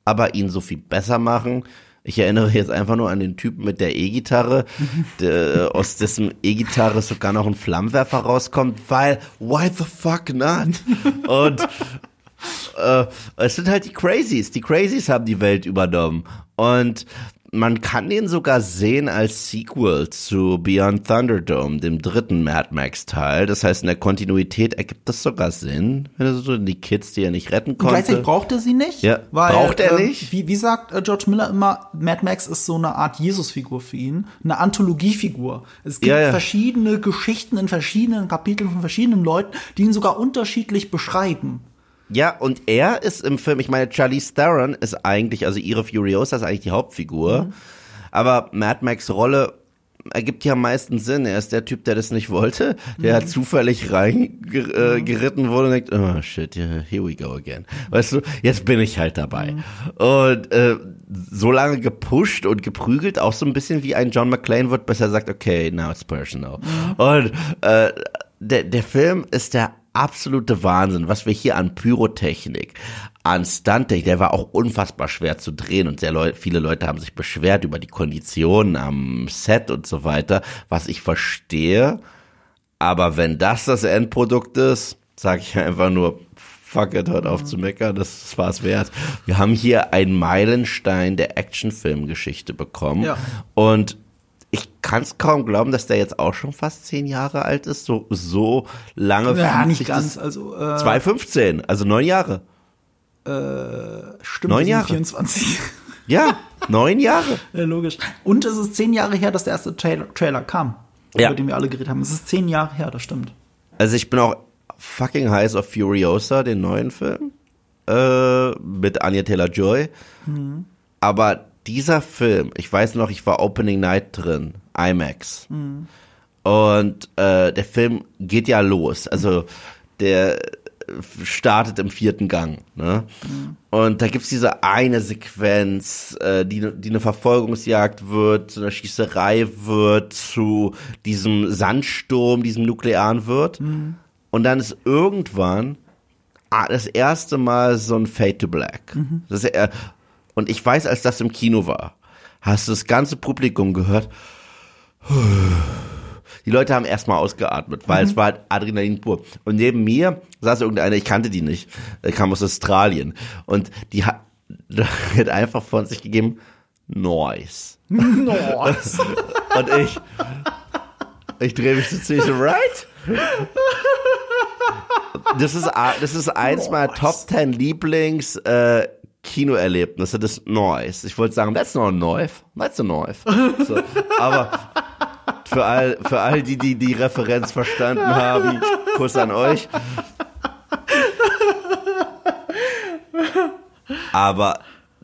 aber ihn so viel besser machen. Ich erinnere jetzt einfach nur an den Typen mit der E-Gitarre, [laughs] der, aus dessen E-Gitarre sogar noch ein Flammenwerfer rauskommt, weil why the fuck not? [laughs] Und äh, es sind halt die Crazies. Die Crazies haben die Welt übernommen. Und man kann den sogar sehen als Sequel zu Beyond Thunderdome, dem dritten Mad Max Teil. Das heißt, in der Kontinuität ergibt das sogar Sinn, wenn er so die Kids, die er nicht retten Und konnte. gleichzeitig braucht er sie nicht. Ja, weil, braucht er ähm, nicht. Wie, wie sagt äh, George Miller immer, Mad Max ist so eine Art Jesusfigur für ihn, eine Anthologiefigur. Es gibt Ja, ja. verschiedene Geschichten in verschiedenen Kapiteln von verschiedenen Leuten, die ihn sogar unterschiedlich beschreiben. Ja, und er ist im Film, ich meine, Charlize Theron ist eigentlich, also ihre Furiosa ist eigentlich die Hauptfigur. Aber Mad Max Rolle ergibt ja am meisten Sinn. Er ist der Typ, der das nicht wollte, der zufällig reingeritten wurde und denkt, oh shit, yeah, here we go again. Weißt du, jetzt bin ich halt dabei. Und äh, so lange gepusht und geprügelt, auch so ein bisschen wie ein John McClane wird, bis er sagt, okay, now it's personal. Und äh, der, der Film ist der absolute Wahnsinn, was wir hier an Pyrotechnik, an Stunttechnik, der war auch unfassbar schwer zu drehen und sehr Leu viele Leute haben sich beschwert über die Konditionen am Set und so weiter, was ich verstehe. Aber wenn das das Endprodukt ist, sage ich einfach nur, fuck it, hört auf zu meckern, das war's wert. Wir haben hier einen Meilenstein der Actionfilmgeschichte bekommen. Ja. Und ich kann es kaum glauben, dass der jetzt auch schon fast zehn Jahre alt ist. So, so lange Ja, nicht ganz. Also äh, 2015, also neun Jahre. stimmt, neun Jahre. 24. Ja, neun Jahre. [laughs] ja, logisch. Und es ist zehn Jahre her, dass der erste Trailer, Trailer kam, Ja. über den wir alle geredet haben. Es ist zehn Jahre her, das stimmt. Also ich bin auch fucking heiß auf Furiosa, den neuen Film. Äh, mit Anya Taylor-Joy. Aber dieser Film, ich weiß noch, ich war Opening Night drin, IMAX. Und äh, der Film geht ja los. Also der startet im vierten Gang. Ne? Und da gibt's diese eine Sequenz, äh, die, die eine Verfolgungsjagd wird, zu einer Schießerei wird, zu diesem Sandsturm, diesem nuklearen wird. Und dann ist irgendwann ah, das erste Mal so ein Fade to Black. Das ist, äh, und ich weiß, als das im Kino war, hast du das ganze Publikum gehört. Die Leute haben erstmal ausgeatmet, weil es war halt Adrenalin pur. Und neben mir saß irgendeiner, ich kannte die nicht, der kam aus Australien. Und die hat, [laughs] hat einfach von sich gegeben, Noise. Nice. [laughs] Und ich, ich drehe mich so so, right? Das ist, das ist eins meiner Noise. Top 10 Lieblings, äh, Kinoerlebnisse, das Noise. Ich wollte sagen, that's not a noise, that's a noise. [laughs] So, aber für all, für all die, die die Referenz verstanden haben, Kuss an euch. Aber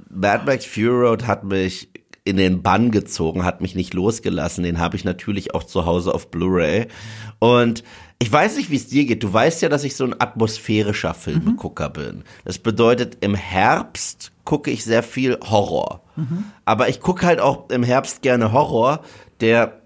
Mad Max Fury Road hat mich in den Bann gezogen, hat mich nicht losgelassen. Den habe ich natürlich auch zu Hause auf Blu-ray. Und ich weiß nicht, wie es dir geht. Du weißt ja, dass ich so ein atmosphärischer Filmegucker mhm. bin. Das bedeutet, im Herbst gucke ich sehr viel Horror. Mhm. Aber ich gucke halt auch im Herbst gerne Horror, der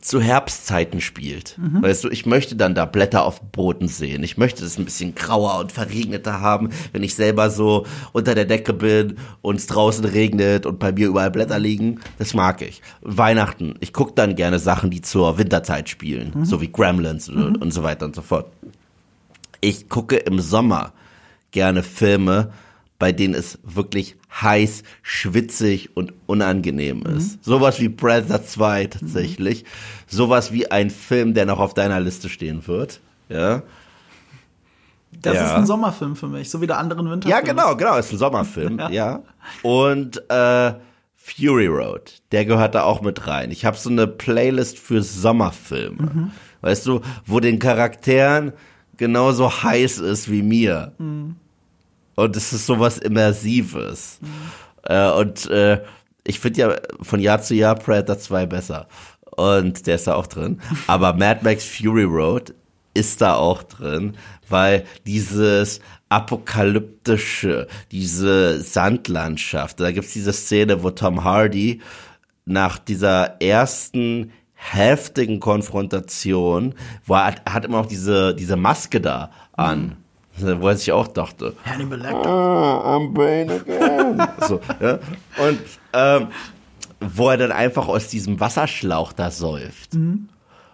zu Herbstzeiten spielt. Mhm. Weißt du, ich möchte dann da Blätter auf dem Boden sehen. Ich möchte es ein bisschen grauer und verregneter haben, wenn ich selber so unter der Decke bin und es draußen regnet und bei mir überall Blätter liegen. Das mag ich. Weihnachten, ich gucke dann gerne Sachen, die zur Winterzeit spielen, mhm. so wie Gremlins mhm. und so weiter und so fort. Ich gucke im Sommer gerne Filme, bei denen es wirklich heiß, schwitzig und unangenehm ist. Mhm. Sowas wie Brother 2 tatsächlich. Mhm. Sowas wie ein Film, der noch auf deiner Liste stehen wird. Ja. Das ja. ist ein Sommerfilm für mich, so wie der anderen Winterfilm. Ja, genau, genau, ist ein Sommerfilm, ja. [laughs] ja. Und äh, Fury Road, der gehört da auch mit rein. Ich habe so eine Playlist für Sommerfilme. Mhm. Weißt du, wo den Charakteren genauso heiß ist wie mir. Mhm. Und es ist sowas Immersives. Mhm. Äh, und äh, ich finde ja von Jahr zu Jahr Predator 2 besser. Und der ist da auch drin. Aber Mad Max Fury Road ist da auch drin, weil dieses apokalyptische, diese Sandlandschaft, da gibt's diese Szene, wo Tom Hardy nach dieser ersten heftigen Konfrontation, wo er, er hat immer auch diese, diese Maske da an. Mhm wo er sich auch dachte, Hannibal Lecter. Ah, I'm Bane again. [laughs] so, ja. Und ähm, wo er dann einfach aus diesem Wasserschlauch da säuft. Mhm.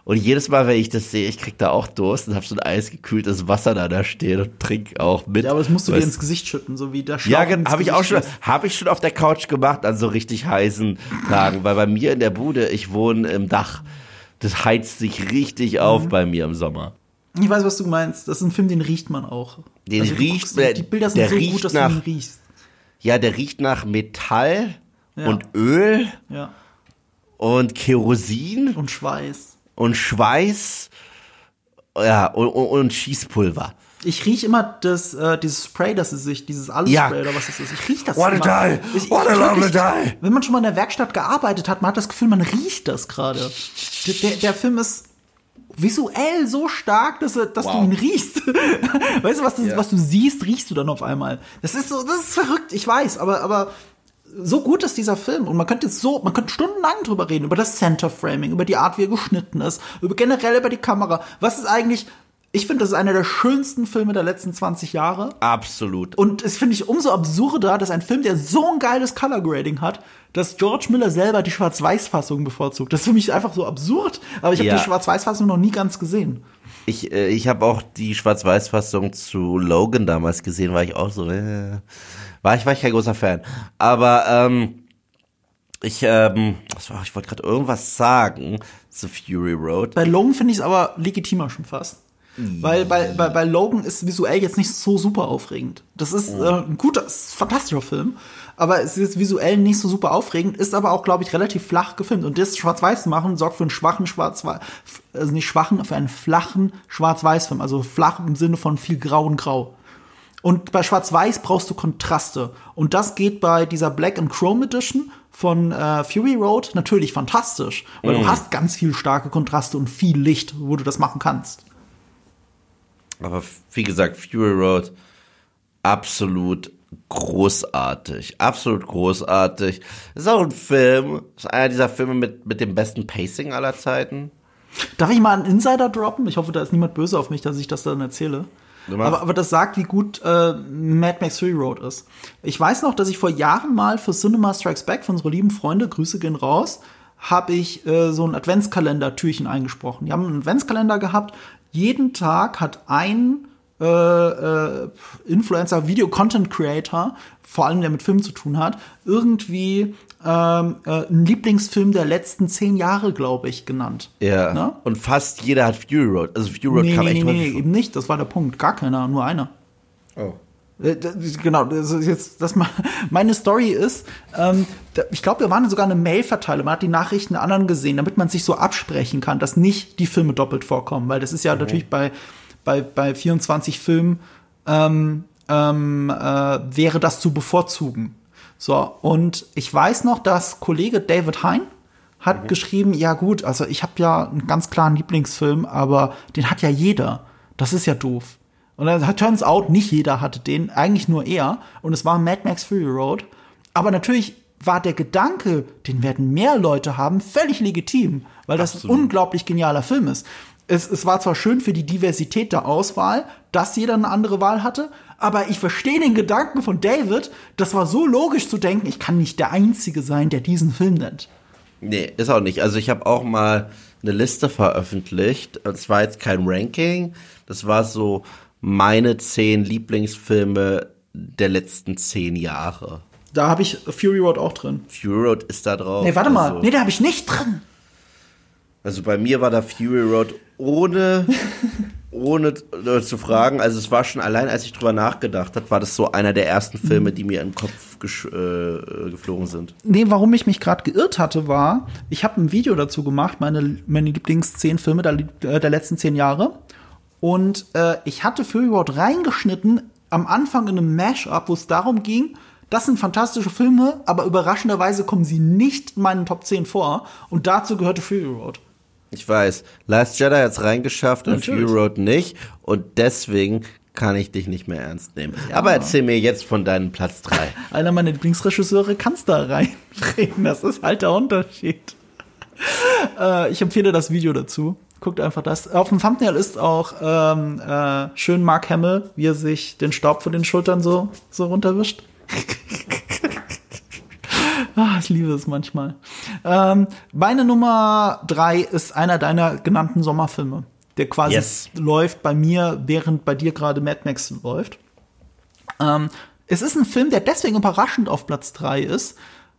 Und jedes Mal, wenn ich das sehe, ich krieg da auch Durst und hab so ein eisgekühltes Wasser da da stehen und trink auch mit. Ja, aber das musst du dir ins Gesicht schütten, so wie der Schlauch. Ja, habe ich auch schon, habe ich schon auf der Couch gemacht an so richtig heißen Tagen, weil bei mir in der Bude, ich wohne im Dach, das heizt sich richtig auf mhm. bei mir im Sommer. Ich weiß, was du meinst. Das ist ein Film, den riecht man auch. Den also, riecht, guckst, die Bilder sind so gut, dass nach, du ihn riechst. Ja, der riecht nach Metall ja. und Öl ja. und Kerosin und Schweiß und Schweiß, ja und, und, und Schießpulver. Ich rieche immer das, äh, dieses Spray, das ist sich, dieses Aluspray ja. oder was das ist. Ich rieche das What immer. a die! Ich, What a lovely die! Wenn man schon mal in der Werkstatt gearbeitet hat, man hat das Gefühl, man riecht das gerade. Der, der, der Film ist visuell so stark, dass, dass wow. du ihn riechst. [laughs] weißt du, was, das, ja. was du siehst, riechst du dann auf einmal. Das ist so, das ist verrückt, ich weiß, aber, aber so gut ist dieser Film und man könnte jetzt so, man könnte stundenlang drüber reden, über das Center Framing, über die Art, wie er geschnitten ist, über generell über die Kamera. Was ist eigentlich, ich finde, das ist einer der schönsten Filme der letzten 20 Jahre. Absolut. Und es finde ich umso absurder, dass ein Film, der so ein geiles Color Grading hat, dass George Miller selber die Schwarz-Weiß-Fassung bevorzugt. Das ist für mich einfach so absurd. Aber ich habe ja. die Schwarz-Weiß-Fassung noch nie ganz gesehen. Ich, äh, ich habe auch die Schwarz-Weiß-Fassung zu Logan damals gesehen, war ich auch so, äh, war ich, war ich kein großer Fan. Aber ähm, ich, ähm, was war, ich wollte gerade irgendwas sagen zu Fury Road. Bei Logan finde ich es aber legitimer schon fast. Weil bei, bei, bei Logan ist visuell jetzt nicht so super aufregend. Das ist äh, ein guter, ist ein fantastischer Film, aber es ist visuell nicht so super aufregend, ist aber auch, glaube ich, relativ flach gefilmt. Und das Schwarz-Weiß machen sorgt für einen schwachen Schwarz-Weiß, also nicht schwachen, für einen flachen Schwarz-Weiß-Film. Also flach im Sinne von viel Grau und Grau. Und bei Schwarz-Weiß brauchst du Kontraste. Und das geht bei dieser Black and Chrome Edition von äh, Fury Road natürlich fantastisch. Weil mm. du hast ganz viel starke Kontraste und viel Licht, wo du das machen kannst. Aber wie gesagt, Fury Road absolut großartig. Absolut großartig. Ist auch ein Film. Ist einer dieser Filme mit, mit dem besten Pacing aller Zeiten. Darf ich mal einen Insider droppen? Ich hoffe, da ist niemand böse auf mich, dass ich das dann erzähle. Aber, aber das sagt, wie gut äh, Mad Max Fury Road ist. Ich weiß noch, dass ich vor Jahren mal für Cinema Strikes Back von unsere lieben Freunde, Grüße gehen raus, habe ich äh, so ein Adventskalender-Türchen eingesprochen. Die haben einen Adventskalender gehabt, jeden Tag hat ein äh, äh, Influencer, Video Content Creator, vor allem der mit Film zu tun hat, irgendwie ähm, äh, einen Lieblingsfilm der letzten zehn Jahre, glaube ich, genannt. Ja. Ne? Und fast jeder hat Fury Road. Also Fury Road nee, kam nee, echt nee, nee, eben nicht. Das war der Punkt. Gar keiner, nur einer. Oh. Äh, genau, das ist jetzt, das [laughs] meine Story ist, ähm, ich glaube, wir waren sogar eine Mail-Verteiler, man hat die Nachrichten der anderen gesehen, damit man sich so absprechen kann, dass nicht die Filme doppelt vorkommen, weil das ist ja mhm. natürlich bei, bei, bei 24 Filmen ähm, ähm, äh, wäre das zu bevorzugen. So, und ich weiß noch, dass Kollege David Hein hat mhm. geschrieben, ja gut, also ich habe ja einen ganz klaren Lieblingsfilm, aber den hat ja jeder. Das ist ja doof. Und dann turns out, nicht jeder hatte den, eigentlich nur er. Und es war Mad Max Fury Road. Aber natürlich war der Gedanke, den werden mehr Leute haben, völlig legitim, weil das Absolut. ein unglaublich genialer Film ist. Es, es war zwar schön für die Diversität der Auswahl, dass jeder eine andere Wahl hatte, aber ich verstehe den Gedanken von David, das war so logisch zu denken, ich kann nicht der Einzige sein, der diesen Film nennt. Nee, ist auch nicht. Also ich habe auch mal eine Liste veröffentlicht. Es war jetzt kein Ranking. Das war so meine zehn Lieblingsfilme der letzten zehn Jahre. Da habe ich Fury Road auch drin. Fury Road ist da drauf. Nee, warte mal. Also, nee, da habe ich nicht drin. Also bei mir war da Fury Road ohne, [laughs] ohne äh, zu fragen. Also es war schon allein, als ich drüber nachgedacht habe, war das so einer der ersten Filme, die mir im Kopf äh, geflogen sind. Nee, warum ich mich gerade geirrt hatte, war, ich habe ein Video dazu gemacht, meine, meine Lieblings zehn Filme der, äh, der letzten zehn Jahre. Und äh, ich hatte Fury Road reingeschnitten am Anfang in einem Mashup, wo es darum ging, das sind fantastische Filme, aber überraschenderweise kommen sie nicht in meinen Top 10 vor. Und dazu gehörte Fury Road. Ich weiß. Last Jedi hat's reingeschafft und Fury Road nicht. Und deswegen kann ich dich nicht mehr ernst nehmen. Ja. Aber erzähl mir jetzt von deinem Platz 3. [laughs] Einer meiner Lieblingsregisseure kannst da reinreden. Das ist halt der Unterschied. äh, ich empfehle das Video dazu. Guckt einfach das. Auf dem Thumbnail ist auch ähm, äh, schön Mark Hamill, wie er sich den Staub von den Schultern so, so runterwischt. [laughs] ah, ich liebe es manchmal. Ähm, meine Nummer drei ist einer deiner genannten Sommerfilme, der quasi yes. läuft bei mir, während bei dir gerade Mad Max läuft. Ähm, es ist ein Film, der deswegen überraschend auf Platz drei ist,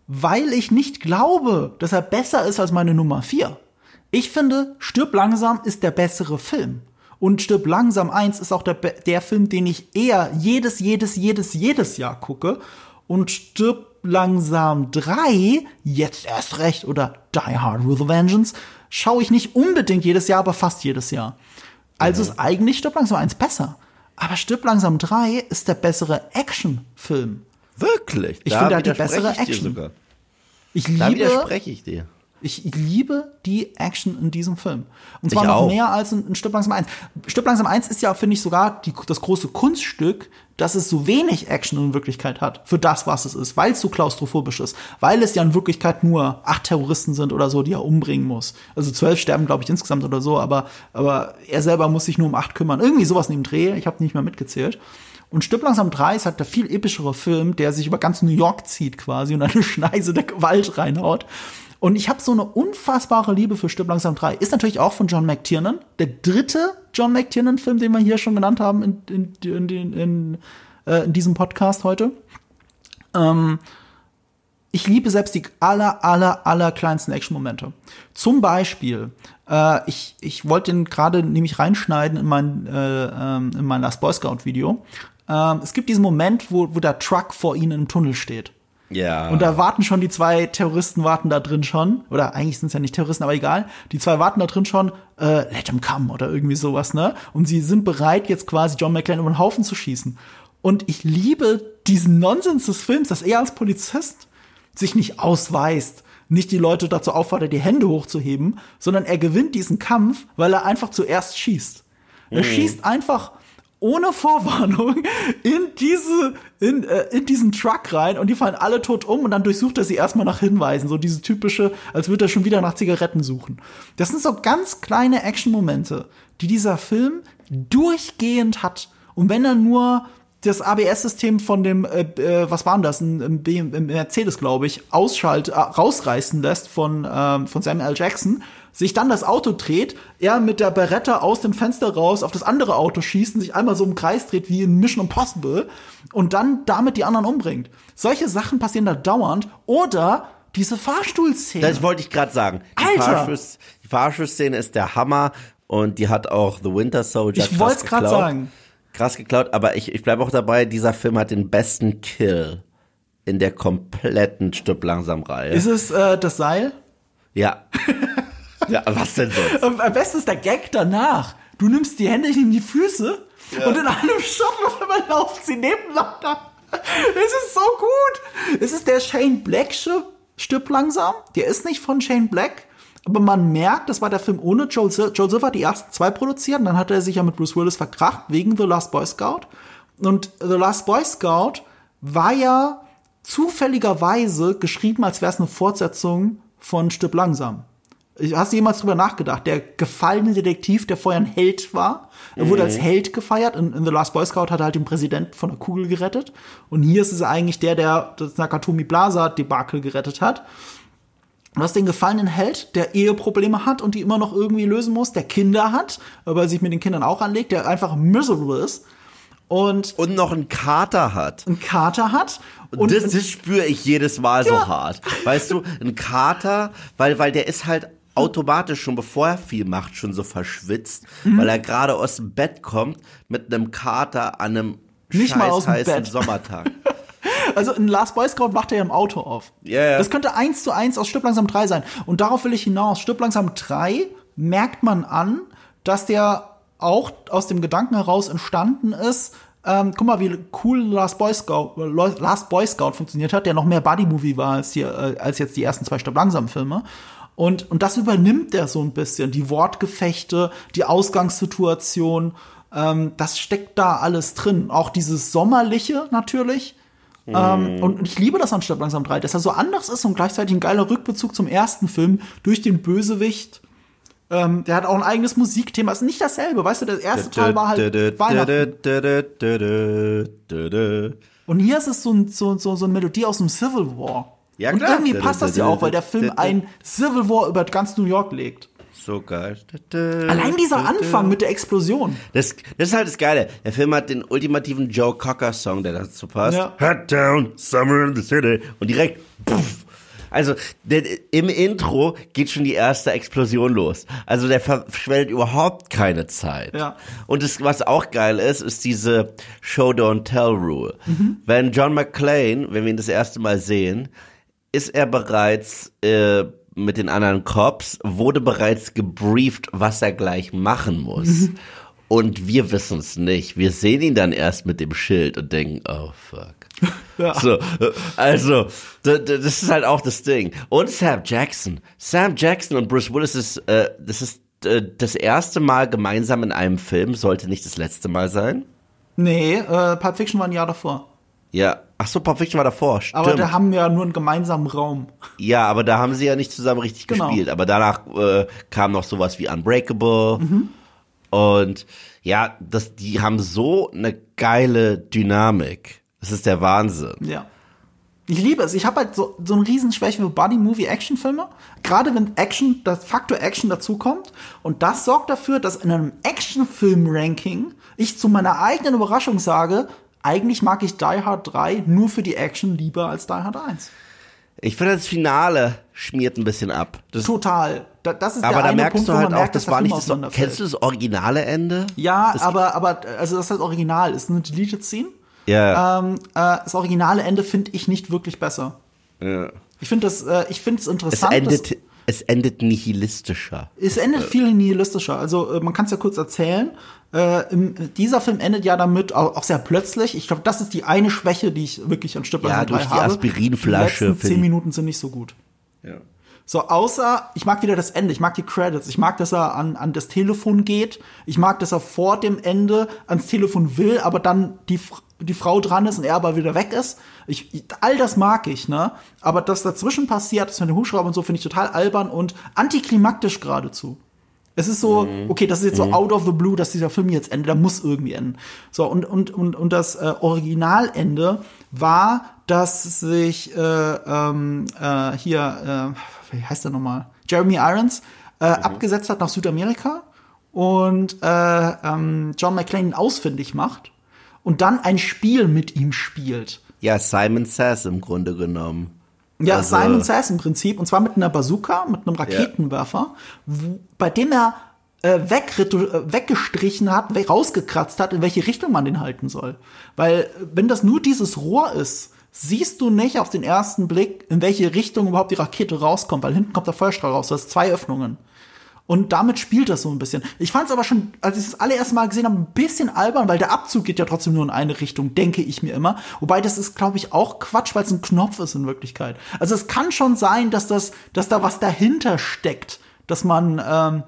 weil ich nicht glaube, dass er besser ist als meine Nummer vier. Ich finde, Stirb langsam ist der bessere Film. Und Stirb langsam 1 ist auch der, der Film, den ich eher jedes, jedes, jedes, jedes Jahr gucke. Und Stirb langsam 3, jetzt erst recht, oder Die Hard with a Vengeance, schaue ich nicht unbedingt jedes Jahr, aber fast jedes Jahr. Also mhm. ist eigentlich Stirb langsam 1 besser. Aber Stirb langsam 3 ist der bessere Actionfilm. Wirklich? Ich finde, hat die bessere Action. Ich liebe, da widerspreche ich dir. Ich liebe die Action in diesem Film. Und zwar ich noch auch. mehr als in, in Stück langsam 1. Stück langsam 1 ist ja, finde ich, sogar die, das große Kunststück, dass es so wenig Action in Wirklichkeit hat. Für das, was es ist. Weil es so klaustrophobisch ist. Weil es ja in Wirklichkeit nur acht Terroristen sind oder so, die er umbringen muss. Also zwölf sterben, glaube ich, insgesamt oder so. Aber, aber er selber muss sich nur um acht kümmern. Irgendwie sowas in dem Dreh. Ich habe nicht mehr mitgezählt. Und Stück langsam 3 ist halt der viel epischere Film, der sich über ganz New York zieht quasi und eine [laughs] Schneise der Gewalt reinhaut. Und ich habe so eine unfassbare Liebe für Stirb langsam 3. Ist natürlich auch von John McTiernan. Der dritte John McTiernan-Film, den wir hier schon genannt haben in, in, in, in, äh, in diesem Podcast heute. Ähm, ich liebe selbst die aller, aller, aller kleinsten Action-Momente. Zum Beispiel, äh, ich, ich wollte den gerade nämlich reinschneiden in mein, äh, ähm, in mein Last Boy Scout-Video. Ähm, es gibt diesen Moment, wo, wo der Truck vor ihnen im Tunnel steht. Ja. Und da warten schon die zwei Terroristen warten da drin schon. Oder eigentlich sind es ja nicht Terroristen, aber egal. Die zwei warten da drin schon, äh, let him come oder irgendwie sowas, ne? Und sie sind bereit, jetzt quasi John McClane über den Haufen zu schießen. Und ich liebe diesen Nonsens des Films, dass er als Polizist sich nicht ausweist, nicht die Leute dazu auffordert, die Hände hochzuheben, sondern er gewinnt diesen Kampf, weil er einfach zuerst schießt. Er mhm. schießt einfach ohne Vorwarnung in diese in, äh, in diesen Truck rein und die fallen alle tot um und dann durchsucht er sie erstmal nach Hinweisen, so diese typische, als würde er schon wieder nach Zigaretten suchen. Das sind so ganz kleine Action-Momente, die dieser Film durchgehend hat. Und wenn er nur das ABS-System von dem, äh, äh, was war denn das, ein, ein, ein Mercedes, glaube ich, ausschalt, äh, rausreißen lässt von, äh, von Samuel L. Jackson, sich dann das Auto dreht, er mit der Beretta aus dem Fenster raus auf das andere Auto schießt und sich einmal so im Kreis dreht wie in Mission Impossible und dann damit die anderen umbringt. Solche Sachen passieren da dauernd oder diese Fahrstuhlszene. Das wollte ich gerade sagen. Die Alter! die Fahrstuhlszene ist der Hammer und die hat auch The Winter Soldier Ich wollte es gerade sagen. Krass geklaut, aber ich, ich bleibe auch dabei, dieser Film hat den besten Kill in der kompletten Stück langsam Reihe. Ist es äh, das Seil? Ja. [laughs] Ja, was denn so? Am besten ist der Gag danach. Du nimmst die Hände in die Füße ja. und in einem Shot laufen sie nebeneinander. Es ist so gut. Es ist der Shane Black stirbt langsam. Der ist nicht von Shane Black. Aber man merkt, das war der Film ohne Joel Silver. Joel Silver hat die ersten zwei produziert. Und dann hat er sich ja mit Bruce Willis verkracht wegen The Last Boy Scout. Und The Last Boy Scout war ja zufälligerweise geschrieben, als wäre es eine Fortsetzung von Stirb langsam. Hast du jemals drüber nachgedacht? Der gefallene Detektiv, der vorher ein Held war, er wurde als Held gefeiert. In, in The Last Boy Scout hat er halt den Präsident von der Kugel gerettet. Und hier ist es eigentlich der, der das Nakatomi Plaza Debakel gerettet hat. Du hast den gefallenen Held, der Eheprobleme hat und die immer noch irgendwie lösen muss, der Kinder hat, weil er sich mit den Kindern auch anlegt, der einfach miserable ist. Und, Und noch einen Kater hat. einen Kater hat. Und das, das spüre ich jedes Mal so hart. Weißt du, ein Kater, weil, weil der ist halt automatisch schon bevor er viel macht, schon so verschwitzt, Mhm. weil er gerade aus dem Bett kommt mit einem Kater an einem Nicht mal aus dem scheißheißen Bett. Sommertag. [laughs] Also in Last Boy Scout wacht er ja im Auto auf. Ja, ja. Das könnte eins zu eins aus Stück langsam 3 sein. Und darauf will ich hinaus. Stück langsam 3 merkt man an, dass der auch aus dem Gedanken heraus entstanden ist, ähm, guck mal, wie cool Last Boy Scout, Last Boy Scout funktioniert hat, der noch mehr Buddy-Movie war als, hier, äh, als jetzt die ersten zwei Stück langsam Filme. Und, und das übernimmt er so ein bisschen. Die Wortgefechte, die Ausgangssituation, ähm, das steckt da alles drin. Auch dieses Sommerliche natürlich. Ähm, und ich liebe das an Stirb langsam 3, dass er so anders ist und gleichzeitig ein geiler Rückbezug zum ersten Film durch den Bösewicht. Ähm, der hat auch ein eigenes Musikthema. Ist nicht dasselbe, weißt du, der erste Teil war halt Weihnachten. [laughs] Und hier ist es so, ein, so, so, so eine Melodie aus dem Civil War. Ja, und klar. irgendwie passt das ja auch, weil der Film ein Civil War über ganz New York legt. So geil. Allein dieser Anfang mit der Explosion. Das, das ist halt das Geile. Der Film hat den ultimativen Joe Cocker Song, der dazu passt. Ja. Hot Town, Summer in the City. Und direkt, puff. Also, der, im Intro geht schon die erste Explosion los. Also, der verschwendet überhaupt keine Zeit. Ja. Und das, was auch geil ist, ist diese Show Don't Tell Rule. Mhm. Wenn John McClane, wenn wir ihn das erste Mal sehen, ist er bereits äh, mit den anderen Cops, wurde bereits gebrieft, was er gleich machen muss. Mhm. Und wir wissen es nicht. Wir sehen ihn dann erst mit dem Schild und denken, oh fuck. [laughs] Ja. So, also, das ist halt auch das Ding. Und Sam Jackson. Sam Jackson und Bruce Willis ist, äh, das ist äh, das erste Mal gemeinsam in einem Film, sollte nicht das letzte Mal sein. Nee, äh, Pulp Fiction war ein Jahr davor. Ja, ach so, Pulp Fiction war davor, stimmt. Aber da haben wir ja nur einen gemeinsamen Raum. Ja, aber da haben sie ja nicht zusammen richtig Genau. gespielt. Aber danach äh, kam noch sowas wie Unbreakable. Und ja, das, die haben so eine geile Dynamik. Das ist der Wahnsinn. Ja. Ich liebe es. Ich habe halt so, so einen Riesenschwäche für Buddy-Movie-Action-Filme. Gerade wenn Action, das Faktor Action dazukommt. Und das sorgt dafür, dass in einem Action-Film-Ranking ich zu meiner eigenen Überraschung sage, eigentlich mag ich Die Hard 3 nur für die Action lieber als Die Hard 1. Ich finde, das Finale schmiert ein bisschen ab. Das, Total. Da, das ist aber der da eine merkst Punkt, du halt auch, merkt, das war nicht das, kennst du das originale Ende? Ja, Das- aber, aber, also das ist das Original, ist eine Deleted Scene. Ja. Ähm, äh, das originale Ende finde ich nicht wirklich besser. ja. Ich finde das, äh, ich finde es Es interessant. endet, es endet nihilistischer. Es endet viel nihilistischer. Also äh, man kann es ja kurz erzählen. Äh, im, dieser Film endet ja damit auch, auch sehr plötzlich. Ich glaube, das ist die eine Schwäche, die ich wirklich an Stück Ja, durch die habe. Aspirinflasche Die letzten zehn Minuten sind nicht so gut. Ja. So, außer, ich mag wieder das Ende, ich mag die Credits, ich mag, dass er an, an das Telefon geht, ich mag, dass er vor dem Ende ans Telefon will, aber dann die, die Frau dran ist und er aber wieder weg ist. Ich, ich, all das mag ich, ne? Aber das dazwischen passiert, das mit dem Hubschrauber und so, finde ich total albern und antiklimaktisch geradezu. Es ist so, okay, das ist jetzt so out of the blue, dass dieser Film jetzt endet, der muss irgendwie enden. So, und, und, und, und das äh, Originalende war, dass sich äh, ähm, äh, hier, äh, wie heißt der nochmal? Jeremy Irons äh, abgesetzt hat nach Südamerika und äh, ähm, John McClane ausfindig macht und dann ein Spiel mit ihm spielt. ja, Simon Says im Grunde genommen. Ja, Also- Simon Says im Prinzip, und zwar mit einer Bazooka, mit einem Raketenwerfer, wo, bei dem er äh, äh, weggestrichen hat, rausgekratzt hat, in welche Richtung man den halten soll. Weil, wenn das nur dieses Rohr ist, siehst du nicht auf den ersten Blick, in welche Richtung überhaupt die Rakete rauskommt, weil hinten kommt der Feuerstrahl raus. Du hast zwei Öffnungen. Und damit spielt das so ein bisschen. Ich fand es aber schon, als ich das allererste Mal gesehen habe, ein bisschen albern, weil der Abzug geht ja trotzdem nur in eine Richtung, denke ich mir immer. Wobei das ist, glaube ich, auch Quatsch, weil es ein Knopf ist in Wirklichkeit. Also es kann schon sein, dass das, dass da was dahinter steckt, dass man, ähm,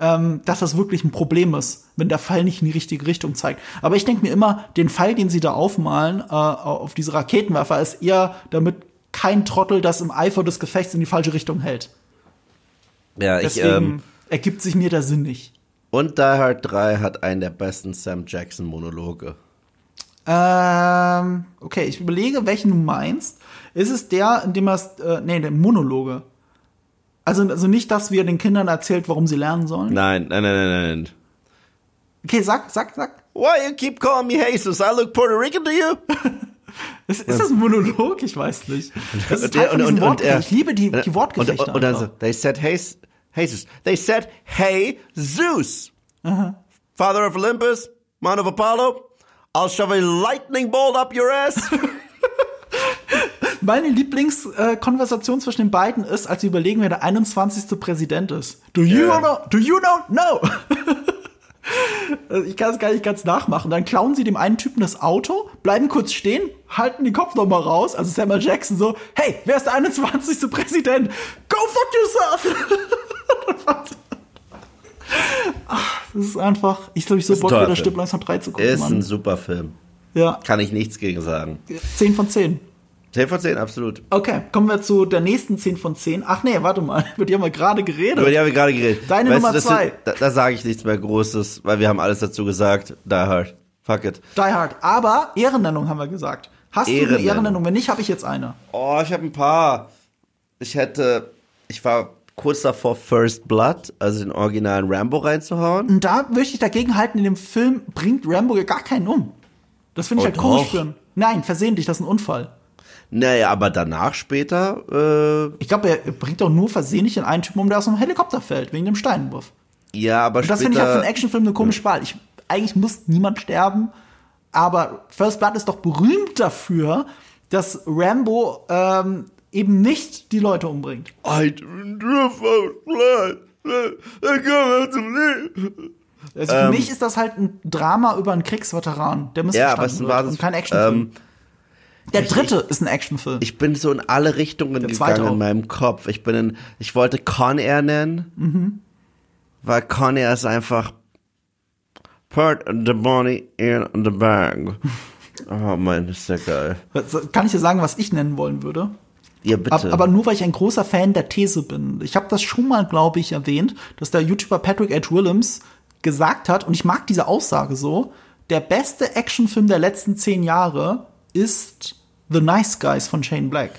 ähm, dass das wirklich ein Problem ist, wenn der Pfeil nicht in die richtige Richtung zeigt. Aber ich denke mir immer, den Pfeil, den sie da aufmalen äh, auf diese Raketenwerfer, ist eher damit kein Trottel das im Eifer des Gefechts in die falsche Richtung hält. Ja, ich, Deswegen ähm, ergibt sich mir der Sinn nicht. und Die Hard 3 hat einen der besten Sam Jackson Monologe. Ähm, okay, ich überlege, welchen du meinst. Ist es der, in dem er, äh, nee, der Monologe. Also, also nicht das, wie er den Kindern erzählt, warum sie lernen sollen. Nein, nein, nein, nein, nein. Okay, sag, sag, sag. Why you keep calling me Jesus? I look Puerto Rican to you? [laughs] Ist, ist das ein Monolog? Ich weiß nicht. Das ist Und der- und- und- und ich liebe die, die Und, Wortgefechte. und, und dann so, einfach. they said, hey, Jesus. They said, hey, Zeus. Father of Olympus, man of Apollo. I'll shove a lightning bolt up your ass. [laughs] Meine Lieblingskonversation äh, zwischen den beiden ist, als sie überlegen, wer der 21. Präsident ist. Do you Ja. know? Do you know? No. Also ich kann es gar nicht ganz nachmachen. Dann klauen sie dem einen Typen das Auto, bleiben kurz stehen, halten den Kopf noch mal raus. Also Samuel Jackson so, hey, wer ist der 21. Präsident? Go fuck yourself! Ach, das ist einfach, ich glaube, ich so ein Bock wieder. Stipp langsam 3 zu gucken, Ist ein Mann. super Film. Ja, Kann ich nichts gegen sagen. 10 von 10. 10 von 10, absolut. Okay, kommen wir zu der nächsten 10 von 10. Ach nee, warte mal, [laughs] über die haben wir gerade geredet. Über die haben wir gerade geredet. Deine Nummer das zwei. Sind, da da sage ich nichts mehr Großes, weil wir haben alles dazu gesagt. Die Hard. Fuck it. Die Hard. Aber Ehrennennung haben wir gesagt. Hast du eine. Ehrennennung? Wenn nicht, habe ich jetzt eine. Oh, ich habe ein paar. Ich hätte, ich war kurz davor, First Blood, also den originalen Rambo reinzuhauen. Und da möchte ich dagegen halten, in dem Film bringt Rambo ja gar keinen um. Das finde ich Oh, halt komisch für Nein, versehentlich, das ist ein Unfall. Naja, aber danach später, Ich glaube, er bringt doch nur versehentlich den einen Typen um, der aus einem Helikopter fällt, wegen dem Steinwurf. äh, ja, aber Und das finde ich halt für einen Actionfilm eine komische Wahl. Ich, eigentlich muss niemand sterben, aber First Blood ist doch berühmt dafür, dass Rambo ähm, eben nicht die Leute umbringt. Also für mich ist das halt ein Drama über einen Kriegsveteran, der Ähm. Ja, missverstanden ein wird und kein Actionfilm. Ähm, der dritte ist ein Actionfilm. ich bin so in alle Richtungen Der gegangen in auch. meinem Kopf. Ich bin in, ich wollte Con Air nennen, Mhm. weil Con Air ist einfach Put the money in the bag. [laughs] Oh mein, ist der geil. Kann ich dir sagen, was ich nennen wollen würde? Ja, bitte. Ab, aber nur, weil ich ein großer Fan der These bin. Ich habe das schon mal, glaube ich, erwähnt, dass der YouTuber Patrick H. Willems gesagt hat, und ich mag diese Aussage so, der beste Actionfilm der letzten zehn Jahre ist The Nice Guys von Shane Black.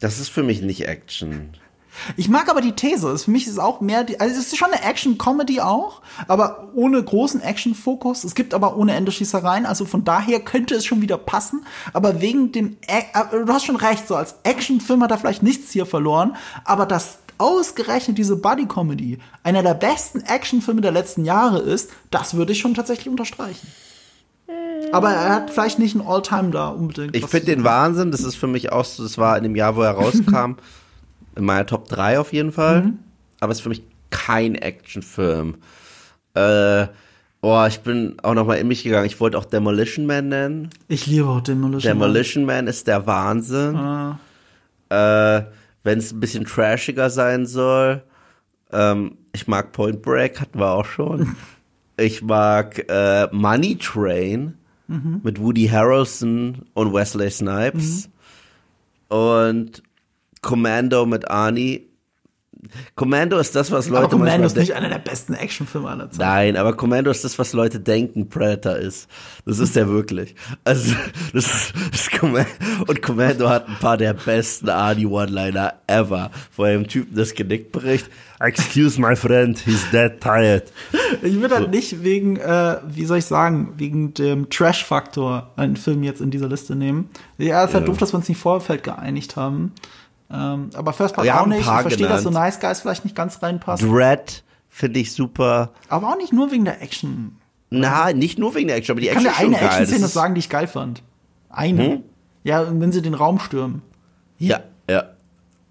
das ist für mich nicht Action. Ich mag aber die These. Es- Für mich ist es auch mehr, die, also es ist schon eine Action-Comedy auch, aber ohne großen Action-Fokus. Es gibt aber ohne Ende Schießereien, also von daher könnte es schon wieder passen. Aber wegen dem, äh, du hast schon recht, so als Action-Film hat er vielleicht nichts hier verloren, aber dass ausgerechnet diese Buddy-Comedy einer der besten Action-Filme der letzten Jahre ist, das würde ich schon tatsächlich unterstreichen. Aber er hat vielleicht nicht ein All-Time da unbedingt. Ich finde den. Wahnsinn, das ist für mich auch so, das war in dem Jahr, wo er rauskam, [laughs] in meiner Top 3 auf jeden Fall. Mhm. Aber es ist für mich kein Actionfilm. Äh, oh, ich bin auch noch mal in mich gegangen. Ich wollte auch Demolition Man nennen. Ich liebe auch Demolition. Man. Demolition Man ist der Wahnsinn. Ah. Äh, Wenn es ein bisschen trashiger sein soll. Ähm, ich mag Point Break, hatten wir auch schon. [laughs] ich mag äh, Money Train Mhm. mit Woody Harrelson und Wesley Snipes. Und Commando mit Arnie. Commando ist das, was Leute Aber Commando ist nicht einer der besten Actionfilme aller Zeiten. Nein, aber Commando ist das, was Leute denken, Predator ist. Das ist der wirklich. Also, das ist, das ist Commando. Und Commando hat ein paar der besten Arnie One-Liner ever. Vor einem Typen das Genick bricht. Excuse my friend, he's dead tired. Ich würde halt nicht wegen, äh, wie soll ich sagen, wegen dem Trash-Faktor einen Film jetzt in dieser Liste nehmen. Ja, es ist halt Ja. doof, dass wir uns nicht im Vorfeld geeinigt haben. Ähm, aber First Wir auch nicht. Ich verstehe, dass so genannt. Nice Guys vielleicht nicht ganz reinpasst. Dread finde ich super. aber auch nicht nur wegen der Action. Na, nicht nur wegen der Action, aber die Ich kann Action dir ist eine. Action-Szene sagen, die ich geil fand. Eine. Hm? Ja, wenn sie den Raum stürmen. Ja, ja.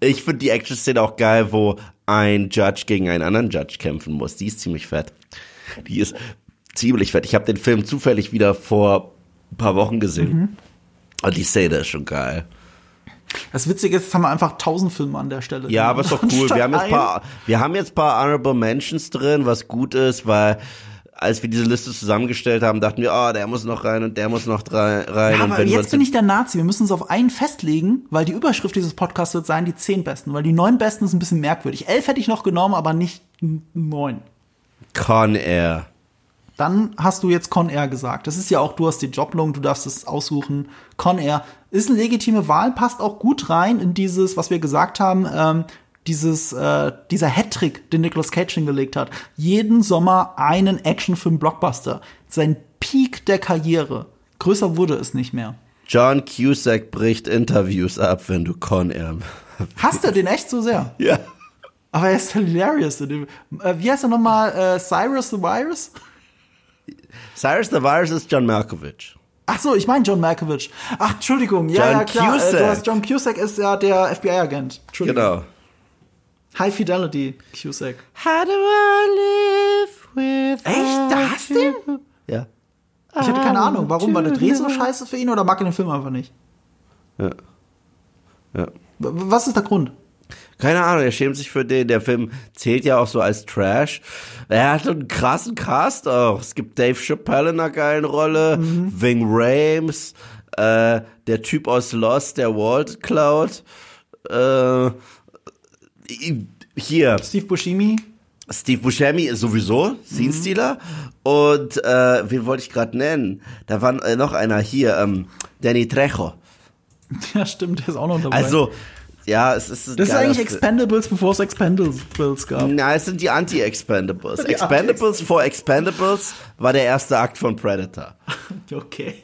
Ich finde die Action-Szene auch geil, wo ein Judge gegen einen anderen Judge kämpfen muss. Die ist ziemlich fett. Die ist ziemlich fett. Ich habe den Film zufällig wieder vor ein paar Wochen gesehen. Mhm. Und die Szene ist schon geil. Das Witzige ist, jetzt haben wir einfach tausend Filme an der Stelle. Ja, aber ist doch [laughs] cool. Wir haben jetzt paar, wir haben jetzt paar Honorable Mentions drin, was gut ist, weil als wir diese Liste zusammengestellt haben, dachten wir, oh, der muss noch rein und der muss noch rein. Ja, aber jetzt bin ich der Nazi. Wir müssen uns auf einen festlegen, weil die Überschrift dieses Podcasts wird sein, die zehn besten. Weil die neun besten ist ein bisschen merkwürdig. Elf hätte ich noch genommen, aber nicht neun. Con Air. Dann hast du jetzt Con Air gesagt. Das ist ja auch, du hast die Joblung, du darfst es aussuchen. Con Air ist eine legitime Wahl, passt auch gut rein in dieses, was wir gesagt haben, ähm, dieses, äh, dieser Hattrick, den Nicolas Cage hingelegt hat. Jeden Sommer einen Actionfilm-Blockbuster. Sein Peak der Karriere. Größer wurde es nicht mehr. John Cusack bricht Interviews ab, wenn du Con Air. Hasst er den echt so sehr? [laughs] Ja. Aber er ist hilarious. Äh, wie heißt er nochmal? Äh, Cyrus the Virus? Cyrus the Virus ist John Malkovich. Ach so, ich meine John Malkovich. Ach, Entschuldigung. Ja, John ja, klar. Äh, Cusack. du hast John Cusack ist ja der FBI-Agent. Genau. High Fidelity Cusack. How do I live with Echt? Da hast du den? Ja. Ich hatte keine Ahnung. Warum? War der Dreh so scheiße für ihn oder mag er den Film einfach nicht? Ja. Ja. Was ist der Grund? Keine Ahnung, er schämt sich für den. Der Film zählt ja auch so als Trash. Er hat einen krassen Cast auch. Es gibt Dave Chappelle in einer geilen Rolle, Ving Rames, äh, der Typ aus Lost, der Walt Cloud. Äh, hier, Steve Buscemi? Steve Buscemi ist sowieso Scene Stealer. Und äh, wen wollte ich gerade nennen? Da war äh, noch einer hier, ähm, Danny Trejo. [laughs] Ja, stimmt, der ist auch noch dabei. Also, ja, es ist das ist eigentlich. Expendables, bevor es Expendables gab. Na, es sind die Anti-Expendables. Expendables vor Expendables war der erste Akt von Predator. [laughs] Okay.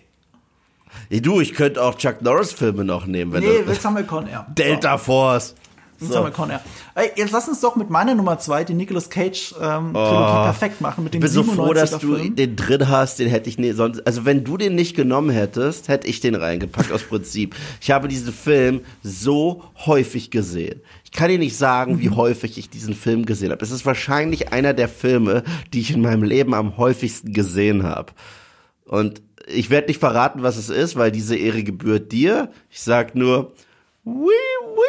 Hey, du, ich könnte auch Chuck Norris-Filme noch nehmen, wenn Nee, du, jetzt haben wir Con Air. Delta Force. Jetzt haben wir Con Air. Ey, jetzt lass uns doch mit meiner Nummer zwei die Nicolas Cage ähm, Trilogie perfekt machen mit dem Ich bin so froh, dass du 97er Film. den drin hast, den hätte ich nie, sonst, also wenn du den nicht genommen hättest, hätte ich den reingepackt aus Prinzip. Ich habe diesen Film so häufig gesehen. Ich kann dir nicht sagen, Mhm. wie häufig ich diesen Film gesehen habe. Es ist wahrscheinlich einer der Filme, die ich in meinem Leben am häufigsten gesehen habe. Und ich werde nicht verraten, was es ist, weil diese Ehre gebührt dir. Ich sag nur, wee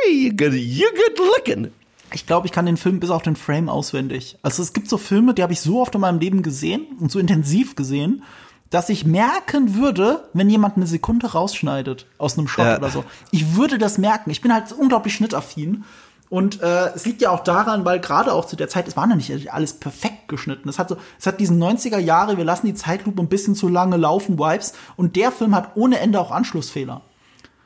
wee, you good, you good looking. Ich glaube, ich kann den Film bis auf den Frame auswendig. Also es gibt so Filme, die habe ich so oft in meinem Leben gesehen und so intensiv gesehen, dass ich merken würde, wenn jemand eine Sekunde rausschneidet aus einem Shot Ja. oder so. Ich würde das merken. Ich bin halt unglaublich schnittaffin. Und äh, es liegt ja auch daran, weil gerade auch zu der Zeit, es war noch nicht alles perfekt geschnitten. Es hat so, es hat diesen 90er Jahre, wir lassen die Zeitlupe ein bisschen zu lange laufen, Vibes. Und der Film hat ohne Ende auch Anschlussfehler.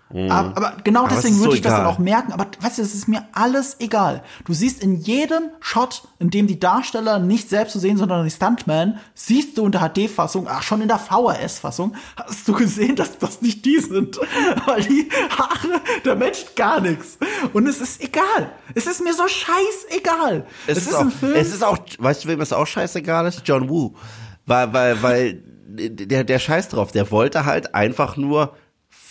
Aber, aber genau Mhm. Aber es deswegen ist so würde ich das dann egal. auch merken. Aber weißt du, es ist mir alles egal. Du siehst in jedem Shot, in dem die Darsteller nicht selbst zu sehen, sondern die Stuntman, siehst du in der HD-Fassung, ach schon in der VHS-Fassung, hast du gesehen, dass das nicht die sind. [laughs] Weil die Haare, der Mensch gar nichts. Und es ist egal. Es ist mir so scheißegal. Es, ist, auch, es ist auch, weißt du, wem es auch scheißegal ist? John Woo. Weil, weil, weil, der, der Scheiß drauf, der wollte halt einfach nur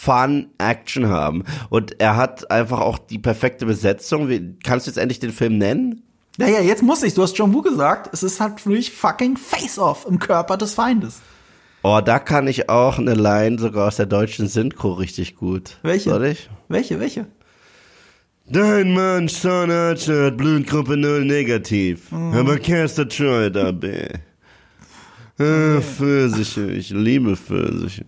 Fun Action haben. Und er hat einfach auch die perfekte Besetzung. Wie- Kannst du jetzt endlich den Film nennen? Ja, ja, jetzt muss ich. Du hast John Woo gesagt. Es ist halt für mich fucking Face-Off im Körper des Feindes. Oh, da kann ich auch eine Line sogar aus der deutschen Synchro richtig gut. Welche? Soll ich? Welche, welche? Dein Mann, Zahnarzt hat Blutgruppe 0 negativ. Aber Kerster Troy dabei. Ah, Pfirsiche, ich liebe Pfirsiche.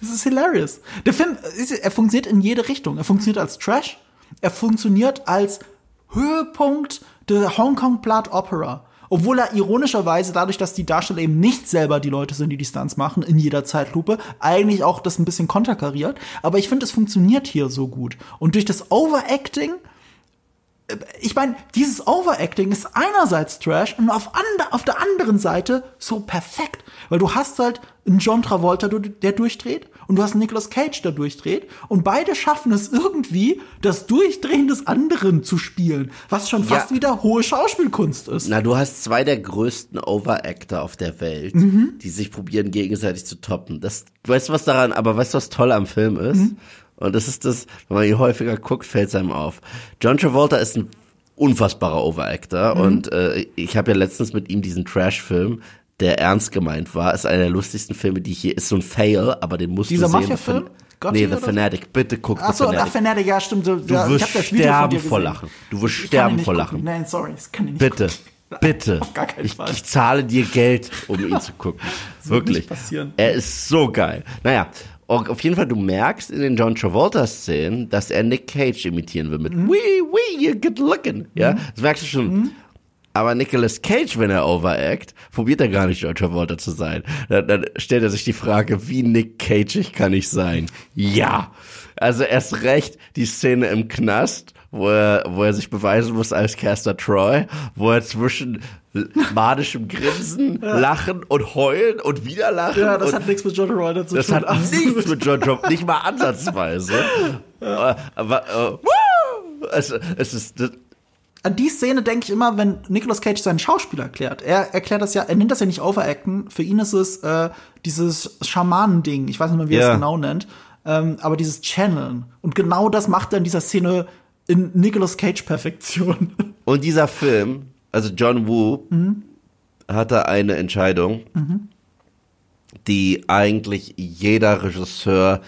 Das ist hilarious. Der Film, ist, er funktioniert in jede Richtung. Er funktioniert als Trash. Er funktioniert als Höhepunkt der Hong Kong Blood Opera. Obwohl er ironischerweise, dadurch, dass die Darsteller eben nicht selber die Leute sind, die die Stunts machen, in jeder Zeitlupe, eigentlich auch das ein bisschen konterkariert. Aber ich finde, es funktioniert hier so gut. Und durch das Overacting ich meine, dieses Overacting ist einerseits Trash und auf, ander, auf der anderen Seite so perfekt. Weil du hast halt einen John Travolta, der durchdreht, und du hast einen Nicolas Cage, der durchdreht, und beide schaffen es irgendwie, das Durchdrehen des anderen zu spielen, was schon fast Ja. wieder hohe Schauspielkunst ist. Na, du hast zwei der größten Overactor auf der Welt, die sich probieren, gegenseitig zu toppen. Das, weißt du, was daran, aber weißt du, was toll am Film ist? Und das ist das, wenn man ihn häufiger guckt, fällt es einem auf. John Travolta ist ein unfassbarer Overactor Mhm. und äh, ich habe ja letztens mit ihm diesen Trash-Film, der ernst gemeint war, ist einer der lustigsten Filme, die ich hier, ist so ein Fail, aber den musst Dieser du sehen. Mafia-Film? The Fan- Gotti Nee, The so? Fanatic, bitte guck Ach The so, Fanatic. ach, Fanatic, ja, stimmt. Du Du wirst sterben vor Lachen. Du wirst Ich sterben vor gucken. Lachen. Nein, sorry, das kann ich nicht Bitte, gucken. [laughs] bitte. Auf gar keinen ich, Fall. ich zahle dir Geld, um [laughs] ihn zu gucken. Wirklich. Er ist so geil. Naja, auf jeden Fall, du merkst in den John Travolta-Szenen, dass er Nick Cage imitieren will mit Mhm. Wee, wee, you're good looking. Ja, das merkst du schon. Mhm. Aber Nicolas Cage, wenn er overact, probiert er gar nicht John Travolta zu sein. Dann, dann stellt er sich die Frage, wie Nick Cage kann ich sein? Ja. Also erst recht die Szene im Knast, wo er, wo er sich beweisen muss als Caster Troy, wo er zwischen manischem Grinsen, [laughs] Lachen und Heulen und wieder Lachen. Ja, das hat nichts mit John Travolta zu das tun. hat nichts mit John Travolta, nicht mal ansatzweise. [laughs] Äh, Aber, äh, woo! es, es ist, das, An die Szene denke ich immer, wenn Nicolas Cage seinen Schauspieler erklärt. Er erklärt das ja, er nennt das ja nicht Overacten. Für ihn ist es äh, dieses Schamanending. Ich weiß nicht mehr, wie er Ja. es genau nennt. Ähm, aber dieses Channeln. Und genau das macht er in dieser Szene in Nicolas Cage Perfektion. [laughs] Und dieser Film, also John Woo, hatte eine Entscheidung, die eigentlich jeder Regisseur,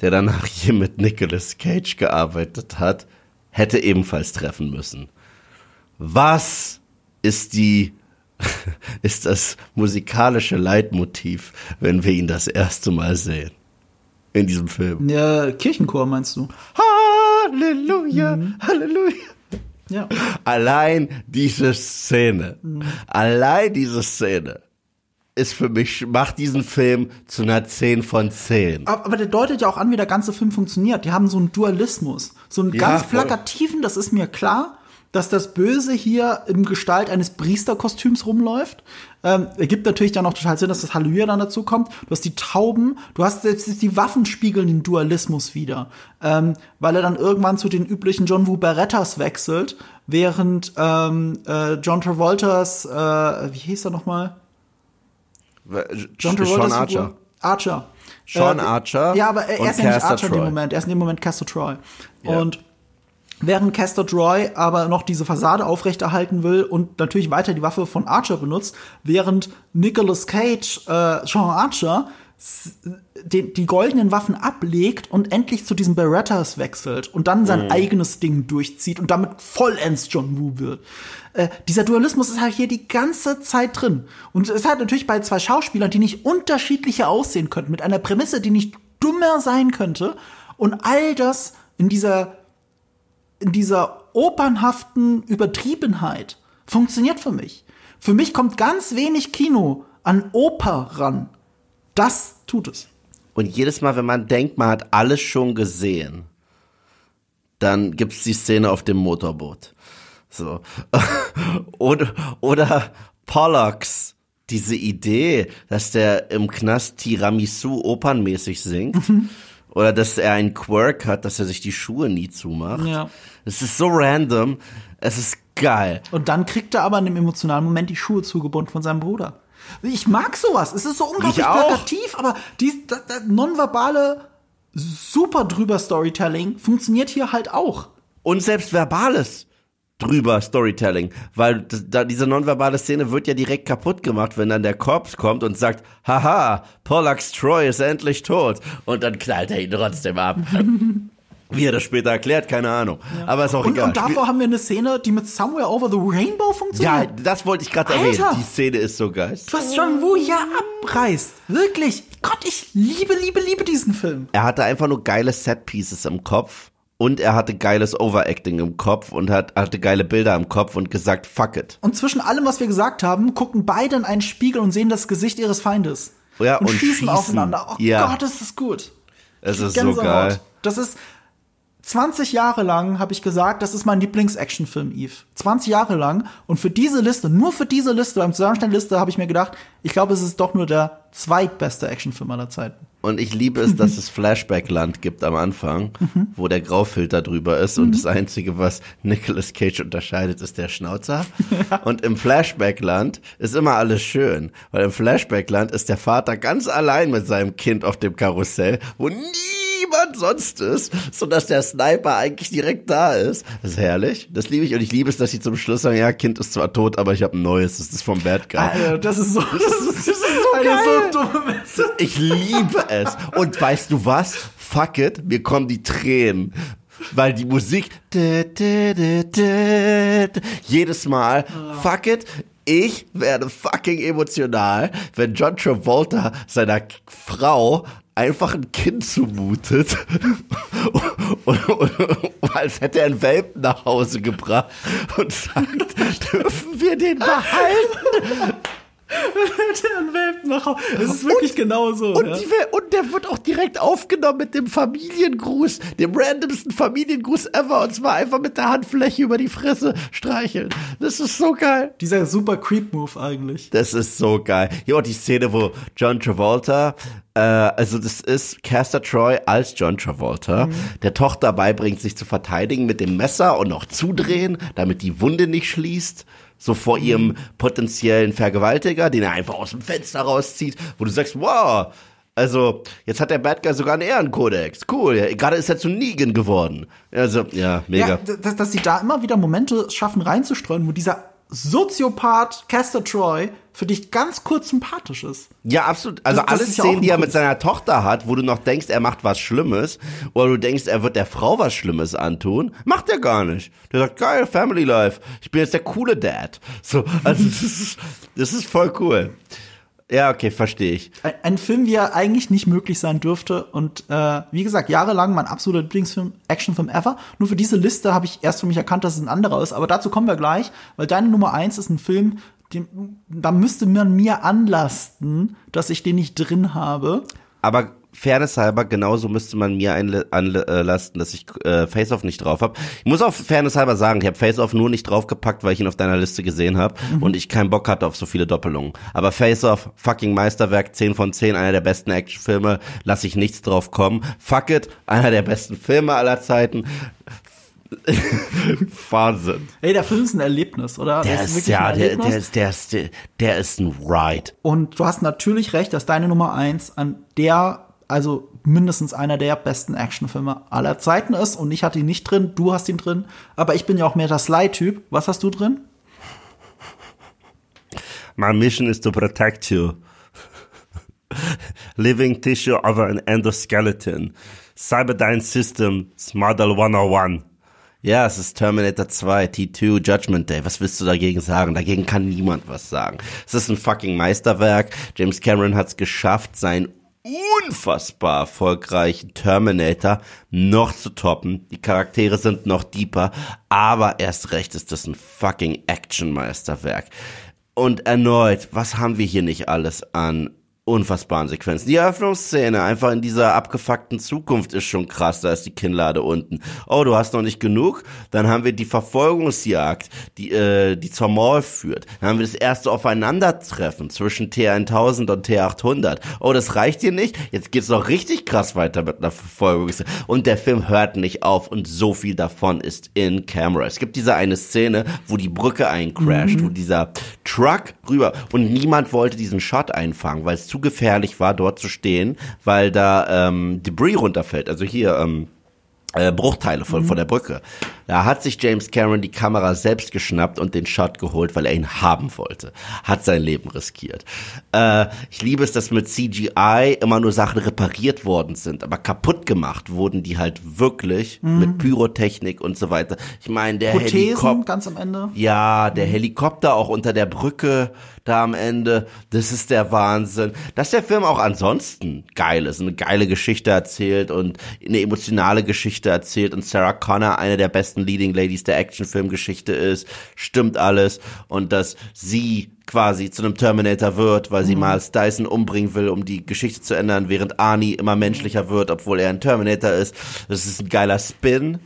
der danach hier mit Nicolas Cage gearbeitet hat, hätte ebenfalls treffen müssen. Was ist die, [laughs] ist das musikalische Leitmotiv, wenn wir ihn das erste Mal sehen? In diesem Film. ja, Kirchenchor meinst du? Halleluja, Halleluja. Ja. Allein diese Szene, allein diese Szene ist für mich, macht diesen Film zu einer 10 von 10. Aber aber der deutet ja auch an, wie der ganze Film funktioniert. Die haben so einen Dualismus. So einen Ja, ganz plakativen, das ist mir klar, dass das Böse hier in Gestalt eines Priesterkostüms rumläuft. Ähm, ergibt natürlich dann auch total Sinn, dass das Halleluja dann dazu kommt. Du hast die Tauben, du hast selbst die Waffen spiegeln den Dualismus wieder. Ähm, weil er dann irgendwann zu den üblichen John Woo Berettas wechselt, während ähm, äh, John Travoltas, äh, wie hieß er nochmal? John Travoltas Sean Archer. Archer. Sean Äh, Archer Ja, aber er ist ja nicht Archer in dem Troy. Moment. Er ist in dem Moment Castor Troy. Ja. Und während Castor Troy aber noch diese Fassade aufrechterhalten will und natürlich weiter die Waffe von Archer benutzt, während Nicolas Cage, äh, Sean Archer, den, die goldenen Waffen ablegt und endlich zu diesen Berettas wechselt und dann Mhm. sein eigenes Ding durchzieht und damit vollends John Woo wird. Äh, dieser Dualismus ist halt hier die ganze Zeit drin. Und es ist halt natürlich bei zwei Schauspielern, die nicht unterschiedlicher aussehen könnten, mit einer Prämisse, die nicht dummer sein könnte. Und all das in dieser, in dieser opernhaften Übertriebenheit funktioniert für mich. Für mich kommt ganz wenig Kino an Oper ran. Das tut es. Und jedes Mal, wenn man denkt, man hat alles schon gesehen, dann gibt's die Szene auf dem Motorboot. So. [laughs] oder, oder Pollux, diese Idee, dass der im Knast Tiramisu opernmäßig singt. Oder dass er einen Quirk hat, dass er sich die Schuhe nie zumacht. Ja. Es ist so random. Es ist geil. Und dann kriegt er aber in dem emotionalen Moment die Schuhe zugebunden von seinem Bruder. Ich mag sowas. Es ist so unglaublich plakativ, aber die, das, das nonverbale, super drüber Storytelling funktioniert hier halt auch. und selbst verbales drüber Storytelling, weil da, diese nonverbale Szene wird ja direkt kaputt gemacht, wenn dann der Korps kommt und sagt, haha, Pollux Troy ist endlich tot und dann knallt er ihn trotzdem ab. [laughs] Wie er das später erklärt, keine Ahnung. Aber ist auch Und, egal. und davor haben wir eine Szene, die mit Somewhere Over the Rainbow ja, funktioniert. das wollte ich gerade erwähnen. Die Szene ist so geil. Was John Woo hier abreißt. Wirklich. Gott, ich liebe, liebe, liebe diesen Film. Er hatte einfach nur geile Set-Pieces im Kopf und er hatte geiles Overacting im Kopf und hat, hatte geile Bilder im Kopf und gesagt, fuck it. Und zwischen allem, was wir gesagt haben, gucken beide in einen Spiegel und sehen das Gesicht ihres Feindes. Ja, und, und schießen, schießen. aufeinander. Oh Ja. Gott, ist das gut. Es ist so Gänsehaut. geil. Das ist 20 Jahre lang habe ich gesagt, das ist mein Lieblings-Action-Film, Eve. 20 Jahre lang. Und für diese Liste, nur für diese Liste, beim Zusammenstellen der Liste, habe ich mir gedacht, ich glaube, es ist doch nur der zweitbeste Actionfilm aller Zeiten. Und ich liebe es, dass es Flashback-Land gibt am Anfang, wo der Graufilter drüber ist und das Einzige, was Nicolas Cage unterscheidet, ist der Schnauzer. [laughs] Und im Flashback-Land ist immer alles schön, weil im Flashback-Land ist der Vater ganz allein mit seinem Kind auf dem Karussell, wo niemand sonst ist, sodass der Sniper eigentlich direkt da ist. Das ist herrlich. Das liebe ich und ich liebe es, dass sie zum Schluss sagen, ja, Kind ist zwar tot, aber ich habe ein neues. Das ist vom Bad Guy. Alter, das ist so, das ist, das ist so, eine geil. so dumme Messe. Ich liebe es. Und weißt du was? Fuck it, mir kommen die Tränen. Weil die Musik jedes Mal, fuck it, ich werde fucking emotional, wenn John Travolta seiner Frau einfach ein Kind zumutet [laughs] und, und, und, als hätte er einen Welpen nach Hause gebracht und sagt, dürfen wir den behalten? [laughs] der Welpen nach Hause. Es ist wirklich und, genau so. Und, ja. und der wird auch direkt aufgenommen mit dem Familiengruß, dem randomsten Familiengruß ever. Und zwar einfach mit der Handfläche über die Fresse streicheln. Das ist so geil. Dieser super Creep-Move eigentlich. Das ist so geil. Hier auch die Szene, wo John Travolta äh, also das ist Caster Troy als John Travolta, mhm. der Tochter beibringt, sich zu verteidigen mit dem Messer und noch zudrehen, damit die Wunde nicht schließt so vor ihrem potenziellen Vergewaltiger, den er einfach aus dem Fenster rauszieht, wo du sagst, wow, also jetzt hat der Bad Guy sogar einen Ehrenkodex. Cool, ja, gerade ist er zu Negan geworden. Also, ja, mega. Ja, dass, dass sie da immer wieder Momente schaffen reinzustreuen, wo dieser Soziopath Castor Troy für dich ganz kurz sympathisch ist. Ja, absolut. Also das, alle das Szenen, ja die er mit seiner Tochter hat, wo du noch denkst, er macht was Schlimmes, oder du denkst, er wird der Frau was Schlimmes antun, macht er gar nicht. Der sagt, geil, Family Life. Ich bin jetzt der coole Dad. So, also das ist, das ist voll cool. Ja, okay, verstehe ich. Ein, ein, Film, wie er eigentlich nicht möglich sein dürfte. Und äh, wie gesagt, jahrelang mein absoluter Lieblingsfilm, Actionfilm ever. Nur für diese Liste habe ich erst für mich erkannt, dass es ein anderer ist. Aber dazu kommen wir gleich, weil deine Nummer eins ist ein Film, den, da müsste man mir anlasten, dass ich den nicht drin habe. Aber Fairness halber, genauso müsste man mir anlasten, dass ich äh, Face-Off nicht drauf habe. Ich muss auch Fairness halber sagen, ich habe Face-Off nur nicht draufgepackt, weil ich ihn auf deiner Liste gesehen habe mhm. und ich keinen Bock hatte auf so viele Doppelungen. Aber Face-Off, fucking Meisterwerk, 10 von 10, einer der besten Actionfilme, lasse ich nichts drauf kommen. Fuck it, einer der besten Filme aller Zeiten. [laughs] Wahnsinn. Ey, der Film ist ein Erlebnis, oder? Der ist, ist ja, der, der, ist, der, ist, der ist ein Ride. Und du hast natürlich recht, dass deine Nummer eins an der also mindestens einer der besten Actionfilme aller Zeiten ist. Und ich hatte ihn nicht drin, du hast ihn drin. Aber ich bin ja auch mehr der Sly-Typ. Was hast du drin? My mission is to protect you. [laughs] Living tissue of an endoskeleton. Cyberdyne Systems Model 101. Ja, es ist Terminator 2, T2, Judgment Day. Was willst du dagegen sagen? Dagegen kann niemand was sagen. Es ist ein fucking Meisterwerk. James Cameron hat es geschafft, sein unfassbar erfolgreichen Terminator noch zu toppen. Die Charaktere sind noch deeper, aber erst recht ist das ein fucking Action-Meisterwerk. Und erneut, was haben wir hier nicht alles an unfassbaren Sequenzen. Die Eröffnungsszene einfach in dieser abgefuckten Zukunft ist schon krass, da ist die Kinnlade unten. Oh, du hast noch nicht genug? Dann haben wir die Verfolgungsjagd, die, äh, die zur Mall führt. Dann haben wir das erste Aufeinandertreffen zwischen T1000 und T800. Oh, das reicht dir nicht? Jetzt geht's noch richtig krass weiter mit einer Verfolgungsjagd. Und der Film hört nicht auf und so viel davon ist in Camera. Es gibt diese eine Szene, wo die Brücke eincrasht, mhm. wo dieser Truck rüber und niemand wollte diesen Shot einfangen, weil es zu gefährlich war, dort zu stehen, weil da ähm, Debris runterfällt. Also hier ähm, äh, Bruchteile von, mhm. von der Brücke. Da hat sich James Cameron die Kamera selbst geschnappt und den Shot geholt, weil er ihn haben wollte. Hat sein Leben riskiert. Äh, ich liebe es, dass mit CGI immer nur Sachen repariert worden sind, aber kaputt gemacht wurden die halt wirklich mhm. mit Pyrotechnik und so weiter. Ich meine, der Helikopter ganz am Ende. Ja, der mhm. Helikopter auch unter der Brücke da am Ende, das ist der Wahnsinn. Dass der Film auch ansonsten geil ist, eine geile Geschichte erzählt und eine emotionale Geschichte erzählt und Sarah Connor eine der besten Leading Ladies der Actionfilmgeschichte ist, stimmt alles und dass sie quasi zu einem Terminator wird, weil sie mhm. Miles Dyson umbringen will, um die Geschichte zu ändern, während Arnie immer menschlicher wird, obwohl er ein Terminator ist. Das ist ein geiler Spin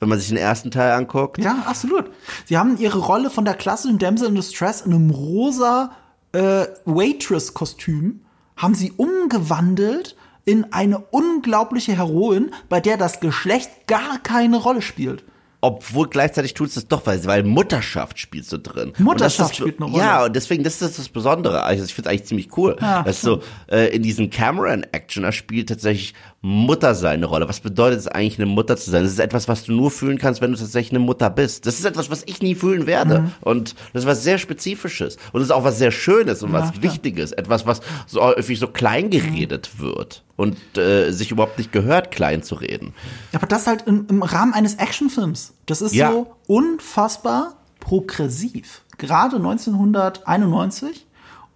wenn man sich den ersten Teil anguckt. Ja, absolut. Sie haben ihre Rolle von der klassischen Damsel in Distress in einem rosa äh, Waitress-Kostüm haben sie umgewandelt in eine unglaubliche Heroin, bei der das Geschlecht gar keine Rolle spielt. Obwohl gleichzeitig tut es doch, weil, weil Mutterschaft spielt so drin. Mutterschaft ist, spielt eine Rolle. Ja, und deswegen, das ist das Besondere. Also ich finde es eigentlich ziemlich cool. Ja, dass so äh, in diesem Cameron-Action, da spielt tatsächlich Mutter sein eine Rolle. Was bedeutet es eigentlich, eine Mutter zu sein? Das ist etwas, was du nur fühlen kannst, wenn du tatsächlich eine Mutter bist. Das ist etwas, was ich nie fühlen werde. Mhm. Und das ist was sehr Spezifisches. Und es ist auch was sehr Schönes und was klar. Wichtiges. Etwas, was so häufig so klein geredet wird und äh, sich überhaupt nicht gehört, klein zu reden. Aber das halt im, im Rahmen eines Actionfilms. Das ist Ja. so unfassbar progressiv. Gerade 1991.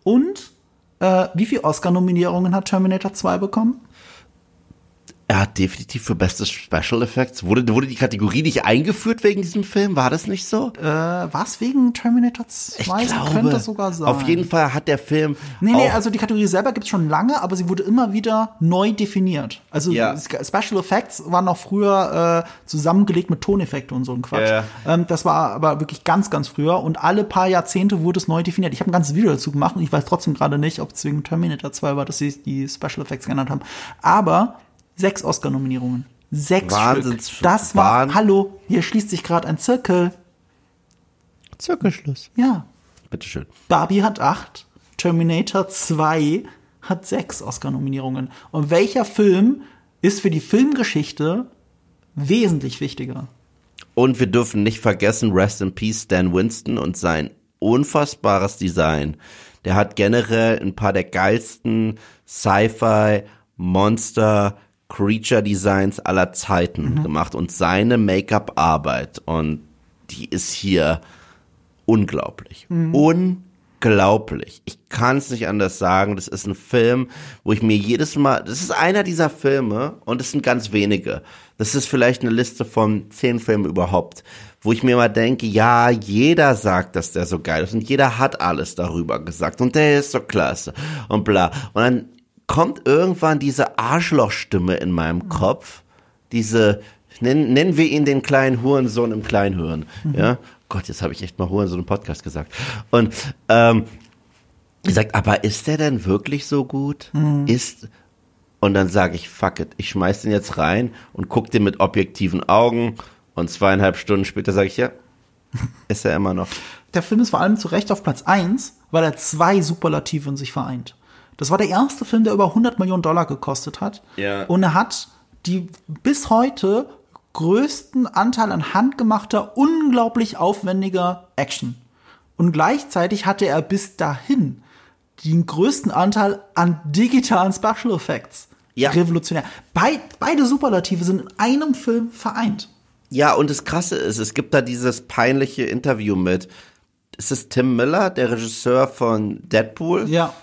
Und äh, wie viele Oscar-Nominierungen hat Terminator 2 bekommen? Er hat definitiv für beste Special Effects. Wurde, wurde die Kategorie nicht eingeführt wegen diesem Film? War das nicht so? Äh, was wegen Terminator 2? So könnte es sogar sein. Auf jeden Fall hat der Film. Nee, nee, also die Kategorie selber gibt es schon lange, aber sie wurde immer wieder neu definiert. Also Ja. Special Effects waren noch früher äh, zusammengelegt mit Toneffekte und so ein Quatsch. Ja, Ähm, das war aber wirklich ganz, ganz früher und alle paar Jahrzehnte wurde es neu definiert. Ich habe ein ganzes Video dazu gemacht und ich weiß trotzdem gerade nicht, ob es wegen Terminator 2 war, dass sie die Special Effects genannt haben. Aber sechs Oscar-Nominierungen. Sechs Wahnsinns- Stück. Das war, Wahn- hallo, hier schließt sich gerade ein Zirkel. Zirkelschluss. Ja, Bitteschön. Barbie hat acht, Terminator 2 hat sechs Oscar-Nominierungen. Und welcher Film ist für die Filmgeschichte wesentlich wichtiger? Und wir dürfen nicht vergessen, Rest in Peace Stan Winston und sein unfassbares Design. Der hat generell ein paar der geilsten Sci-Fi, Monster, Creature Designs aller Zeiten gemacht und seine Make-up-Arbeit und die ist hier unglaublich. Unglaublich. Ich kann es nicht anders sagen. Das ist ein Film, wo ich mir jedes Mal, das ist einer dieser Filme und es sind ganz wenige. Das ist vielleicht eine Liste von zehn Filmen überhaupt, wo ich mir mal denke, ja, jeder sagt, dass der so geil ist und jeder hat alles darüber gesagt und der ist so klasse und bla. Und dann kommt irgendwann diese Arschlochstimme in meinem Kopf, diese, nennen, nennen wir ihn den kleinen Hurensohn im Kleinhören, ja. Gott, jetzt habe ich echt mal Hurensohn im Podcast gesagt. Und ähm, sagt, aber ist der denn wirklich so gut? Ist und dann sage ich, fuck it, ich schmeiß den jetzt rein und guck den mit objektiven Augen und zweieinhalb Stunden später sage ich, ja, [laughs] ist er immer noch. Der Film ist vor allem zu Recht auf Platz 1, weil er zwei Superlative in sich vereint. Das war der erste Film, der über 100 Millionen Dollar gekostet hat. Ja. Und er hat die bis heute größten Anteil an handgemachter, unglaublich aufwendiger Action. Und gleichzeitig hatte er bis dahin den größten Anteil an digitalen Special Effects. Ja. Revolutionär. Beid, beide Superlative sind in einem Film vereint. Ja, und das Krasse ist, es gibt da dieses peinliche Interview mit, ist es Tim Miller, der Regisseur von Deadpool? Ja.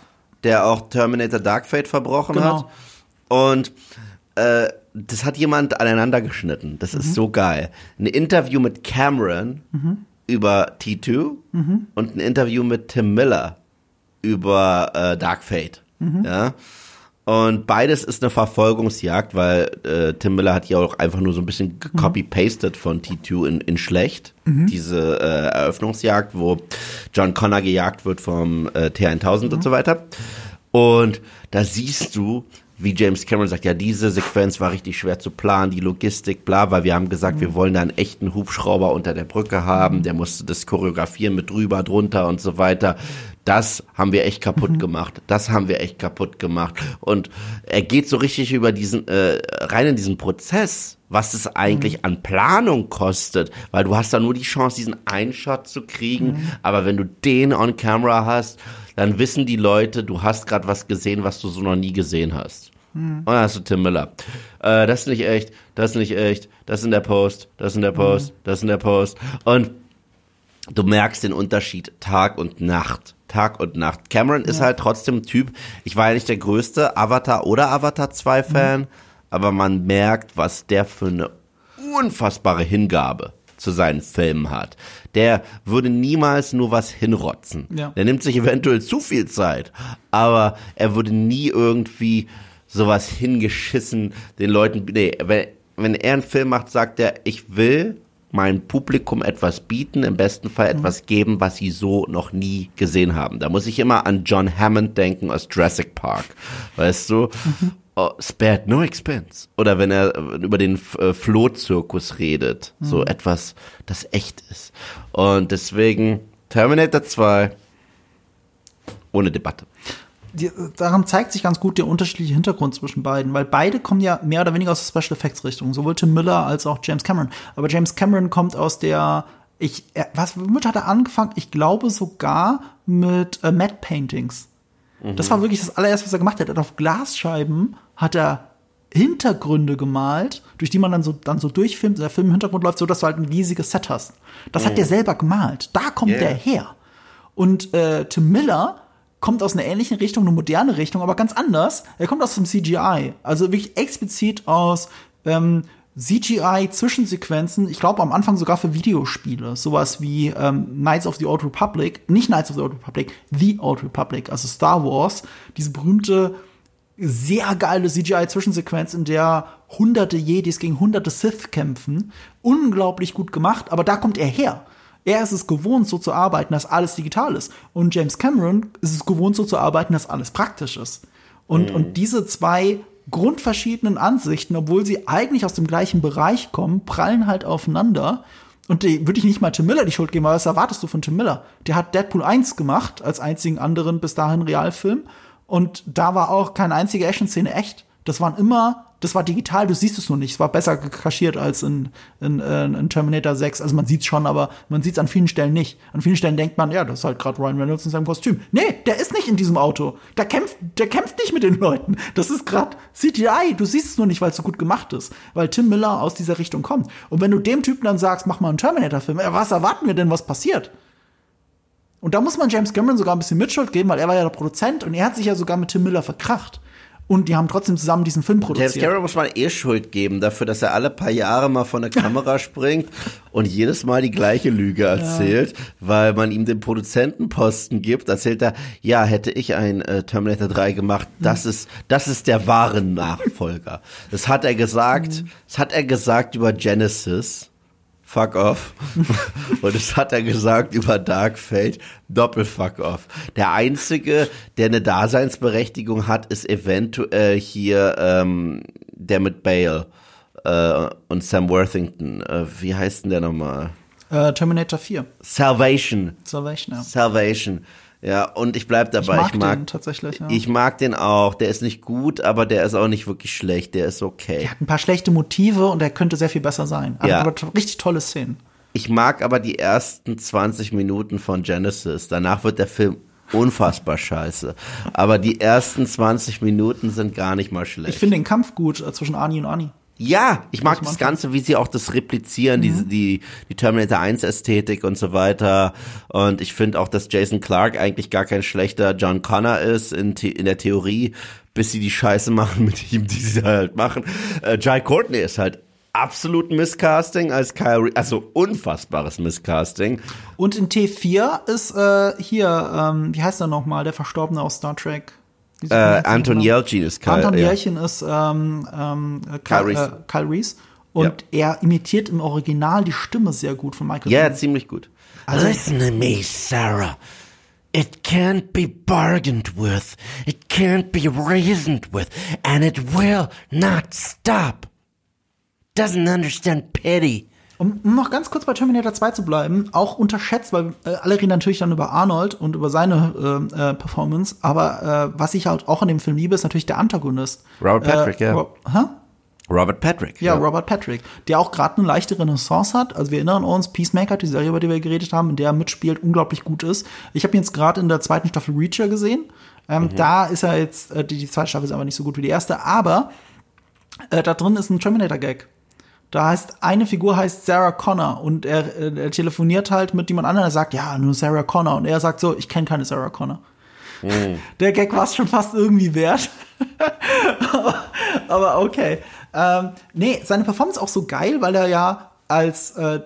Der auch Terminator Dark Fate verbrochen Genau. hat. Und äh, das hat jemand aneinander geschnitten. Das ist so geil. Ein Interview mit Cameron über T2 und ein Interview mit Tim Miller über äh, Dark Fate. Ja. Und beides ist eine Verfolgungsjagd, weil äh, Tim Miller hat ja auch einfach nur so ein bisschen copy-pasted von T2 in, in schlecht. Diese äh, Eröffnungsjagd, wo John Connor gejagt wird vom äh, T1000 und so weiter. Und da siehst du, wie James Cameron sagt, ja, diese Sequenz war richtig schwer zu planen, die Logistik, bla, weil wir haben gesagt, wir wollen da einen echten Hubschrauber unter der Brücke haben, der musste das choreografieren mit drüber, drunter und so weiter. Das haben wir echt kaputt gemacht. Das haben wir echt kaputt gemacht. Und er geht so richtig über diesen, äh, rein in diesen Prozess, was es eigentlich an Planung kostet, weil du hast da nur die Chance, diesen einen Shot zu kriegen, aber wenn du den on camera hast, dann wissen die Leute, du hast gerade was gesehen, was du so noch nie gesehen hast. Und dann hast du Tim Miller. Äh, das ist nicht echt, das ist nicht echt, das ist in der Post, das ist in der Post, das ist in der Post. Und du merkst den Unterschied Tag und Nacht. Tag und Nacht. Cameron ist halt trotzdem ein Typ, ich war ja nicht der größte Avatar oder Avatar 2 Fan, aber man merkt, was der für eine unfassbare Hingabe zu seinen Filmen hat. Der würde niemals nur was hinrotzen. Ja. Der nimmt sich eventuell zu viel Zeit, aber er würde nie irgendwie sowas hingeschissen den Leuten, nee, wenn, wenn er einen Film macht, sagt er, ich will meinem Publikum etwas bieten, im besten Fall etwas geben, was sie so noch nie gesehen haben. Da muss ich immer an John Hammond denken aus Jurassic Park, weißt du? oh, spared no expense. Oder wenn er über den äh, Flohzirkus redet. Mhm. So etwas, das echt ist. Und deswegen Terminator 2 ohne Debatte. Die, daran zeigt sich ganz gut der unterschiedliche Hintergrund zwischen beiden, weil beide kommen ja mehr oder weniger aus der Special Effects Richtung, sowohl Tim Miller als auch James Cameron. Aber James Cameron kommt aus der ich, was, womit hat er angefangen? Ich glaube sogar mit äh, Matte Paintings. Mhm. Das war wirklich das allererste, was er gemacht hat. Er hat auf Glasscheiben hat er Hintergründe gemalt, durch die man dann so, dann so durchfilmt. Der Film im Hintergrund läuft so, dass du halt ein riesiges Set hast. Das mhm. hat der selber gemalt. Da kommt yeah. der her. Und äh, Tim Miller kommt aus einer ähnlichen Richtung, eine moderne Richtung, aber ganz anders. Er kommt aus dem CGI. Also wirklich explizit aus ähm, CGI-Zwischensequenzen, ich glaube am Anfang sogar für Videospiele, sowas wie ähm, Knights of the Old Republic, nicht Knights of the Old Republic, The Old Republic, also Star Wars, diese berühmte, sehr geile CGI-Zwischensequenz, in der hunderte Jedis gegen hunderte Sith kämpfen. Unglaublich gut gemacht, aber da kommt er her. Er ist es gewohnt, so zu arbeiten, dass alles digital ist. Und James Cameron ist es gewohnt, so zu arbeiten, dass alles praktisch ist. Und, mhm. und diese zwei grundverschiedenen Ansichten, obwohl sie eigentlich aus dem gleichen Bereich kommen, prallen halt aufeinander. Und die würde ich nicht mal Tim Miller die Schuld geben, aber was erwartest du von Tim Miller? Der hat Deadpool 1 gemacht, als einzigen anderen bis dahin Realfilm. Und da war auch keine einzige Action-Szene echt. Das waren immer das war digital, du siehst es nur nicht. Es war besser kaschiert als in, in, äh, in Terminator 6. Also man sieht es schon, aber man sieht es an vielen Stellen nicht. An vielen Stellen denkt man, ja, das ist halt gerade Ryan Reynolds in seinem Kostüm. Nee, der ist nicht in diesem Auto. Der kämpft, der kämpft nicht mit den Leuten. Das ist gerade CGI. Du siehst es nur nicht, weil es so gut gemacht ist. Weil Tim Miller aus dieser Richtung kommt. Und wenn du dem Typen dann sagst, mach mal einen Terminator-Film, was erwarten wir denn, was passiert? Und da muss man James Cameron sogar ein bisschen Mitschuld geben, weil er war ja der Produzent und er hat sich ja sogar mit Tim Miller verkracht und die haben trotzdem zusammen diesen Film produziert. James Cameron muss man eh Schuld geben dafür, dass er alle paar Jahre mal von der Kamera springt und jedes Mal die gleiche Lüge erzählt, ja. weil man ihm den Produzentenposten gibt. Erzählt er, ja, hätte ich ein äh, Terminator 3 gemacht, das ist, das ist der wahre Nachfolger. Das hat er gesagt, mhm. das hat er gesagt über Genesis fuck off. [laughs] und das hat er gesagt über Dark Fate, doppel fuck off. Der einzige, der eine Daseinsberechtigung hat, ist eventuell hier ähm, der mit Bale äh, und Sam Worthington. Äh, wie heißt denn der nochmal? Äh, Terminator 4. Salvation. Salvation, ja. Salvation. Ja, und ich bleib dabei. Ich mag, ich mag den tatsächlich. Ja. Ich mag den auch. Der ist nicht gut, aber der ist auch nicht wirklich schlecht. Der ist okay. Der hat ein paar schlechte Motive und der könnte sehr viel besser sein. Also, ja. Aber richtig tolle Szenen. Ich mag aber die ersten 20 Minuten von Genesis. Danach wird der Film unfassbar scheiße. Aber die ersten 20 Minuten sind gar nicht mal schlecht. Ich finde den Kampf gut äh, zwischen Ani und Ani. Ja, ich mag das Ganze, wie sie auch das replizieren, mhm. diese, die, die Terminator 1 Ästhetik und so weiter. Und ich finde auch, dass Jason Clark eigentlich gar kein schlechter John Connor ist in, in der Theorie, bis sie die Scheiße machen [laughs] mit ihm, die sie halt machen. Äh, Jai Courtney ist halt absolut Misscasting als Kyle, also unfassbares Misscasting. Und in T4 ist äh, hier, ähm, wie heißt er nochmal, der Verstorbene aus Star Trek? Äh, Anton Yelchin ist Kyle. Anton ja. Yelchin ist ähm, ähm, Kyle, Kyle, Reese. Äh, Kyle Reese. Und ja. er imitiert im Original die Stimme sehr gut von Michael. Ja, ziemlich gut. Also, Listen to me, Sarah. It can't be bargained with. It can't be reasoned with. And it will not stop. Doesn't understand pity. Um, um, noch ganz kurz bei Terminator 2 zu bleiben, auch unterschätzt, weil äh, alle reden natürlich dann über Arnold und über seine äh, äh, Performance, aber äh, was ich halt auch in dem Film liebe, ist natürlich der Antagonist. Robert Patrick, äh, ja. Ro hä? Robert Patrick. Ja, ja, Robert Patrick, der auch gerade eine leichte Renaissance hat. Also wir erinnern uns, Peacemaker, die Serie, über die wir geredet haben, in der er mitspielt, unglaublich gut ist. Ich habe ihn jetzt gerade in der zweiten Staffel Reacher gesehen. Ähm, mhm. Da ist er jetzt, äh, die, die zweite Staffel ist aber nicht so gut wie die erste, aber äh, da drin ist ein Terminator-Gag. Da heißt, eine Figur heißt Sarah Connor und er, er telefoniert halt mit jemand anderem, er sagt, ja, nur Sarah Connor. Und er sagt so, ich kenne keine Sarah Connor. Mm. [laughs] Der Gag war es schon fast irgendwie wert. [laughs] aber, okay. Ähm, nee, seine Performance ist auch so geil, weil er ja als äh,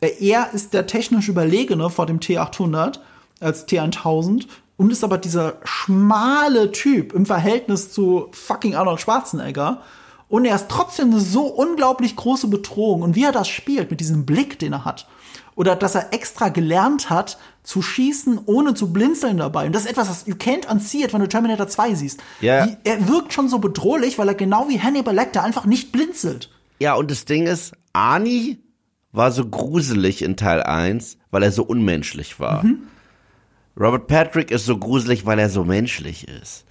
er ist der technisch Überlegene vor dem T800 als T1000 und ist aber dieser schmale Typ im Verhältnis zu fucking Arnold Schwarzenegger Und er ist trotzdem eine so unglaublich große Bedrohung. Und wie er das spielt, mit diesem Blick, den er hat. Oder dass er extra gelernt hat, zu schießen, ohne zu blinzeln dabei. Und das ist etwas, was you can't unsee it, wenn du Terminator 2 siehst. Ja. Wie, er wirkt schon so bedrohlich, weil er genau wie Hannibal Lecter einfach nicht blinzelt. Ja, und das Ding ist, Arnie war so gruselig in Teil 1, weil er so unmenschlich war. Robert Patrick ist so gruselig, weil er so menschlich ist.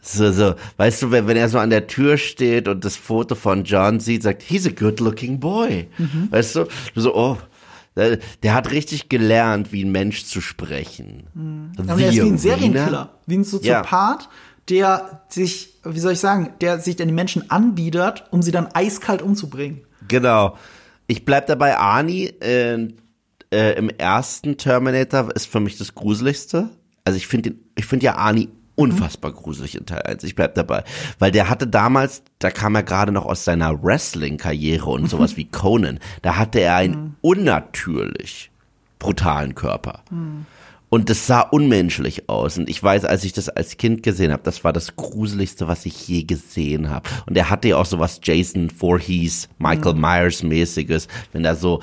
So, so, weißt du, wenn, wenn er so an der Tür steht und das Foto von John sieht, sagt, he's a good looking boy. Weißt du, so, oh, der, der hat richtig gelernt, wie ein Mensch zu sprechen. Aber er ist wie ein? Serienkiller, wie ein Soziopath, der sich, wie soll ich sagen, der sich den Menschen anbietet, um sie dann eiskalt umzubringen. Genau. Ich bleib dabei, Arnie äh, äh, im ersten Terminator ist für mich das Gruseligste. Also ich finde ich finde ja Arnie unfassbar gruselig in Teil 1. Ich bleib dabei. Weil der hatte damals, da kam er gerade noch aus seiner Wrestling-Karriere und sowas wie Conan. Da hatte er einen unnatürlich brutalen Körper. Und das sah unmenschlich aus. Und ich weiß, als ich das als Kind gesehen habe, das war das Gruseligste, was ich je gesehen habe. Und er hatte ja auch sowas Jason Voorhees, Michael Myers mäßiges, wenn er so,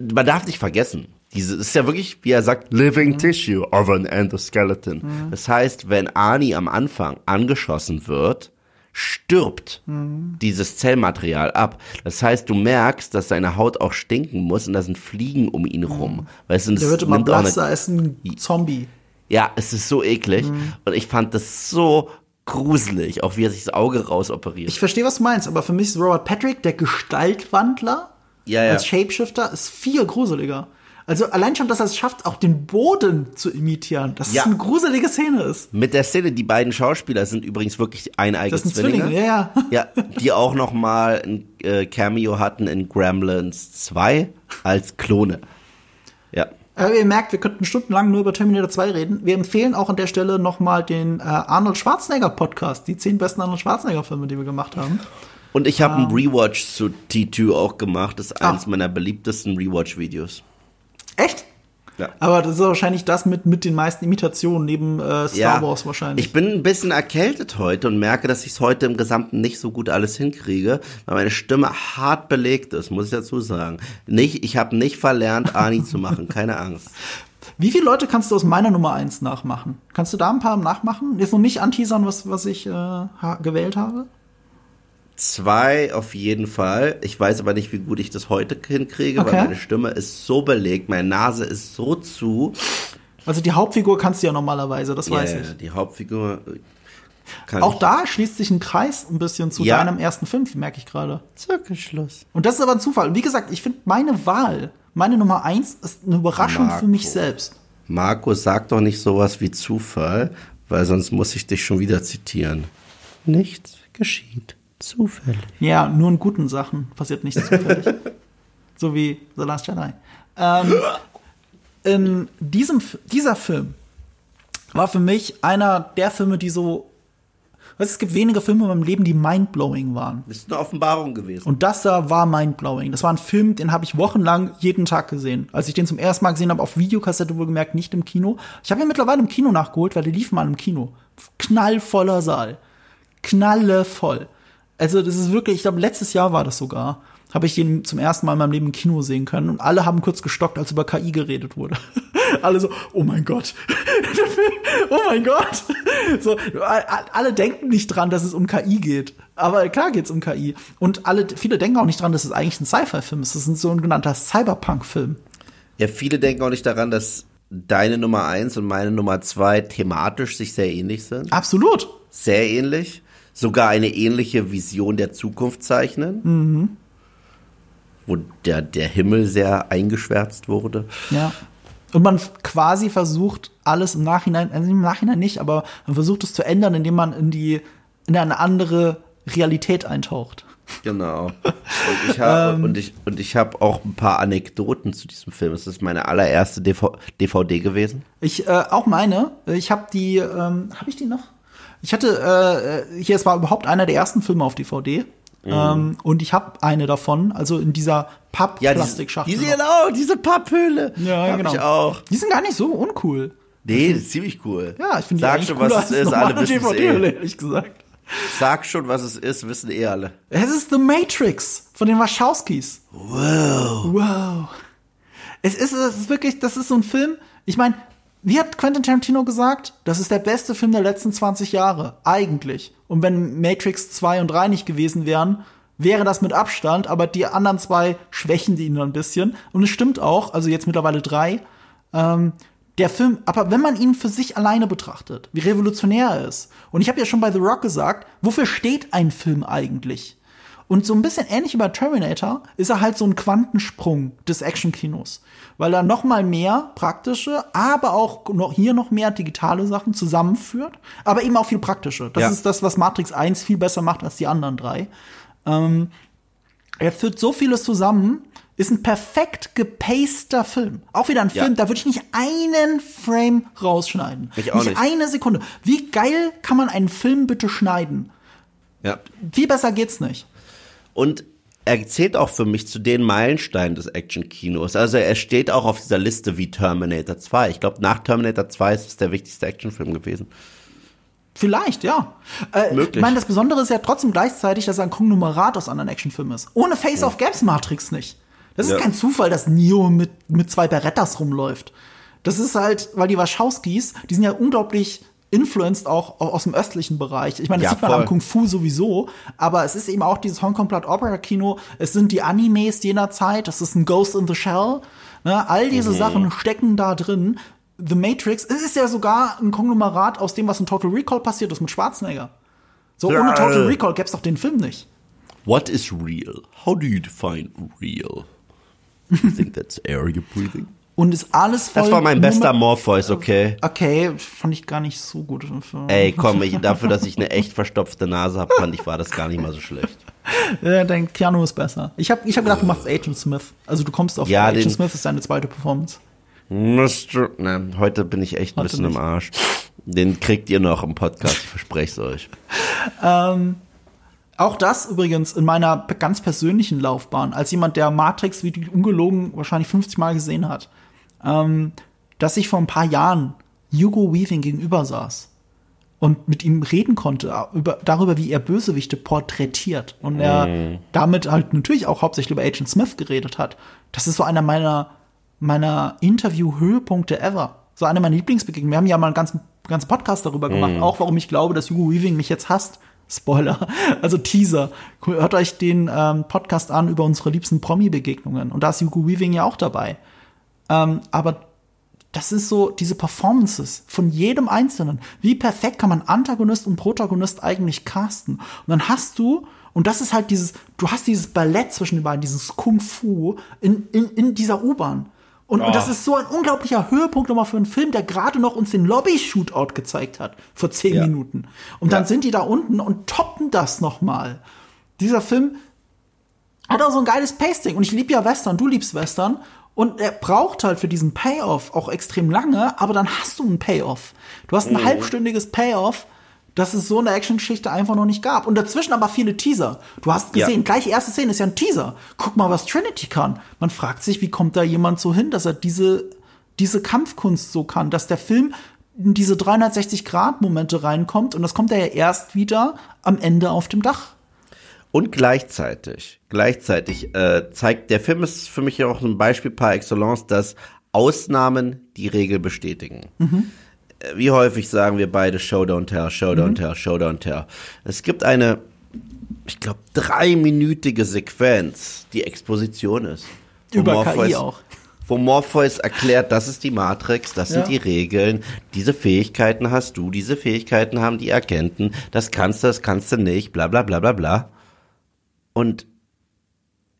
man darf nicht vergessen, diese ist ja wirklich, wie er sagt, living tissue of an endoskeleton. Das heißt, wenn Arnie am Anfang angeschossen wird, stirbt dieses Zellmaterial ab. Das heißt, du merkst, dass seine Haut auch stinken muss und da sind Fliegen um ihn rum. Weißt du, Der wird immer auch eine- blasser als ein Zombie. ja, es ist so eklig. Mhm. Und ich fand das so gruselig, auch wie er sich das Auge rausoperiert. Ich verstehe, was du meinst, aber für mich ist Robert Patrick, der Gestaltwandler, Ja, ja. als Shapeshifter, ist viel gruseliger. Also allein schon, dass er es schafft, auch den Boden zu imitieren, dass Ja. es eine gruselige Szene ist. Mit der Szene, die beiden Schauspieler sind übrigens wirklich eineige Das sind Zwillinge. Zwillinge, ja, ja. [laughs] Ja, die auch noch mal ein äh, Cameo hatten in Gremlins 2 als Klone. Ja. Aber ihr merkt, wir könnten stundenlang nur über Terminator 2 reden. Wir empfehlen auch an der Stelle nochmal den äh, Arnold Schwarzenegger Podcast, die zehn besten Arnold Schwarzenegger Filme, die wir gemacht haben. Und ich habe einen Rewatch zu T2 auch gemacht. Das ist Ah. eines meiner beliebtesten Rewatch-Videos. Echt? Ja. Aber das ist wahrscheinlich das mit, mit den meisten Imitationen neben äh, Star Ja, Wars wahrscheinlich. Ich bin ein bisschen erkältet heute und merke, dass ich es heute im Gesamten nicht so gut alles hinkriege, weil meine Stimme hart belegt ist, muss ich dazu sagen. Nicht, ich habe nicht verlernt, Ani zu machen, keine Angst. [laughs] Wie viele Leute kannst du aus meiner Nummer 1 nachmachen? Kannst du da ein paar nachmachen? Jetzt noch nicht anteasern, was, was ich äh, gewählt habe? Zwei auf jeden Fall. Ich weiß aber nicht, wie gut ich das heute hinkriege, Okay. weil meine Stimme ist so belegt, meine Nase ist so zu. Also die Hauptfigur kannst du ja normalerweise, das weiß Ja, ich. Die Hauptfigur kann Auch ich. da schließt sich ein Kreis ein bisschen zu Ja. deinem ersten Film, merke ich gerade. Zirkelschluss. Und das ist aber ein Zufall. Und wie gesagt, ich finde meine Wahl, meine Nummer 1 ist eine Überraschung Marco. für mich selbst. Marco, sag doch nicht sowas wie Zufall, weil sonst muss ich dich schon wieder zitieren. Nichts geschieht zufällig. Ja, nur in guten Sachen passiert nichts zufällig. [laughs] so wie The Last Jedi. Ähm, in diesem, dieser Film war für mich einer der Filme, die so. Weißt, du, es gibt wenige Filme in meinem Leben, die mindblowing waren. Das ist eine Offenbarung gewesen. Und das da war mindblowing. Das war ein Film, den habe ich wochenlang jeden Tag gesehen. Als ich den zum ersten Mal gesehen habe, auf Videokassette wohlgemerkt, nicht im Kino. Ich habe ihn mittlerweile im Kino nachgeholt, weil der lief mal im Kino. Knallvoller Saal. Knallevoll. Also das ist wirklich, ich glaube, letztes Jahr war das sogar, habe ich den zum ersten Mal in meinem Leben im Kino sehen können. Und alle haben kurz gestockt, als über KI geredet wurde. [laughs] alle so, oh mein Gott. [laughs] oh mein Gott. So, alle denken nicht dran, dass es um KI geht. Aber klar geht's um KI. Und alle, viele denken auch nicht dran, dass es eigentlich ein Sci-Fi-Film ist. Das ist ein sogenannter Cyberpunk-Film. Ja, viele denken auch nicht daran, dass deine Nummer eins und meine Nummer zwei thematisch sich sehr ähnlich sind. Absolut. Sehr ähnlich. Sogar eine ähnliche Vision der Zukunft zeichnen. Wo der, der Himmel sehr eingeschwärzt wurde. Ja. Und man quasi versucht, alles im Nachhinein, also im Nachhinein nicht, aber man versucht es zu ändern, indem man in die, in eine andere Realität eintaucht. Genau. Und ich habe [laughs] und ich und ich habe auch ein paar Anekdoten zu diesem Film. Es ist meine allererste DV DVD gewesen. Ich äh, auch meine, ich habe die, ähm, habe ich die noch? Ich hatte, äh, hier, es war überhaupt einer der ersten Filme auf DVD. Ähm, und ich habe eine davon, also in dieser Ja, diese, Papp-Plastikschachtel. diese genau, diese Papphöhle. ja, hab genau. ich auch. Die sind gar nicht so uncool. Nee, das ist ziemlich cool. Ja, ich finde die Sag schon, was es ist, alle wissen es eh. ehrlich gesagt. Sag schon, was es ist, wissen eh alle. Es ist The Matrix von den Wachowskis. Wow. Wow. Es ist, es ist wirklich, das ist so ein Film. Ich meine, wie hat Quentin Tarantino gesagt? Das ist der beste Film der letzten 20 Jahre. Eigentlich. Und wenn Matrix 2 und 3 nicht gewesen wären, wäre das mit Abstand, aber die anderen zwei schwächen die ihn ein bisschen. Und es stimmt auch, also jetzt mittlerweile drei. Ähm, der Film, aber wenn man ihn für sich alleine betrachtet, wie revolutionär er ist. Und ich habe ja schon bei The Rock gesagt, wofür steht ein Film eigentlich? Und so ein bisschen ähnlich wie bei Terminator ist er halt so ein Quantensprung des Actionkinos, weil er noch mal mehr praktische, aber auch noch hier noch mehr digitale Sachen zusammenführt, aber eben auch viel praktische. Das Ja. ist das, was Matrix 1 viel besser macht als die anderen drei. Ähm, er führt so vieles zusammen, ist ein perfekt gepaster Film. Auch wieder ein Ja. Film, da würde ich nicht einen Frame rausschneiden. Ich auch nicht. eine Sekunde. Wie geil kann man einen Film bitte schneiden? Ja. Viel besser geht's nicht. Und er zählt auch für mich zu den Meilensteinen des Action-Kinos. Also er steht auch auf dieser Liste wie Terminator 2. Ich glaube, nach Terminator 2 ist es der wichtigste Actionfilm gewesen. Vielleicht, ja. Äh, Möglich. Ich meine, das Besondere ist ja trotzdem gleichzeitig, dass er ein Konglomerat aus anderen Actionfilmen ist. Ohne Face-Off gäb's Matrix nicht. Das ist Ja. kein Zufall, dass Neo mit, mit zwei Berettas rumläuft. Das ist halt, weil die Wachowskis, die sind ja unglaublich influenced auch aus dem östlichen Bereich. Ich meine, das Ja, sieht man voll. am Kung Fu sowieso, aber es ist eben auch dieses Hong Kong Blood Opera Kino. Es sind die Animes jener Zeit. Das ist ein Ghost in the Shell. Ne? All Mhm. diese Sachen stecken da drin. The Matrix, es ist ja sogar ein Konglomerat aus dem, was in Total Recall passiert ist mit Schwarzenegger. So, Ja. ohne Total Recall gäbe es doch den Film nicht. What is real? How do you define real? You think that's air you're breathing? Und ist alles voll. Das war mein bester Morpheus, okay? Okay, fand ich gar nicht so gut. Ey, komm, ich, dafür, dass ich eine echt verstopfte Nase habe, fand ich, war das gar nicht mal so schlecht. [laughs] Ja, dein Keanu ist besser. Ich habe ich hab gedacht, du machst Agent Smith. Also du kommst auf Ja, Agent Smith ist deine zweite Performance. Mr. Ne, heute bin ich echt ein Heute bisschen im nicht. Arsch. Den kriegt ihr noch im Podcast, ich verspreche es euch. [laughs] Auch das übrigens in meiner ganz persönlichen Laufbahn, als jemand, der Matrix wie ungelogen wahrscheinlich 50 Mal gesehen hat, ähm, dass ich vor ein paar Jahren Hugo Weaving gegenüber saß und mit ihm reden konnte äh, über, darüber, wie er Bösewichte porträtiert und er damit halt natürlich auch hauptsächlich über Agent Smith geredet hat. Das ist so einer meiner meiner Interview-Höhepunkte ever. So eine meiner Lieblingsbegegnungen. Wir haben ja mal einen ganzen, ganzen Podcast darüber gemacht, auch warum ich glaube, dass Hugo Weaving mich jetzt hasst. Spoiler, [laughs] also Teaser. Hört euch den ähm, Podcast an über unsere liebsten Promi-Begegnungen. Und da ist Hugo Weaving ja auch dabei. Ähm, aber das ist so diese Performances von jedem Einzelnen. Wie perfekt kann man Antagonist und Protagonist eigentlich casten? Und dann hast du, und das ist halt dieses, du hast dieses Ballett zwischen den beiden, dieses Kung Fu in, in, in dieser U-Bahn. Und, und das ist so ein unglaublicher Höhepunkt nochmal für einen Film, der gerade noch uns den Lobby-Shootout gezeigt hat, vor zehn Ja. Minuten. Und dann Ja. sind die da unten und toppen das nochmal. Dieser Film hat auch so ein geiles Pasting. Und ich liebe ja Western, du liebst Western. Und er braucht halt für diesen Payoff auch extrem lange, aber dann hast du einen Payoff. Du hast ein Mhm. halbstündiges Payoff, das es so in der Actiongeschichte einfach noch nicht gab. Und dazwischen aber viele Teaser. Du hast Ja. gesehen, gleich erste Szene ist ja ein Teaser. Guck mal, was Trinity kann. Man fragt sich, wie kommt da jemand so hin, dass er diese, diese Kampfkunst so kann, dass der Film in diese 360-Grad-Momente reinkommt und das kommt er ja erst wieder am Ende auf dem Dach. Und gleichzeitig, gleichzeitig äh, zeigt der Film ist für mich ja auch ein Beispiel par excellence, dass Ausnahmen die Regel bestätigen. Äh, Wie häufig sagen wir beide Show don't tell, Show don't tell, Show don't tell. Es gibt eine, ich glaube, dreiminütige Sequenz, die Exposition ist. Über KI Morpheus- auch. Wo Morpheus erklärt, das ist die Matrix, das sind Ja. die Regeln, diese Fähigkeiten hast du, diese Fähigkeiten haben die Agenten, das kannst du, das kannst du nicht, bla bla bla bla bla. Und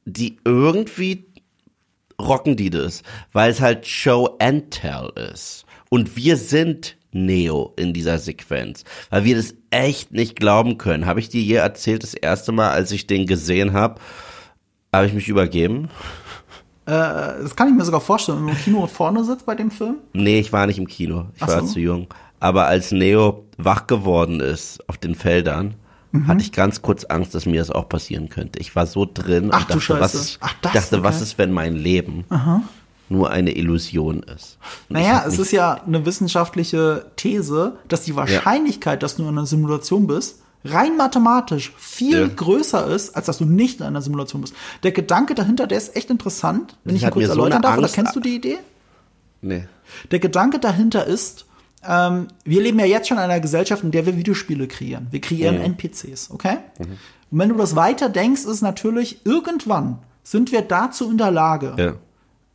die irgendwie rocken die das, weil es halt Show and Tell ist. Und wir sind Neo in dieser Sequenz, weil wir das echt nicht glauben können. Habe ich dir je erzählt, das erste Mal, als ich den gesehen habe, habe ich mich übergeben? Äh, das kann ich mir sogar vorstellen, wenn man im Kino vorne sitzt bei dem Film. Nee, ich war nicht im Kino. Ich Ach war so. zu jung. Aber als Neo wach geworden ist auf den Feldern, Mhm. hatte ich ganz kurz Angst, dass mir das auch passieren könnte. Ich war so drin Ach und dachte, was ist, Ach, das, dachte was okay. ist, wenn mein Leben nur eine Illusion ist. Und Naja, es ist ja eine wissenschaftliche These, dass die Wahrscheinlichkeit, dass du in einer Simulation bist, rein mathematisch viel Ja. größer ist, als dass du nicht in einer Simulation bist. Der Gedanke dahinter, der ist echt interessant. Wenn ich ihn kurz so erläutern eine darf, oder Angst- kennst du die Idee? Nee. Der Gedanke dahinter ist, ähm, wir leben ja jetzt schon in einer Gesellschaft, in der wir Videospiele kreieren. Wir kreieren Mhm. NPCs, okay? Und wenn du das weiter denkst, ist natürlich, irgendwann sind wir dazu in der Lage, Ja.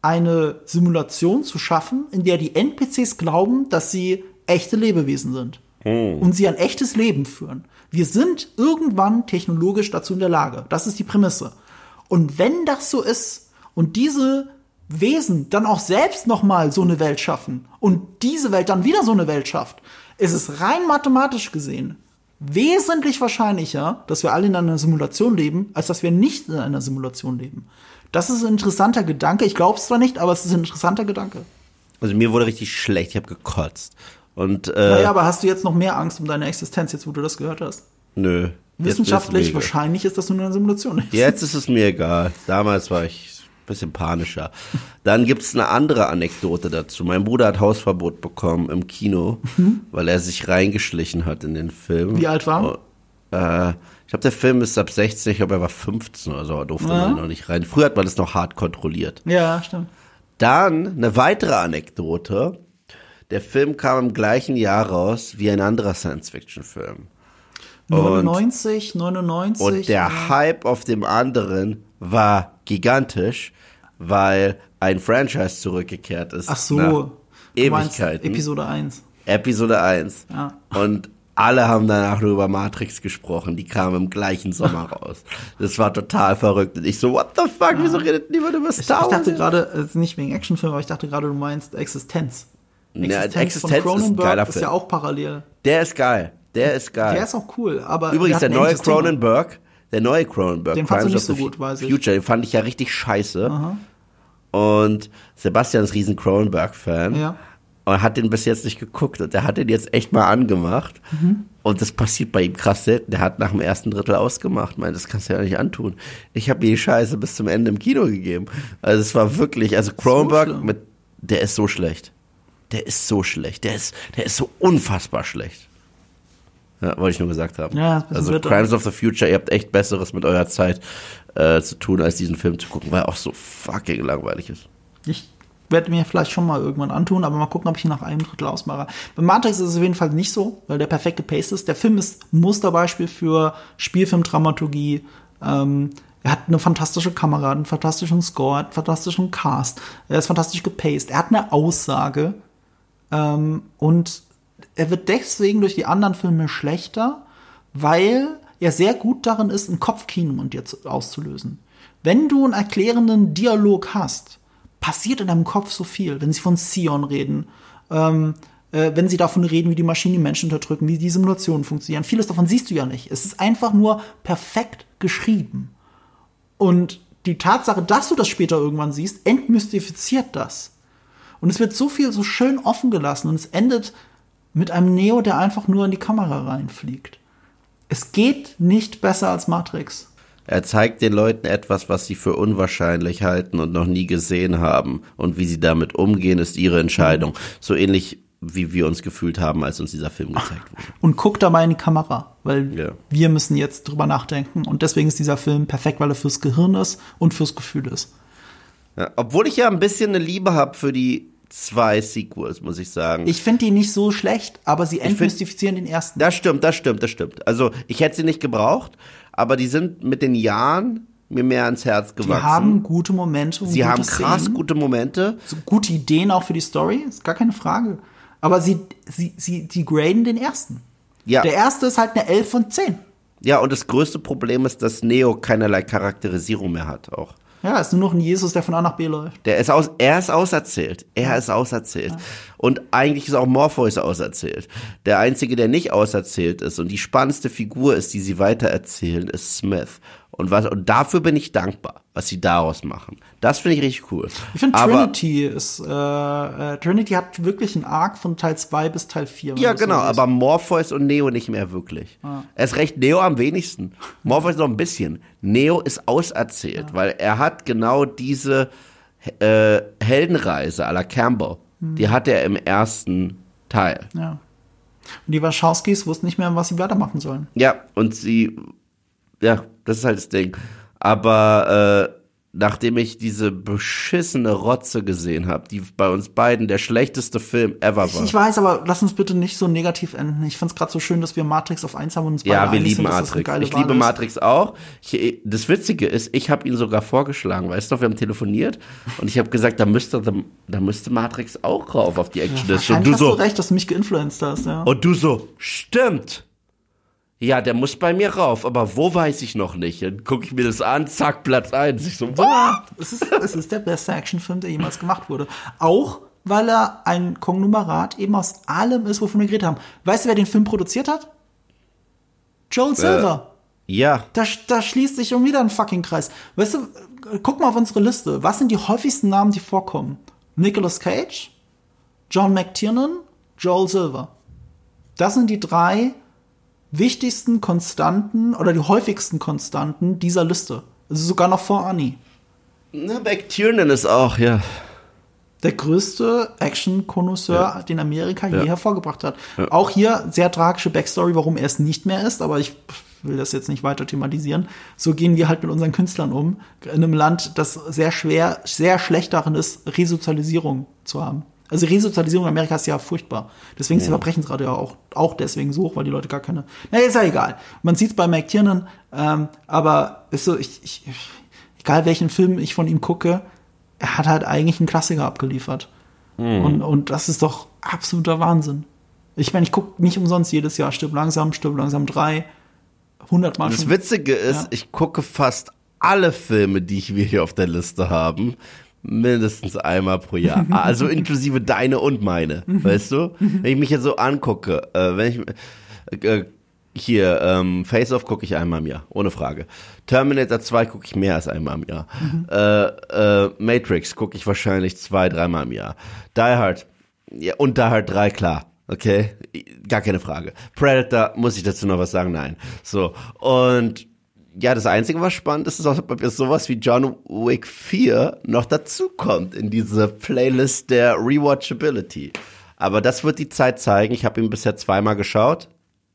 eine Simulation zu schaffen, in der die NPCs glauben, dass sie echte Lebewesen sind. Und sie ein echtes Leben führen. Wir sind irgendwann technologisch dazu in der Lage. Das ist die Prämisse. Und wenn das so ist und diese Wesen dann auch selbst nochmal so eine Welt schaffen und diese Welt dann wieder so eine Welt schafft, ist es rein mathematisch gesehen wesentlich wahrscheinlicher, dass wir alle in einer Simulation leben, als dass wir nicht in einer Simulation leben. Das ist ein interessanter Gedanke. Ich glaube es zwar nicht, aber es ist ein interessanter Gedanke. Also mir wurde richtig schlecht, ich habe gekotzt. Und äh, Naja, aber hast du jetzt noch mehr Angst um deine Existenz, jetzt wo du das gehört hast? nö. Ist Wissenschaftlich egal. wahrscheinlich ist, dass du in einer Simulation. Jetzt ist es mir egal. Damals war ich bisschen panischer. Dann gibt's eine andere Anekdote dazu. Mein Bruder hat Hausverbot bekommen im Kino, weil er sich reingeschlichen hat in den Film. Mhm. Wie alt war er? Äh, ich glaube, der Film ist ab 16, ich glaube, er war 15 oder so, er durfte Ja. man noch nicht rein. Früher hat man das noch hart kontrolliert. Ja, stimmt. Dann eine weitere Anekdote. Der Film kam im gleichen Jahr raus wie ein anderer Science-Fiction-Film. 99, 99. Und der äh, Hype auf dem anderen war gigantisch, weil ein Franchise zurückgekehrt ist. Ach so. Ewigkeiten. Episode 1. Episode 1. Ja. Und alle haben danach nur über Matrix gesprochen. Die kam im gleichen Sommer [laughs] raus. Das war total verrückt. Und ich so, what the fuck, wieso redet niemand über Ich, ich Star Wars? dachte gerade, es ist nicht wegen Actionfilm, aber ich dachte gerade, du meinst Existenz. Ja, Existenz, Existenz von ist Cronenberg ist Film. ja auch parallel. Der ist geil. Der ist geil. Der ist auch cool, aber Übrigens, der neue. Cronenberg, der neue Cronenberg, Den Crimes of so the gut, weiß ich. Future, den fand ich ja richtig scheiße. Und Sebastian ist riesen Cronenberg-Fan. Ja. Und hat den bis jetzt nicht geguckt. Und der hat den jetzt echt mal angemacht. Mhm. Und das passiert bei ihm krass selten. Der hat nach dem ersten Drittel ausgemacht. Meint, das kannst du ja nicht antun. Ich habe mir die Scheiße bis zum Ende im Kino gegeben. Also es war wirklich, also Cronenberg schlimm. mit, der ist so schlecht. Der ist so schlecht. Der ist, der ist so unfassbar schlecht. Ja, wollte ich nur gesagt haben. Ja, also bitter. Crimes of the Future, ihr habt echt Besseres mit eurer Zeit äh, zu tun, als diesen Film zu gucken, weil er auch so fucking langweilig ist. Ich werde mir vielleicht schon mal irgendwann antun, aber mal gucken, ob ich ihn nach einem Drittel ausmache. Bei Matrix ist es auf jeden Fall nicht so, weil der perfekt gepaced ist. Der Film ist Musterbeispiel für Spielfilmdramaturgie. Ähm, er hat eine fantastische Kamera, einen fantastischen Score, einen fantastischen Cast. Er ist fantastisch gepaced. Er hat eine Aussage. Ähm, und er wird deswegen durch die anderen Filme schlechter, weil er sehr gut darin ist, ein Kopfkino in dir zu, auszulösen. Wenn du einen erklärenden Dialog hast, passiert in deinem Kopf so viel. Wenn sie von Sion reden, ähm, äh, wenn sie davon reden, wie die Maschinen die Menschen unterdrücken, wie die Simulationen funktionieren. Vieles davon siehst du ja nicht. Es ist einfach nur perfekt geschrieben. Und die Tatsache, dass du das später irgendwann siehst, entmystifiziert das. Und es wird so viel so schön offen gelassen und es endet mit einem Neo, der einfach nur in die Kamera reinfliegt. Es geht nicht besser als Matrix. Er zeigt den Leuten etwas, was sie für unwahrscheinlich halten und noch nie gesehen haben. Und wie sie damit umgehen, ist ihre Entscheidung. So ähnlich, wie wir uns gefühlt haben, als uns dieser Film gezeigt wurde. Und guck dabei in die Kamera, weil Ja. wir müssen jetzt drüber nachdenken. Und deswegen ist dieser Film perfekt, weil er fürs Gehirn ist und fürs Gefühl ist. Ja, obwohl ich ja ein bisschen eine Liebe habe für die zwei Sequels, muss ich sagen. Ich finde die nicht so schlecht, aber sie find- entmystifizieren den ersten. Das stimmt, das stimmt, das stimmt. Also ich hätte sie nicht gebraucht, aber die sind mit den Jahren mir mehr ans Herz gewachsen. haben gute Momente. sie gute haben krass Szenen. gute Momente. so gute Ideen auch für die Story, ist gar keine Frage. Aber sie, sie, sie, graden den ersten. Ja. Der erste ist halt eine 11 von 10. Ja, und das größte Problem ist, dass Neo keinerlei Charakterisierung mehr hat auch. Ja, ist nur noch ein Jesus, der von A nach B läuft. Der ist aus, er ist auserzählt. Er ist auserzählt. Und eigentlich ist auch Morpheus auserzählt. Der einzige, der nicht auserzählt ist und die spannendste Figur ist, die sie weitererzählen, ist Smith. Und was, und dafür bin ich dankbar, was sie daraus machen. Das finde ich richtig cool. Ich finde Trinity ist, äh, äh, Trinity hat wirklich einen Arc von Teil 2 bis Teil 4. wenn Ja, so genau, siehst. aber Morpheus und Neo nicht mehr wirklich. Er ist recht Neo am wenigsten. Morpheus noch ein bisschen. Neo ist auserzählt, weil er hat genau diese äh, Heldenreise à la Campbell. Die hat er im ersten Teil. Ja. Und die Wachowskis wussten nicht mehr, was sie weitermachen sollen. Ja, und sie, ja, das ist halt das Ding. Aber äh, nachdem ich diese beschissene Rotze gesehen habe, die bei uns beiden der schlechteste Film ever war. Ich weiß, aber lass uns bitte nicht so negativ enden. Ich find's gerade so schön, dass wir Matrix auf eins haben und uns beide Ja, wir lieben sind, Matrix. Ich Wahl liebe ist. Matrix auch. Ich, das Witzige ist, ich habe ihn sogar vorgeschlagen, weißt du, wir haben telefoniert und ich habe gesagt, da müsste, da, müsste Matrix auch rauf auf die Action-Liste. und Wahrscheinlich du hast so, du recht, dass du mich geinfluenced hast, ja. und du so, stimmt. Ja, der muss bei mir rauf, aber wo weiß ich noch nicht. Dann gucke ich mir das an, zack, Platz eins. Ich so, what? Es ist, es ist der beste Actionfilm, der jemals gemacht wurde. Auch, weil er ein Konglomerat eben aus allem ist, wovon wir geredet haben. Weißt du, wer den Film produziert hat? Joel Silver. Ja, Da, da schließt sich schon wieder ein fucking Kreis. Weißt du, äh, guck mal auf unsere Liste. Was sind die häufigsten Namen, die vorkommen? Nicolas Cage, John McTiernan, Joel Silver. Das sind die drei wichtigsten Konstanten oder die häufigsten Konstanten dieser Liste. Also sogar noch vor Annie. Na, McTiernan ist auch, ja. Der größte Action-Konnoisseur, Ja. den Amerika Ja. je hervorgebracht hat. Auch hier sehr tragische Backstory, warum er es nicht mehr ist, aber ich will das jetzt nicht weiter thematisieren. So gehen wir halt mit unseren Künstlern um. In einem Land, das sehr schwer, sehr schlecht darin ist, Resozialisierung zu haben. Also Resozialisierung in Amerika ist ja furchtbar. Deswegen ist die Verbrechensrate ja auch, auch deswegen so hoch, weil die Leute gar keine. Na, ist ja egal. Man sieht es bei McTiernan, ähm, aber ist so, ich, ich, egal welchen Film ich von ihm gucke, er hat halt eigentlich einen Klassiker abgeliefert. Und, und das ist doch absoluter Wahnsinn. Ich meine, ich gucke nicht umsonst jedes Jahr Stirb langsam, Stirb langsam drei, hundertmal Das schon. Witzige ist, Ja. ich gucke fast alle Filme, die ich wir hier auf der Liste haben, mindestens einmal pro Jahr. Also [laughs] inklusive deine und meine, weißt du? Wenn ich mich jetzt so angucke, äh, wenn ich äh, hier, ähm, Face Off gucke ich einmal im Jahr, ohne Frage. Terminator 2 gucke ich mehr als einmal im Jahr. Äh, äh, Matrix gucke ich wahrscheinlich zwei, dreimal im Jahr. Die Hard, ja, und Die Hard 3, klar. Okay, gar keine Frage. Predator, muss ich dazu noch was sagen? Nein. So, und ja, das Einzige, was spannend ist, ist, auch, ob jetzt sowas wie John Wick 4 noch dazukommt in diese Playlist der Rewatchability. Aber das wird die Zeit zeigen. Ich habe ihn bisher zweimal geschaut.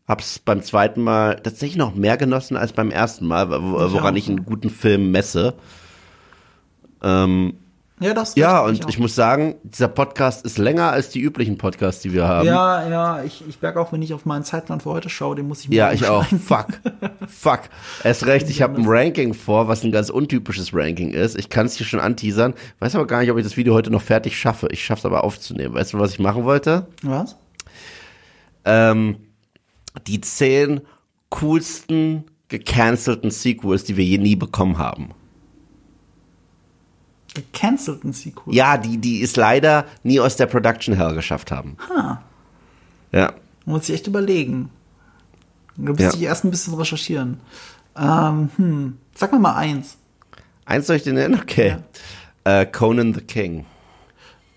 Hab's beim zweiten Mal tatsächlich noch mehr genossen als beim ersten Mal, wo- woran auch, ich einen guten Film messe. Ähm, ja, das ja, und ich muss sagen, dieser Podcast ist länger als die üblichen Podcasts, die wir haben. Ja, ja, ich, ich merke auch, wenn ich auf meinen Zeitplan für heute schaue, den muss ich mir Ja, ich auch. Fuck. Fuck. Erst recht, ich habe ein Ranking vor, was ein ganz untypisches Ranking ist. Ich kann es hier schon anteasern. Weiß aber gar nicht, ob ich das Video heute noch fertig schaffe. Ich schaff's aber aufzunehmen. Weißt du, was ich machen wollte? Was? Ähm, die zehn coolsten gecancelten Sequels, die wir je nie bekommen haben. Gecancelten Sequel. Ja, die, die es leider nie aus der Production Hell geschafft haben. Ha. Ja. Muss ich echt überlegen. Da muss Ja. ich erst ein bisschen recherchieren. Ähm, hm. Sag mir mal eins. Eins soll ich dir nennen? Okay. Äh, Conan the King.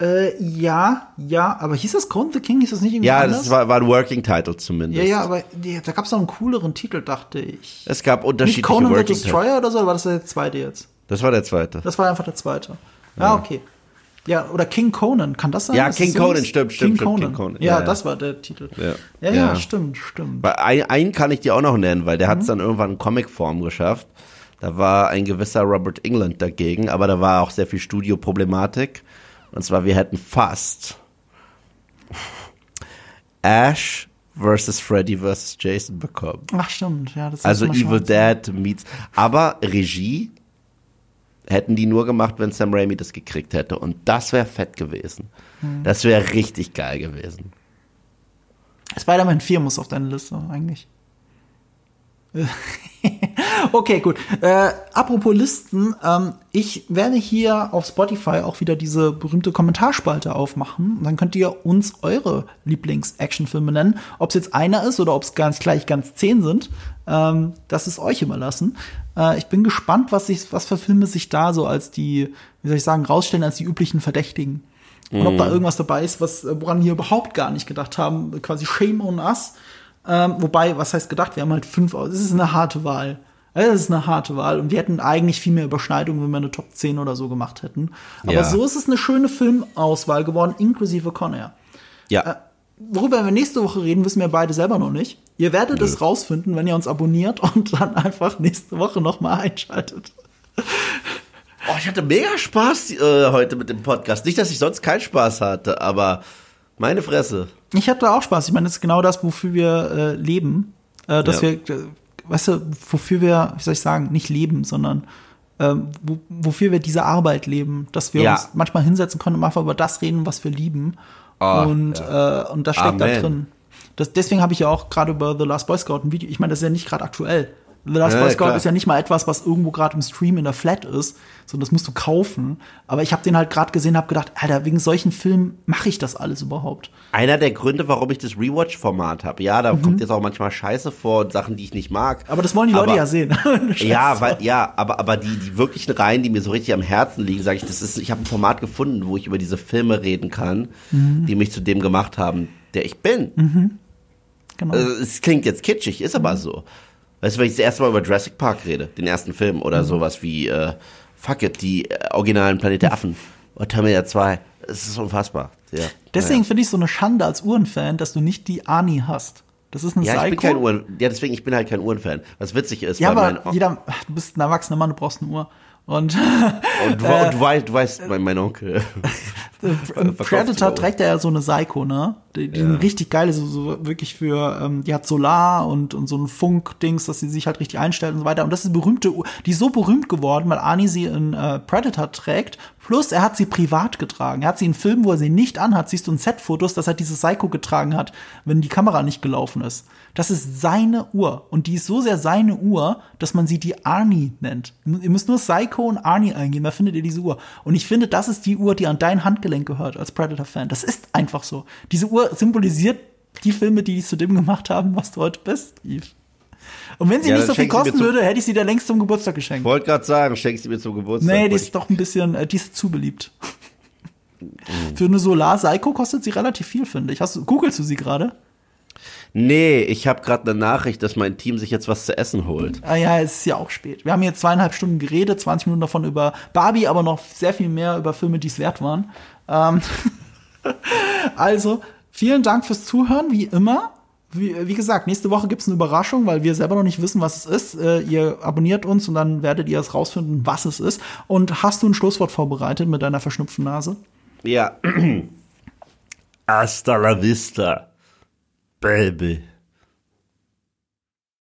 Äh, ja, ja, aber hieß das Conan the King? Hieß das nicht irgendwie Ja, anders? das war, war ein Working Title zumindest. ja, ja, aber die, da gab es noch einen cooleren Titel, dachte ich. Es gab Nicht unterschiedliche Conan the Working Titles. Destroyer oder so, oder war das der zweite jetzt? Das war der zweite. Das war einfach der zweite. Ah, okay. Ja, oder King Conan, kann das sein? Ja, King das so Conan, ist? stimmt, King stimmt, stimmt, Conan. King Conan. Ja, Ja, ja. das war der Titel. Ja. ja, ja, Ja. stimmt, stimmt. Ein, einen kann ich dir auch noch nennen, weil der Mhm. hat es dann irgendwann in Comicform geschafft. Da war ein gewisser Robert England dagegen, aber da war auch sehr viel Studioproblematik. Und zwar, wir hätten fast Ash versus Freddy versus Jason bekommen. Ach, stimmt, ja. Das Also Evil Dead meets. Aber Regie hätten die nur gemacht, wenn Sam Raimi das gekriegt hätte. Und das wäre fett gewesen. Mhm. Das wäre richtig geil gewesen. Spider-Man 4 muss auf deine Liste, eigentlich. [laughs] okay, gut. Äh, apropos Listen, ähm, ich werde hier auf Spotify auch wieder diese berühmte Kommentarspalte aufmachen. Dann könnt ihr uns eure Lieblings-Actionfilme nennen. Ob es jetzt einer ist oder ob es ganz gleich ganz zehn sind, ähm, das ist euch überlassen. Äh, ich bin gespannt, was, sich, was für Filme sich da so als die, wie soll ich sagen, rausstellen als die üblichen Verdächtigen. Und ob da irgendwas dabei ist, was, äh, woran wir überhaupt gar nicht gedacht haben, quasi Shame on us. Ähm, wobei, was heißt gedacht? Wir haben halt fünf, es ist eine harte Wahl. Es ist eine harte Wahl und wir hätten eigentlich viel mehr Überschneidungen, wenn wir eine Top 10 oder so gemacht hätten. Aber Ja. so ist es eine schöne Filmauswahl geworden, inklusive Conair. Ja. Worüber wir nächste Woche reden, wissen wir beide selber noch nicht. Ihr werdet Nö. es rausfinden, wenn ihr uns abonniert und dann einfach nächste Woche nochmal einschaltet. Oh, ich hatte mega Spaß äh, heute mit dem Podcast. Nicht, dass ich sonst keinen Spaß hatte, aber meine Fresse. Ich hatte auch Spaß. Ich meine, das ist genau das, wofür wir äh, leben. Äh, dass Ja. wir, äh, weißt du, wofür wir, wie soll ich sagen, nicht leben, sondern ähm, wo, wofür wir diese Arbeit leben. Dass wir Ja. uns manchmal hinsetzen können und einfach über das reden, was wir lieben. Ah, und, äh, und das steckt da Amen. drin. Das, deswegen habe ich ja auch gerade über The Last Boy Scout ein Video. Ich meine, das ist ja nicht gerade aktuell. The Last Boy Scout ist ja nicht mal etwas, was irgendwo gerade im Stream in der Flat ist, sondern das musst du kaufen. Aber ich habe den halt gerade gesehen, habe gedacht, Alter, wegen solchen Filmen mache ich das alles überhaupt. Einer der Gründe, warum ich das Rewatch-Format habe. Ja, da kommt jetzt auch manchmal Scheiße vor und Sachen, die ich nicht mag. Mhm. Aber das wollen die Leute Aber- ja sehen. [laughs] Ja, weil, ja, aber, aber die, die wirklichen Reihen, die mir so richtig am Herzen liegen, sage ich, das ist, ich habe ein Format gefunden, wo ich über diese Filme reden kann, Mhm. die mich zu dem gemacht haben, der ich bin. genau. Also, es klingt jetzt kitschig, ist aber so. Weißt du, wenn ich das erste Mal über Jurassic Park rede, den ersten Film, oder Mhm. sowas wie, äh, fuck it, die äh, originalen Planet der Affen, [laughs] oder Terminator 2, es ist unfassbar. Ja, Deswegen finde ich so eine Schande als Uhrenfan, dass du nicht die Ani hast. Das ist eine Ja, ich bin kein Uhren, ja, deswegen, ich bin halt kein Uhrenfan. Was witzig ist, ja, weil aber mein, jeder, du bist ein erwachsener Mann, du brauchst eine Uhr. Und, [laughs] und, du, und du weißt, du weißt, mein, mein Onkel. [laughs] Predator trägt ja so eine Psycho, ne? Die, die sind richtig geile, so, so wirklich für, ähm, die hat Solar und, und so ein Funk-Dings, dass sie sich halt richtig einstellt und so weiter. Und das ist berühmte die ist so berühmt geworden, weil Ani sie in äh, Predator trägt. Plus, er hat sie privat getragen. Er hat sie in Filmen, wo er sie nicht anhat, siehst du in Set-Fotos, dass er diese Psycho getragen hat, wenn die Kamera nicht gelaufen ist. Das ist seine Uhr. Und die ist so sehr seine Uhr, dass man sie die Arnie nennt. Ihr müsst nur Psycho und Arnie eingeben, da findet ihr diese Uhr. Und ich finde, das ist die Uhr, die an dein Handgelenk gehört als Predator-Fan. Das ist einfach so. Diese Uhr symbolisiert die Filme, die dich zu dem gemacht haben, was du heute bist, Yves. Und wenn sie Ja, nicht so viel schenk sie kosten würde, hätte ich sie dir längst zum Geburtstag geschenkt. Wollte gerade sagen, schenkst du mir zum Geburtstag. Nee, die ist doch ein bisschen, äh, die ist zu beliebt. Für eine Solar Psycho kostet sie relativ viel, finde ich. Hast du, googelst du sie gerade? Nee, ich habe gerade eine Nachricht, dass mein Team sich jetzt was zu essen holt. Ah ja, es ist ja auch spät. Wir haben jetzt zweieinhalb Stunden geredet, 20 Minuten davon über Barbie, aber noch sehr viel mehr über Filme, die es wert waren. Ähm [laughs] also, vielen Dank fürs Zuhören, wie immer. Wie, wie gesagt, nächste Woche gibt's eine Überraschung, weil wir selber noch nicht wissen, was es ist. Äh, ihr abonniert uns und dann werdet ihr es rausfinden, was es ist. Und hast du ein Schlusswort vorbereitet mit deiner verschnupften Nase? Ja. [clears throat] Hasta la vista, baby.